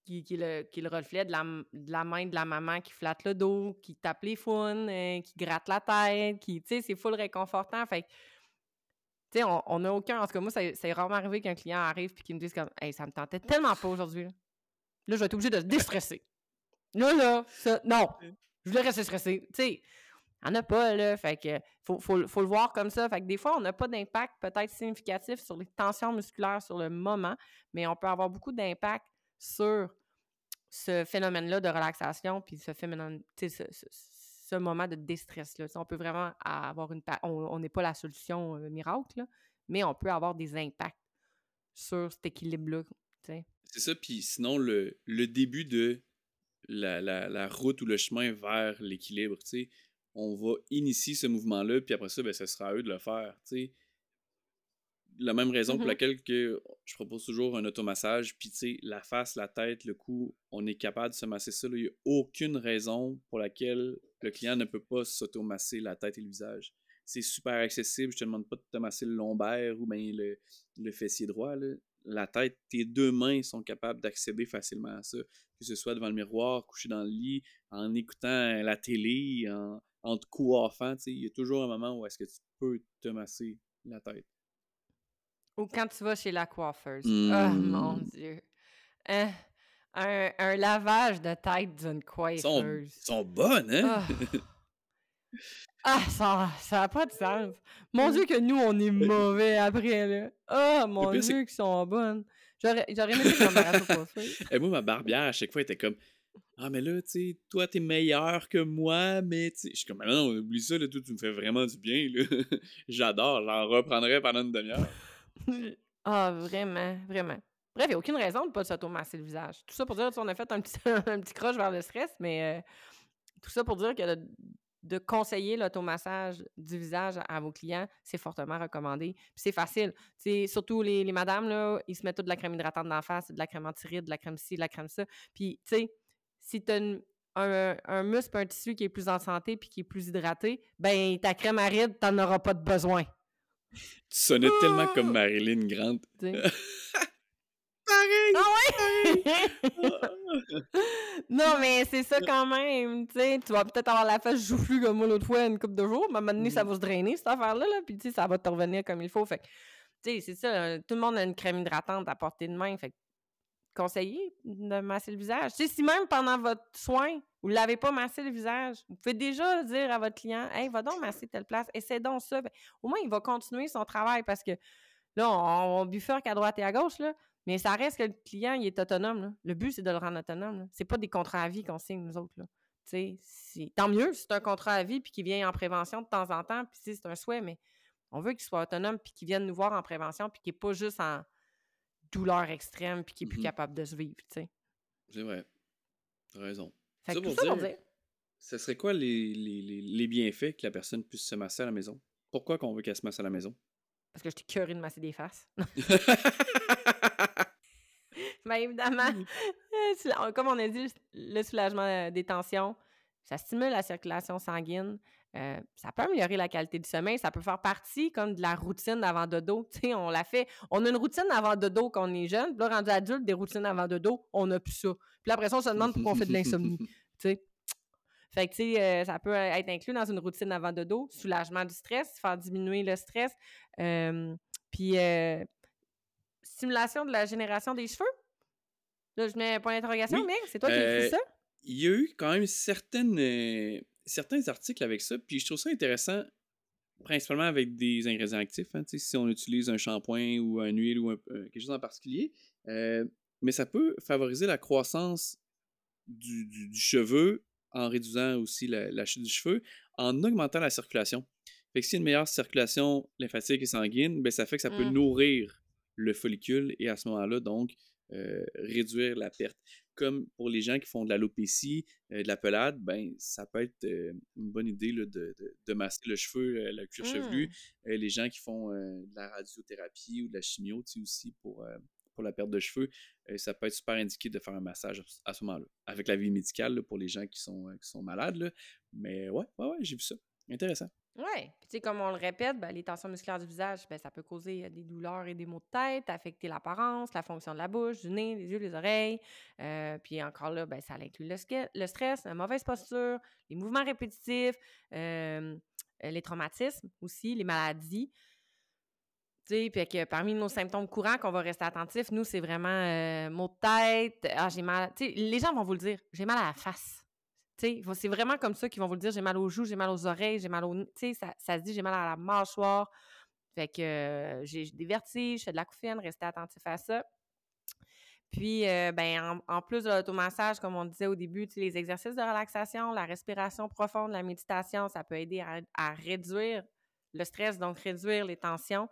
qui, le, qui le reflet de la, de la, main de la maman qui flatte le dos, qui tape les founes, euh, qui gratte la tête, qui, tu sais, c'est full réconfortant. Fait tu sais, on n'a aucun. En tout cas, moi, c'est rarement arrivé qu'un client arrive et qu'il me dise comme Hey, ça me tentait tellement pas aujourd'hui. Là. je vais être obligé de se déstresser. Là, là, ça, non. Je voulais rester stressé. Tu sais, il n'y en a pas, là. Fait que faut, faut, faut, le voir comme ça. Fait que des fois, on n'a pas d'impact peut-être significatif sur les tensions musculaires sur le moment, mais on peut avoir beaucoup d'impact sur ce phénomène-là de relaxation, puis ce phénomène, ce, ce, ce, moment de déstress-là. On peut vraiment avoir une... On n'est pas la solution euh, miracle, mais on peut avoir des impacts sur cet équilibre-là. C'est ça, puis sinon, le, le début de la, la, la, route ou le chemin vers l'équilibre, on va initier ce mouvement-là, puis après ça, ben, ce sera à eux de le faire. sais la même raison pour mmh laquelle que je propose toujours un automassage, puis tu sais, la face, la tête, le cou, on est capable de se masser ça. Il n'y a aucune raison pour laquelle le client ne peut pas s'automasser la tête et le visage. C'est super accessible, je te demande pas de te masser le lombaire ou bien le, le fessier droit. La tête, tes deux mains sont capables d'accéder facilement à ça, que ce soit devant le miroir, couché dans le lit, en écoutant la télé, en, en te coiffant. Il y a toujours un moment où est-ce que tu peux te masser la tête. Ou quand tu vas chez la coiffeuse. Oh mon Dieu. Hein? Un, un, lavage de tête d'une coiffeuse. Sont, sont bonnes, hein? Ah, ça n'a pas de sens. Mon Dieu, que nous, on est mauvais après, là. Oh, mon Dieu, qu'ils sont bonnes. J'aurais aimé que ma Et moi, ma barbière, à chaque fois, était comme Ah, mais là, tu sais, toi, t'es meilleur que moi, mais tu sais. Je suis comme, non, oublie ça, là, toi, tu me fais vraiment du bien, là. J'adore, j'en reprendrai pendant une demi-heure. ah, vraiment, vraiment. Bref, il n'y a aucune raison de ne pas s'automasser le visage. Tout ça pour dire qu'on a fait un petit, un petit croche vers le stress, mais euh, tout ça pour dire que de, conseiller l'automassage du visage à, vos clients, c'est fortement recommandé. Puis c'est facile. Surtout les, les, madames, là, ils se mettent toute de la crème hydratante dans la face, de la crème antiride, de la crème ci, de la crème ça. Puis, tu sais, si tu as un, un, muscle, un tissu qui est plus en santé puis qui est plus hydraté, ben ta crème aride, tu n'en auras pas de besoin. Tu sonnais tellement comme! Marilyn Grant. Pareil! Ah non, mais c'est ça quand même, tu sais. Tu vas peut-être avoir la face joufflue comme moi l'autre fois une couple de jours, mais à un moment donné, ça mm. va se drainer, cette affaire-là, là, puis tu sais, ça va te revenir comme il faut. Fait tu sais, c'est ça, tout le monde a une crème hydratante à portée de main, fait conseiller de masser le visage. Tu sais, si même pendant votre soin, vous ne l'avez pas massé le visage, vous pouvez déjà dire à votre client Hey, va donc masser telle place, essaie donc ça. Au moins, il va continuer son travail parce que là, on, on bifurque à droite et à gauche, là, mais ça reste que le client, il est autonome. Le but, c'est de le rendre autonome. C'est pas des contrats à vie qu'on signe, nous autres. Là. Tant mieux si c'est un contrat à vie puis qu'il vient en prévention de temps en temps, puis c'est un souhait, mais on veut qu'il soit autonome puis qu'il vienne nous voir en prévention puis qu'il n'est pas juste en douleur extrême puis qui est plus mmh capable de se vivre. C'est vrai. T'as raison. Fait ça, pour, dire, Ce serait quoi les, les, les, bienfaits que la personne puisse se masser à la maison? Pourquoi qu'on veut qu'elle se masse à la maison? Parce que je t'ai curé de masser des faces. Bien évidemment, mmh. comme on a dit, le soulagement des tensions, ça stimule la circulation sanguine, Euh, ça peut améliorer la qualité du sommeil, ça peut faire partie comme de la routine avant dodo. Tu on l'a fait. On a une routine avant dodo quand on est jeune, puis là, rendu adulte, des routines avant dodo, on n'a plus ça. Puis après ça, on se demande pourquoi on fait de l'insomnie. Fait que, tu sais, euh, ça peut être inclus dans une routine avant dodo, soulagement du stress, faire diminuer le stress, puis stimulation de la génération des cheveux. Là, je mets un point d'interrogation, mais c'est toi qui as écrit ça? Il y a eu quand même certaines certains articles avec ça, puis je trouve ça intéressant, principalement avec des ingrédients actifs, hein, si on utilise un shampoing ou une huile ou quelque chose en particulier. Euh, mais ça peut favoriser la croissance du, cheveu en réduisant aussi la, chute du cheveu, en augmentant la circulation. Fait que si une meilleure circulation lymphatique et sanguine, ben ça fait que ça peut mmh. nourrir le follicule et à ce moment-là, donc, euh, réduire la perte comme pour les gens qui font de l'alopécie, euh, de la pelade, ben, ça peut être euh, une bonne idée de, de, masser le cheveu, le cuir chevelu. Mmh. les gens qui font de la radiothérapie ou de la chimio aussi pour, pour la perte de cheveux, ça peut être super indiqué de faire un massage à ce moment-là. Avec la vie médicale pour les gens qui sont, qui sont malades. Mais ouais, ouais, ouais j'ai vu ça. Intéressant. Oui. Puis, comme on le répète, ben, les tensions musculaires du visage, ben, ça peut causer des douleurs et des maux de tête, affecter l'apparence, la fonction de la bouche, du nez, des yeux, les oreilles. Euh, puis encore là, ben, ça inclut le, stress, la mauvaise posture, les mouvements répétitifs, euh, les traumatismes aussi, les maladies. Puis que parmi nos symptômes courants qu'on va rester attentif, nous, c'est vraiment euh, maux de tête. Ah, j'ai mal. Les gens vont vous le dire, j'ai mal à la face c'est vraiment comme ça qu'ils vont vous dire. J'ai mal aux joues, j'ai mal aux oreilles, j'ai mal au... Tu ça, ça se dit, j'ai mal à la mâchoire. Fait que euh, j'ai des vertiges, je fais de la couffaine, restez attentif à ça. Puis, euh, ben, en, plus de l'automassage, comme on disait au début, les exercices de relaxation, la respiration profonde, la méditation, ça peut aider à réduire le stress, donc réduire les tensions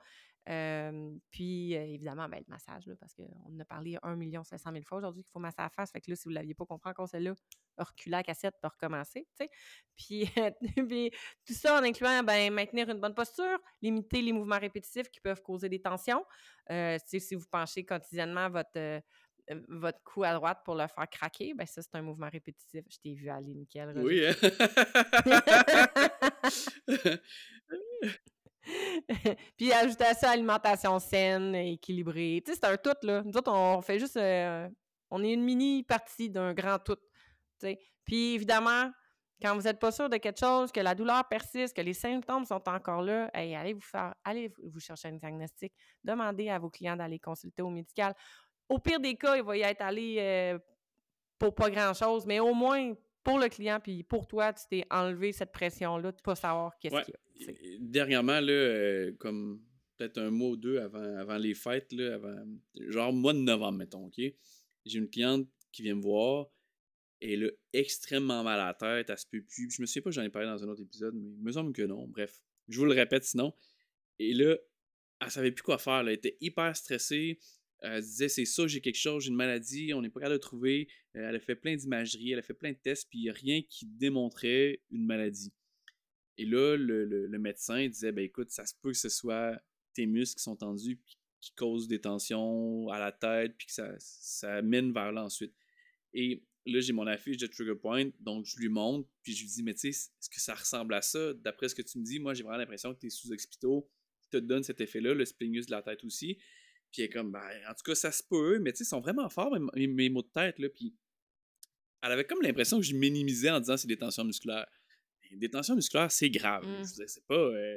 puis, évidemment, ben, le massage, parce qu'on en a parlé 1 500 000 fois aujourd'hui qu'il faut masser la face. Fait que là, si vous ne l'aviez pas compris encore, celle-là, reculer la cassette pour recommencer, tu sais. Puis, tout ça en incluant, ben, maintenir une bonne posture, limiter les mouvements répétitifs qui peuvent causer des tensions. Euh, si vous penchez quotidiennement votre, votre cou à droite pour le faire craquer, ben ça, c'est un mouvement répétitif. Je t'ai vu aller, nickel. Oui, hein? puis ajouter à ça alimentation saine, équilibrée. Tu sais, c'est un tout, là. Nous autres, on fait juste. Euh, on est une mini partie d'un grand tout. Puis évidemment, quand vous n'êtes pas sûr de quelque chose, que la douleur persiste, que les symptômes sont encore là, allez vous faire, allez vous chercher un diagnostic. Demandez à vos clients d'aller consulter au médical. Au pire des cas, il va y être allé euh, pour pas grand-chose, mais au moins pour le client puis pour toi, tu t'es enlevé cette pression-là de ne pas savoir qu'est-ce qu'il y a. Dernièrement, là, euh, comme peut-être un mois ou deux avant, avant les fêtes, là, avant, genre mois de novembre, mettons, OK? J'ai une cliente qui vient me voir. Elle a extrêmement mal à la tête, elle se peut plus. Je me souviens pas j'en ai parlé dans un autre épisode, mais il me semble que non. Bref, je vous le répète sinon. Et là, elle savait plus quoi faire. Elle était hyper stressée. Elle disait c'est ça, j'ai quelque chose, j'ai une maladie, on n'est pas capable de trouver. Euh, elle a fait plein d'imagerie, elle a fait plein de tests, puis rien qui démontrait une maladie. Et là, le, médecin disait ben écoute, ça se peut que ce soit tes muscles qui sont tendus qui causent des tensions à la tête, puis que ça, ça mène vers là ensuite. Et là, j'ai mon affiche de Trigger Point, donc je lui montre, puis je lui dis, mais tu sais, est-ce que ça ressemble à ça? D'après ce que tu me dis, moi, j'ai vraiment l'impression que tu es sous expito te donne cet effet-là, le splingus de la tête aussi. Puis elle est comme, ben, en tout cas, ça se peut, mais tu sais, ils sont vraiment forts, mes, mes, mots de tête, là. Puis elle avait comme l'impression que je minimisais en disant c'est des tensions musculaires des tensions musculaires, c'est grave. Mmh. C'est pas. Euh,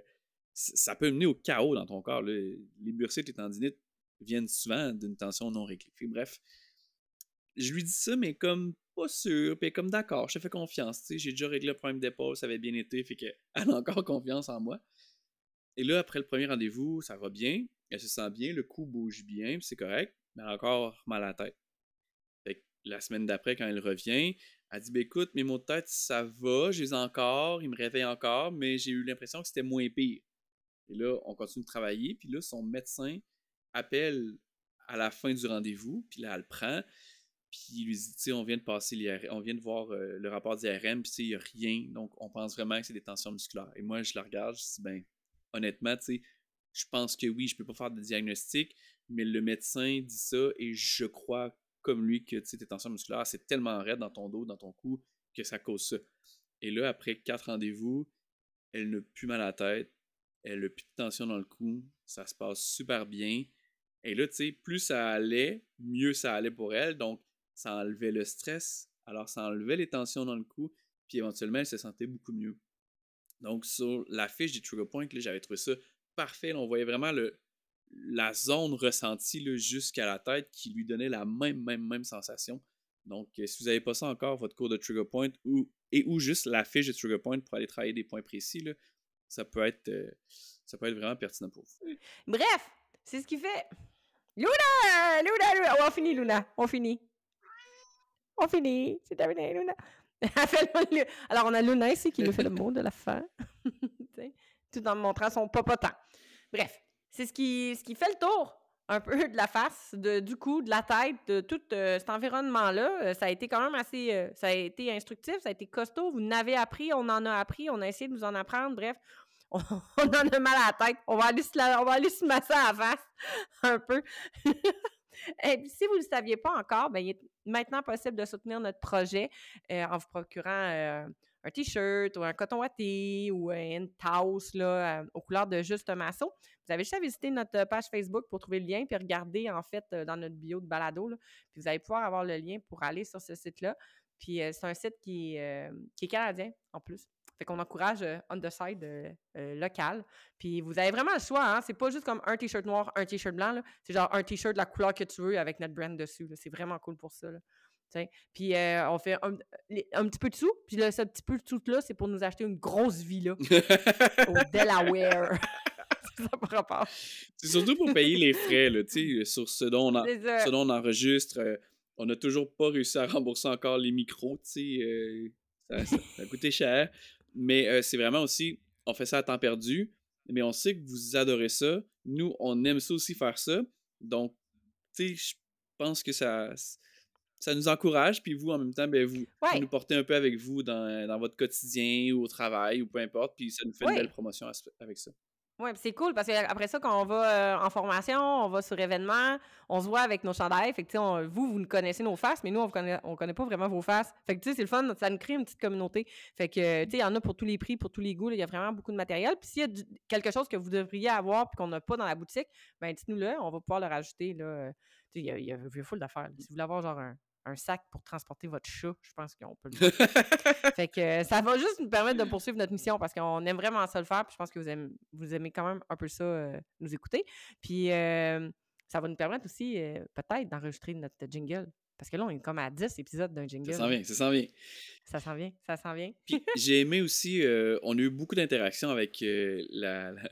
ça peut mener au chaos dans ton corps. Les bursites, les tendinites viennent souvent d'une tension non réglée. Bref, je lui dis ça, mais comme pas sûr, puis comme d'accord, je te fais confiance. J'ai déjà réglé le problème d'épaule, ça avait bien été, fait qu'elle a encore confiance en moi. Et là, après le premier rendez-vous, ça va bien, elle se sent bien, le cou bouge bien, c'est correct, mais elle a encore mal à la tête. Fait la semaine d'après, quand elle revient, elle dit, ben, écoute, mes mots de tête, ça va, je les ai encore, ils me réveillent encore, mais j'ai eu l'impression que c'était moins pire. Et là, on continue de travailler, puis là, son médecin appelle à la fin du rendez-vous, puis là, elle le prend, puis il lui dit, tu sais, on vient de passer on vient de voir euh, le rapport d'IRM, puis il n'y a rien, donc on pense vraiment que c'est des tensions musculaires. Et moi, je la regarde, je dis, ben, honnêtement, tu sais, je pense que oui, je peux pas faire de diagnostic, mais le médecin dit ça et je crois comme lui que tes tensions musculaires, c'est tellement raide dans ton dos, dans ton cou, que ça cause ça. Et là, après quatre rendez-vous, elle n'a plus mal à la tête, elle n'a plus de tension dans le cou, ça se passe super bien. Et là, tu sais, plus ça allait, mieux ça allait pour elle. Donc, ça enlevait le stress, alors ça enlevait les tensions dans le cou, puis éventuellement, elle se sentait beaucoup mieux. Donc, sur la fiche du Trigger Point, j'avais trouvé ça parfait. on voyait vraiment la zone ressentie jusqu'à la tête qui lui donnait la même, même, même sensation. Donc, euh, si vous n'avez pas ça encore, votre cours de Trigger Point et ou juste la fiche de Trigger Point pour aller travailler des points précis, ça, peut être, euh, ça peut être vraiment pertinent pour vous. Bref, c'est ce qui fait. Luna! Luna, Luna! on finit, Luna. On finit. On finit. C'est terminé, Luna. Alors, on a Luna ici qui nous fait le mot de la fin. Tout en montrant son popotin. Bref, c'est ce qui, fait le tour un peu de la face, du cou, de la tête, de tout euh, cet environnement-là. Euh, ça a été quand même assez... Euh, ça a été instructif, ça a été costaud. Vous n'avez appris, on en a appris, on a essayé de nous en apprendre. Bref, on, en a mal à la tête. On va aller on va aller se masser à la face un peu. Et si vous ne le saviez pas encore, ben, il est maintenant possible de soutenir notre projet en vous procurant un t-shirt ou un coton watté ou une tasse là, euh, aux couleurs de Juste Masso. Vous avez juste à visiter notre page Facebook pour trouver le lien puis regarder en fait euh, dans notre bio de balado. puis vous allez pouvoir avoir le lien pour aller sur ce site-là. Puis euh, c'est un site qui, qui est canadien en plus. Fait qu'on encourage On The Side local. Puis vous avez vraiment le choix, hein? C'est pas juste comme un t-shirt noir, un t-shirt blanc. C'est genre un t-shirt de la couleur que tu veux avec notre brand dessus. C'est vraiment cool pour ça. Là. Puis euh, on fait un, petit peu de sous, puis là, ce petit peu de sous-là, c'est pour nous acheter une grosse villa au Delaware. ça C'est surtout pour payer les frais, là, sur ce dont on, ce dont on enregistre. Euh, on n'a toujours pas réussi à rembourser encore les micros, euh, ça, ça, a coûté cher. Mais c'est vraiment aussi, on fait ça à temps perdu, mais on sait que vous adorez ça. Nous, on aime ça aussi faire ça. Donc, tu sais, je pense que ça ça nous encourage, puis vous, en même temps, ben, vous, nous portez un peu avec vous dans, dans, votre quotidien ou au travail ou peu importe, puis ça nous fait une belle promotion avec ça. Oui, c'est cool parce qu'après ça, quand on va euh, en formation, on va sur événement, on se voit avec nos chandails. Fait que, on, vous, vous connaissez nos faces, mais nous, on ne connaît, on connaît pas vraiment vos faces. Fait que, tu sais, c'est le fun, ça nous crée une petite communauté. Fait que, tu sais, il y en a pour tous les prix, pour tous les goûts. Il y a vraiment beaucoup de matériel. Puis s'il y a quelque chose que vous devriez avoir puis qu'on n'a pas dans la boutique, ben dites-nous-le, on va pouvoir le rajouter. Là. Tu il y a, il y a, full d'affaires. Si vous voulez avoir genre un, un sac pour transporter votre chat, je pense qu'on peut le faire. fait que euh, ça va juste nous permettre de poursuivre notre mission parce qu'on aime vraiment ça le faire. Puis je pense que vous aimez, vous aimez quand même un peu ça, euh, nous écouter. Puis euh, ça va nous permettre aussi peut-être d'enregistrer notre jingle. Parce que là, on est comme à 10 épisodes d'un jingle. Ça s'en vient, ça s'en vient. Ça s'en vient, ça s'en vient. Puis j'ai aimé aussi, on a eu beaucoup d'interactions avec la, la,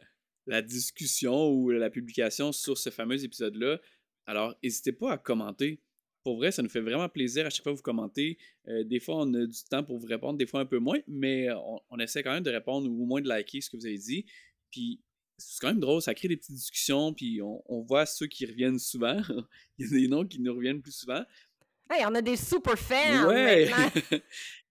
la, discussion ou la publication sur ce fameux épisode-là. Alors, n'hésitez pas à commenter pour vrai, ça nous fait vraiment plaisir à chaque fois que vous commentez. Euh, des fois, on a du temps pour vous répondre, des fois un peu moins, mais on, essaie quand même de répondre ou au moins de liker ce que vous avez dit. Puis c'est quand même drôle, ça crée des petites discussions, puis on, voit ceux qui reviennent souvent. Il y a des noms qui nous reviennent plus souvent. Hey, on a des super fans! Ouais!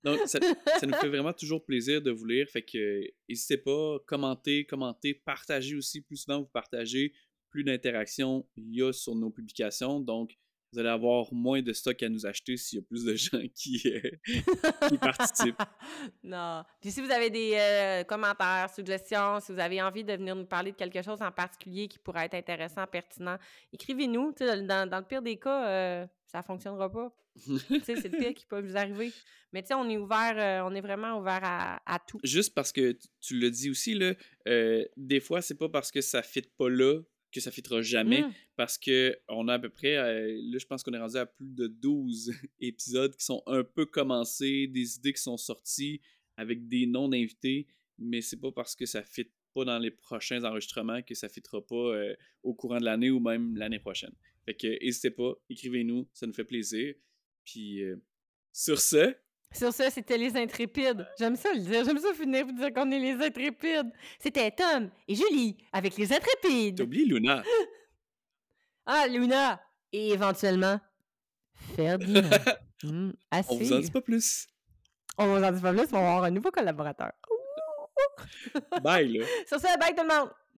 Donc, ça, nous fait vraiment toujours plaisir de vous lire. Fait que n'hésitez pas, commentez, commentez, partagez aussi. Plus souvent vous partagez, plus d'interactions il y a sur nos publications. Donc, vous allez avoir moins de stock à nous acheter s'il y a plus de gens qui, euh, participent. non. Puis si vous avez des euh, commentaires, suggestions, si vous avez envie de venir nous parler de quelque chose en particulier qui pourrait être intéressant, pertinent, écrivez-nous. Dans, dans, le pire des cas, euh, ça ne fonctionnera pas. c'est le pire qui peut vous arriver. Mais tu sais, on est ouvert, on est vraiment ouvert à, à, tout. Juste parce que tu le dis aussi, là, des fois, c'est pas parce que ça ne fit pas là que ça fitera jamais mmh. parce que on a à peu près, euh, là je pense qu'on est rendu à plus de 12 épisodes qui sont un peu commencés, des idées qui sont sorties avec des noms d'invités, mais c'est pas parce que ça fit pas dans les prochains enregistrements que ça fitera pas euh, au courant de l'année ou même l'année prochaine. Fait que n'hésitez pas, écrivez-nous, ça nous fait plaisir. Puis euh, sur ce, sur ça, c'était les intrépides. J'aime ça le dire. J'aime ça finir pour dire qu'on est les intrépides. C'était Tom et Julie avec les intrépides. T'oublies Luna. ah, Luna. Et éventuellement, Ferdinand. mmh, On vous en dit pas plus. On vous en dit pas plus, mais on va avoir un nouveau collaborateur. bye, là. Sur ça, bye tout le monde.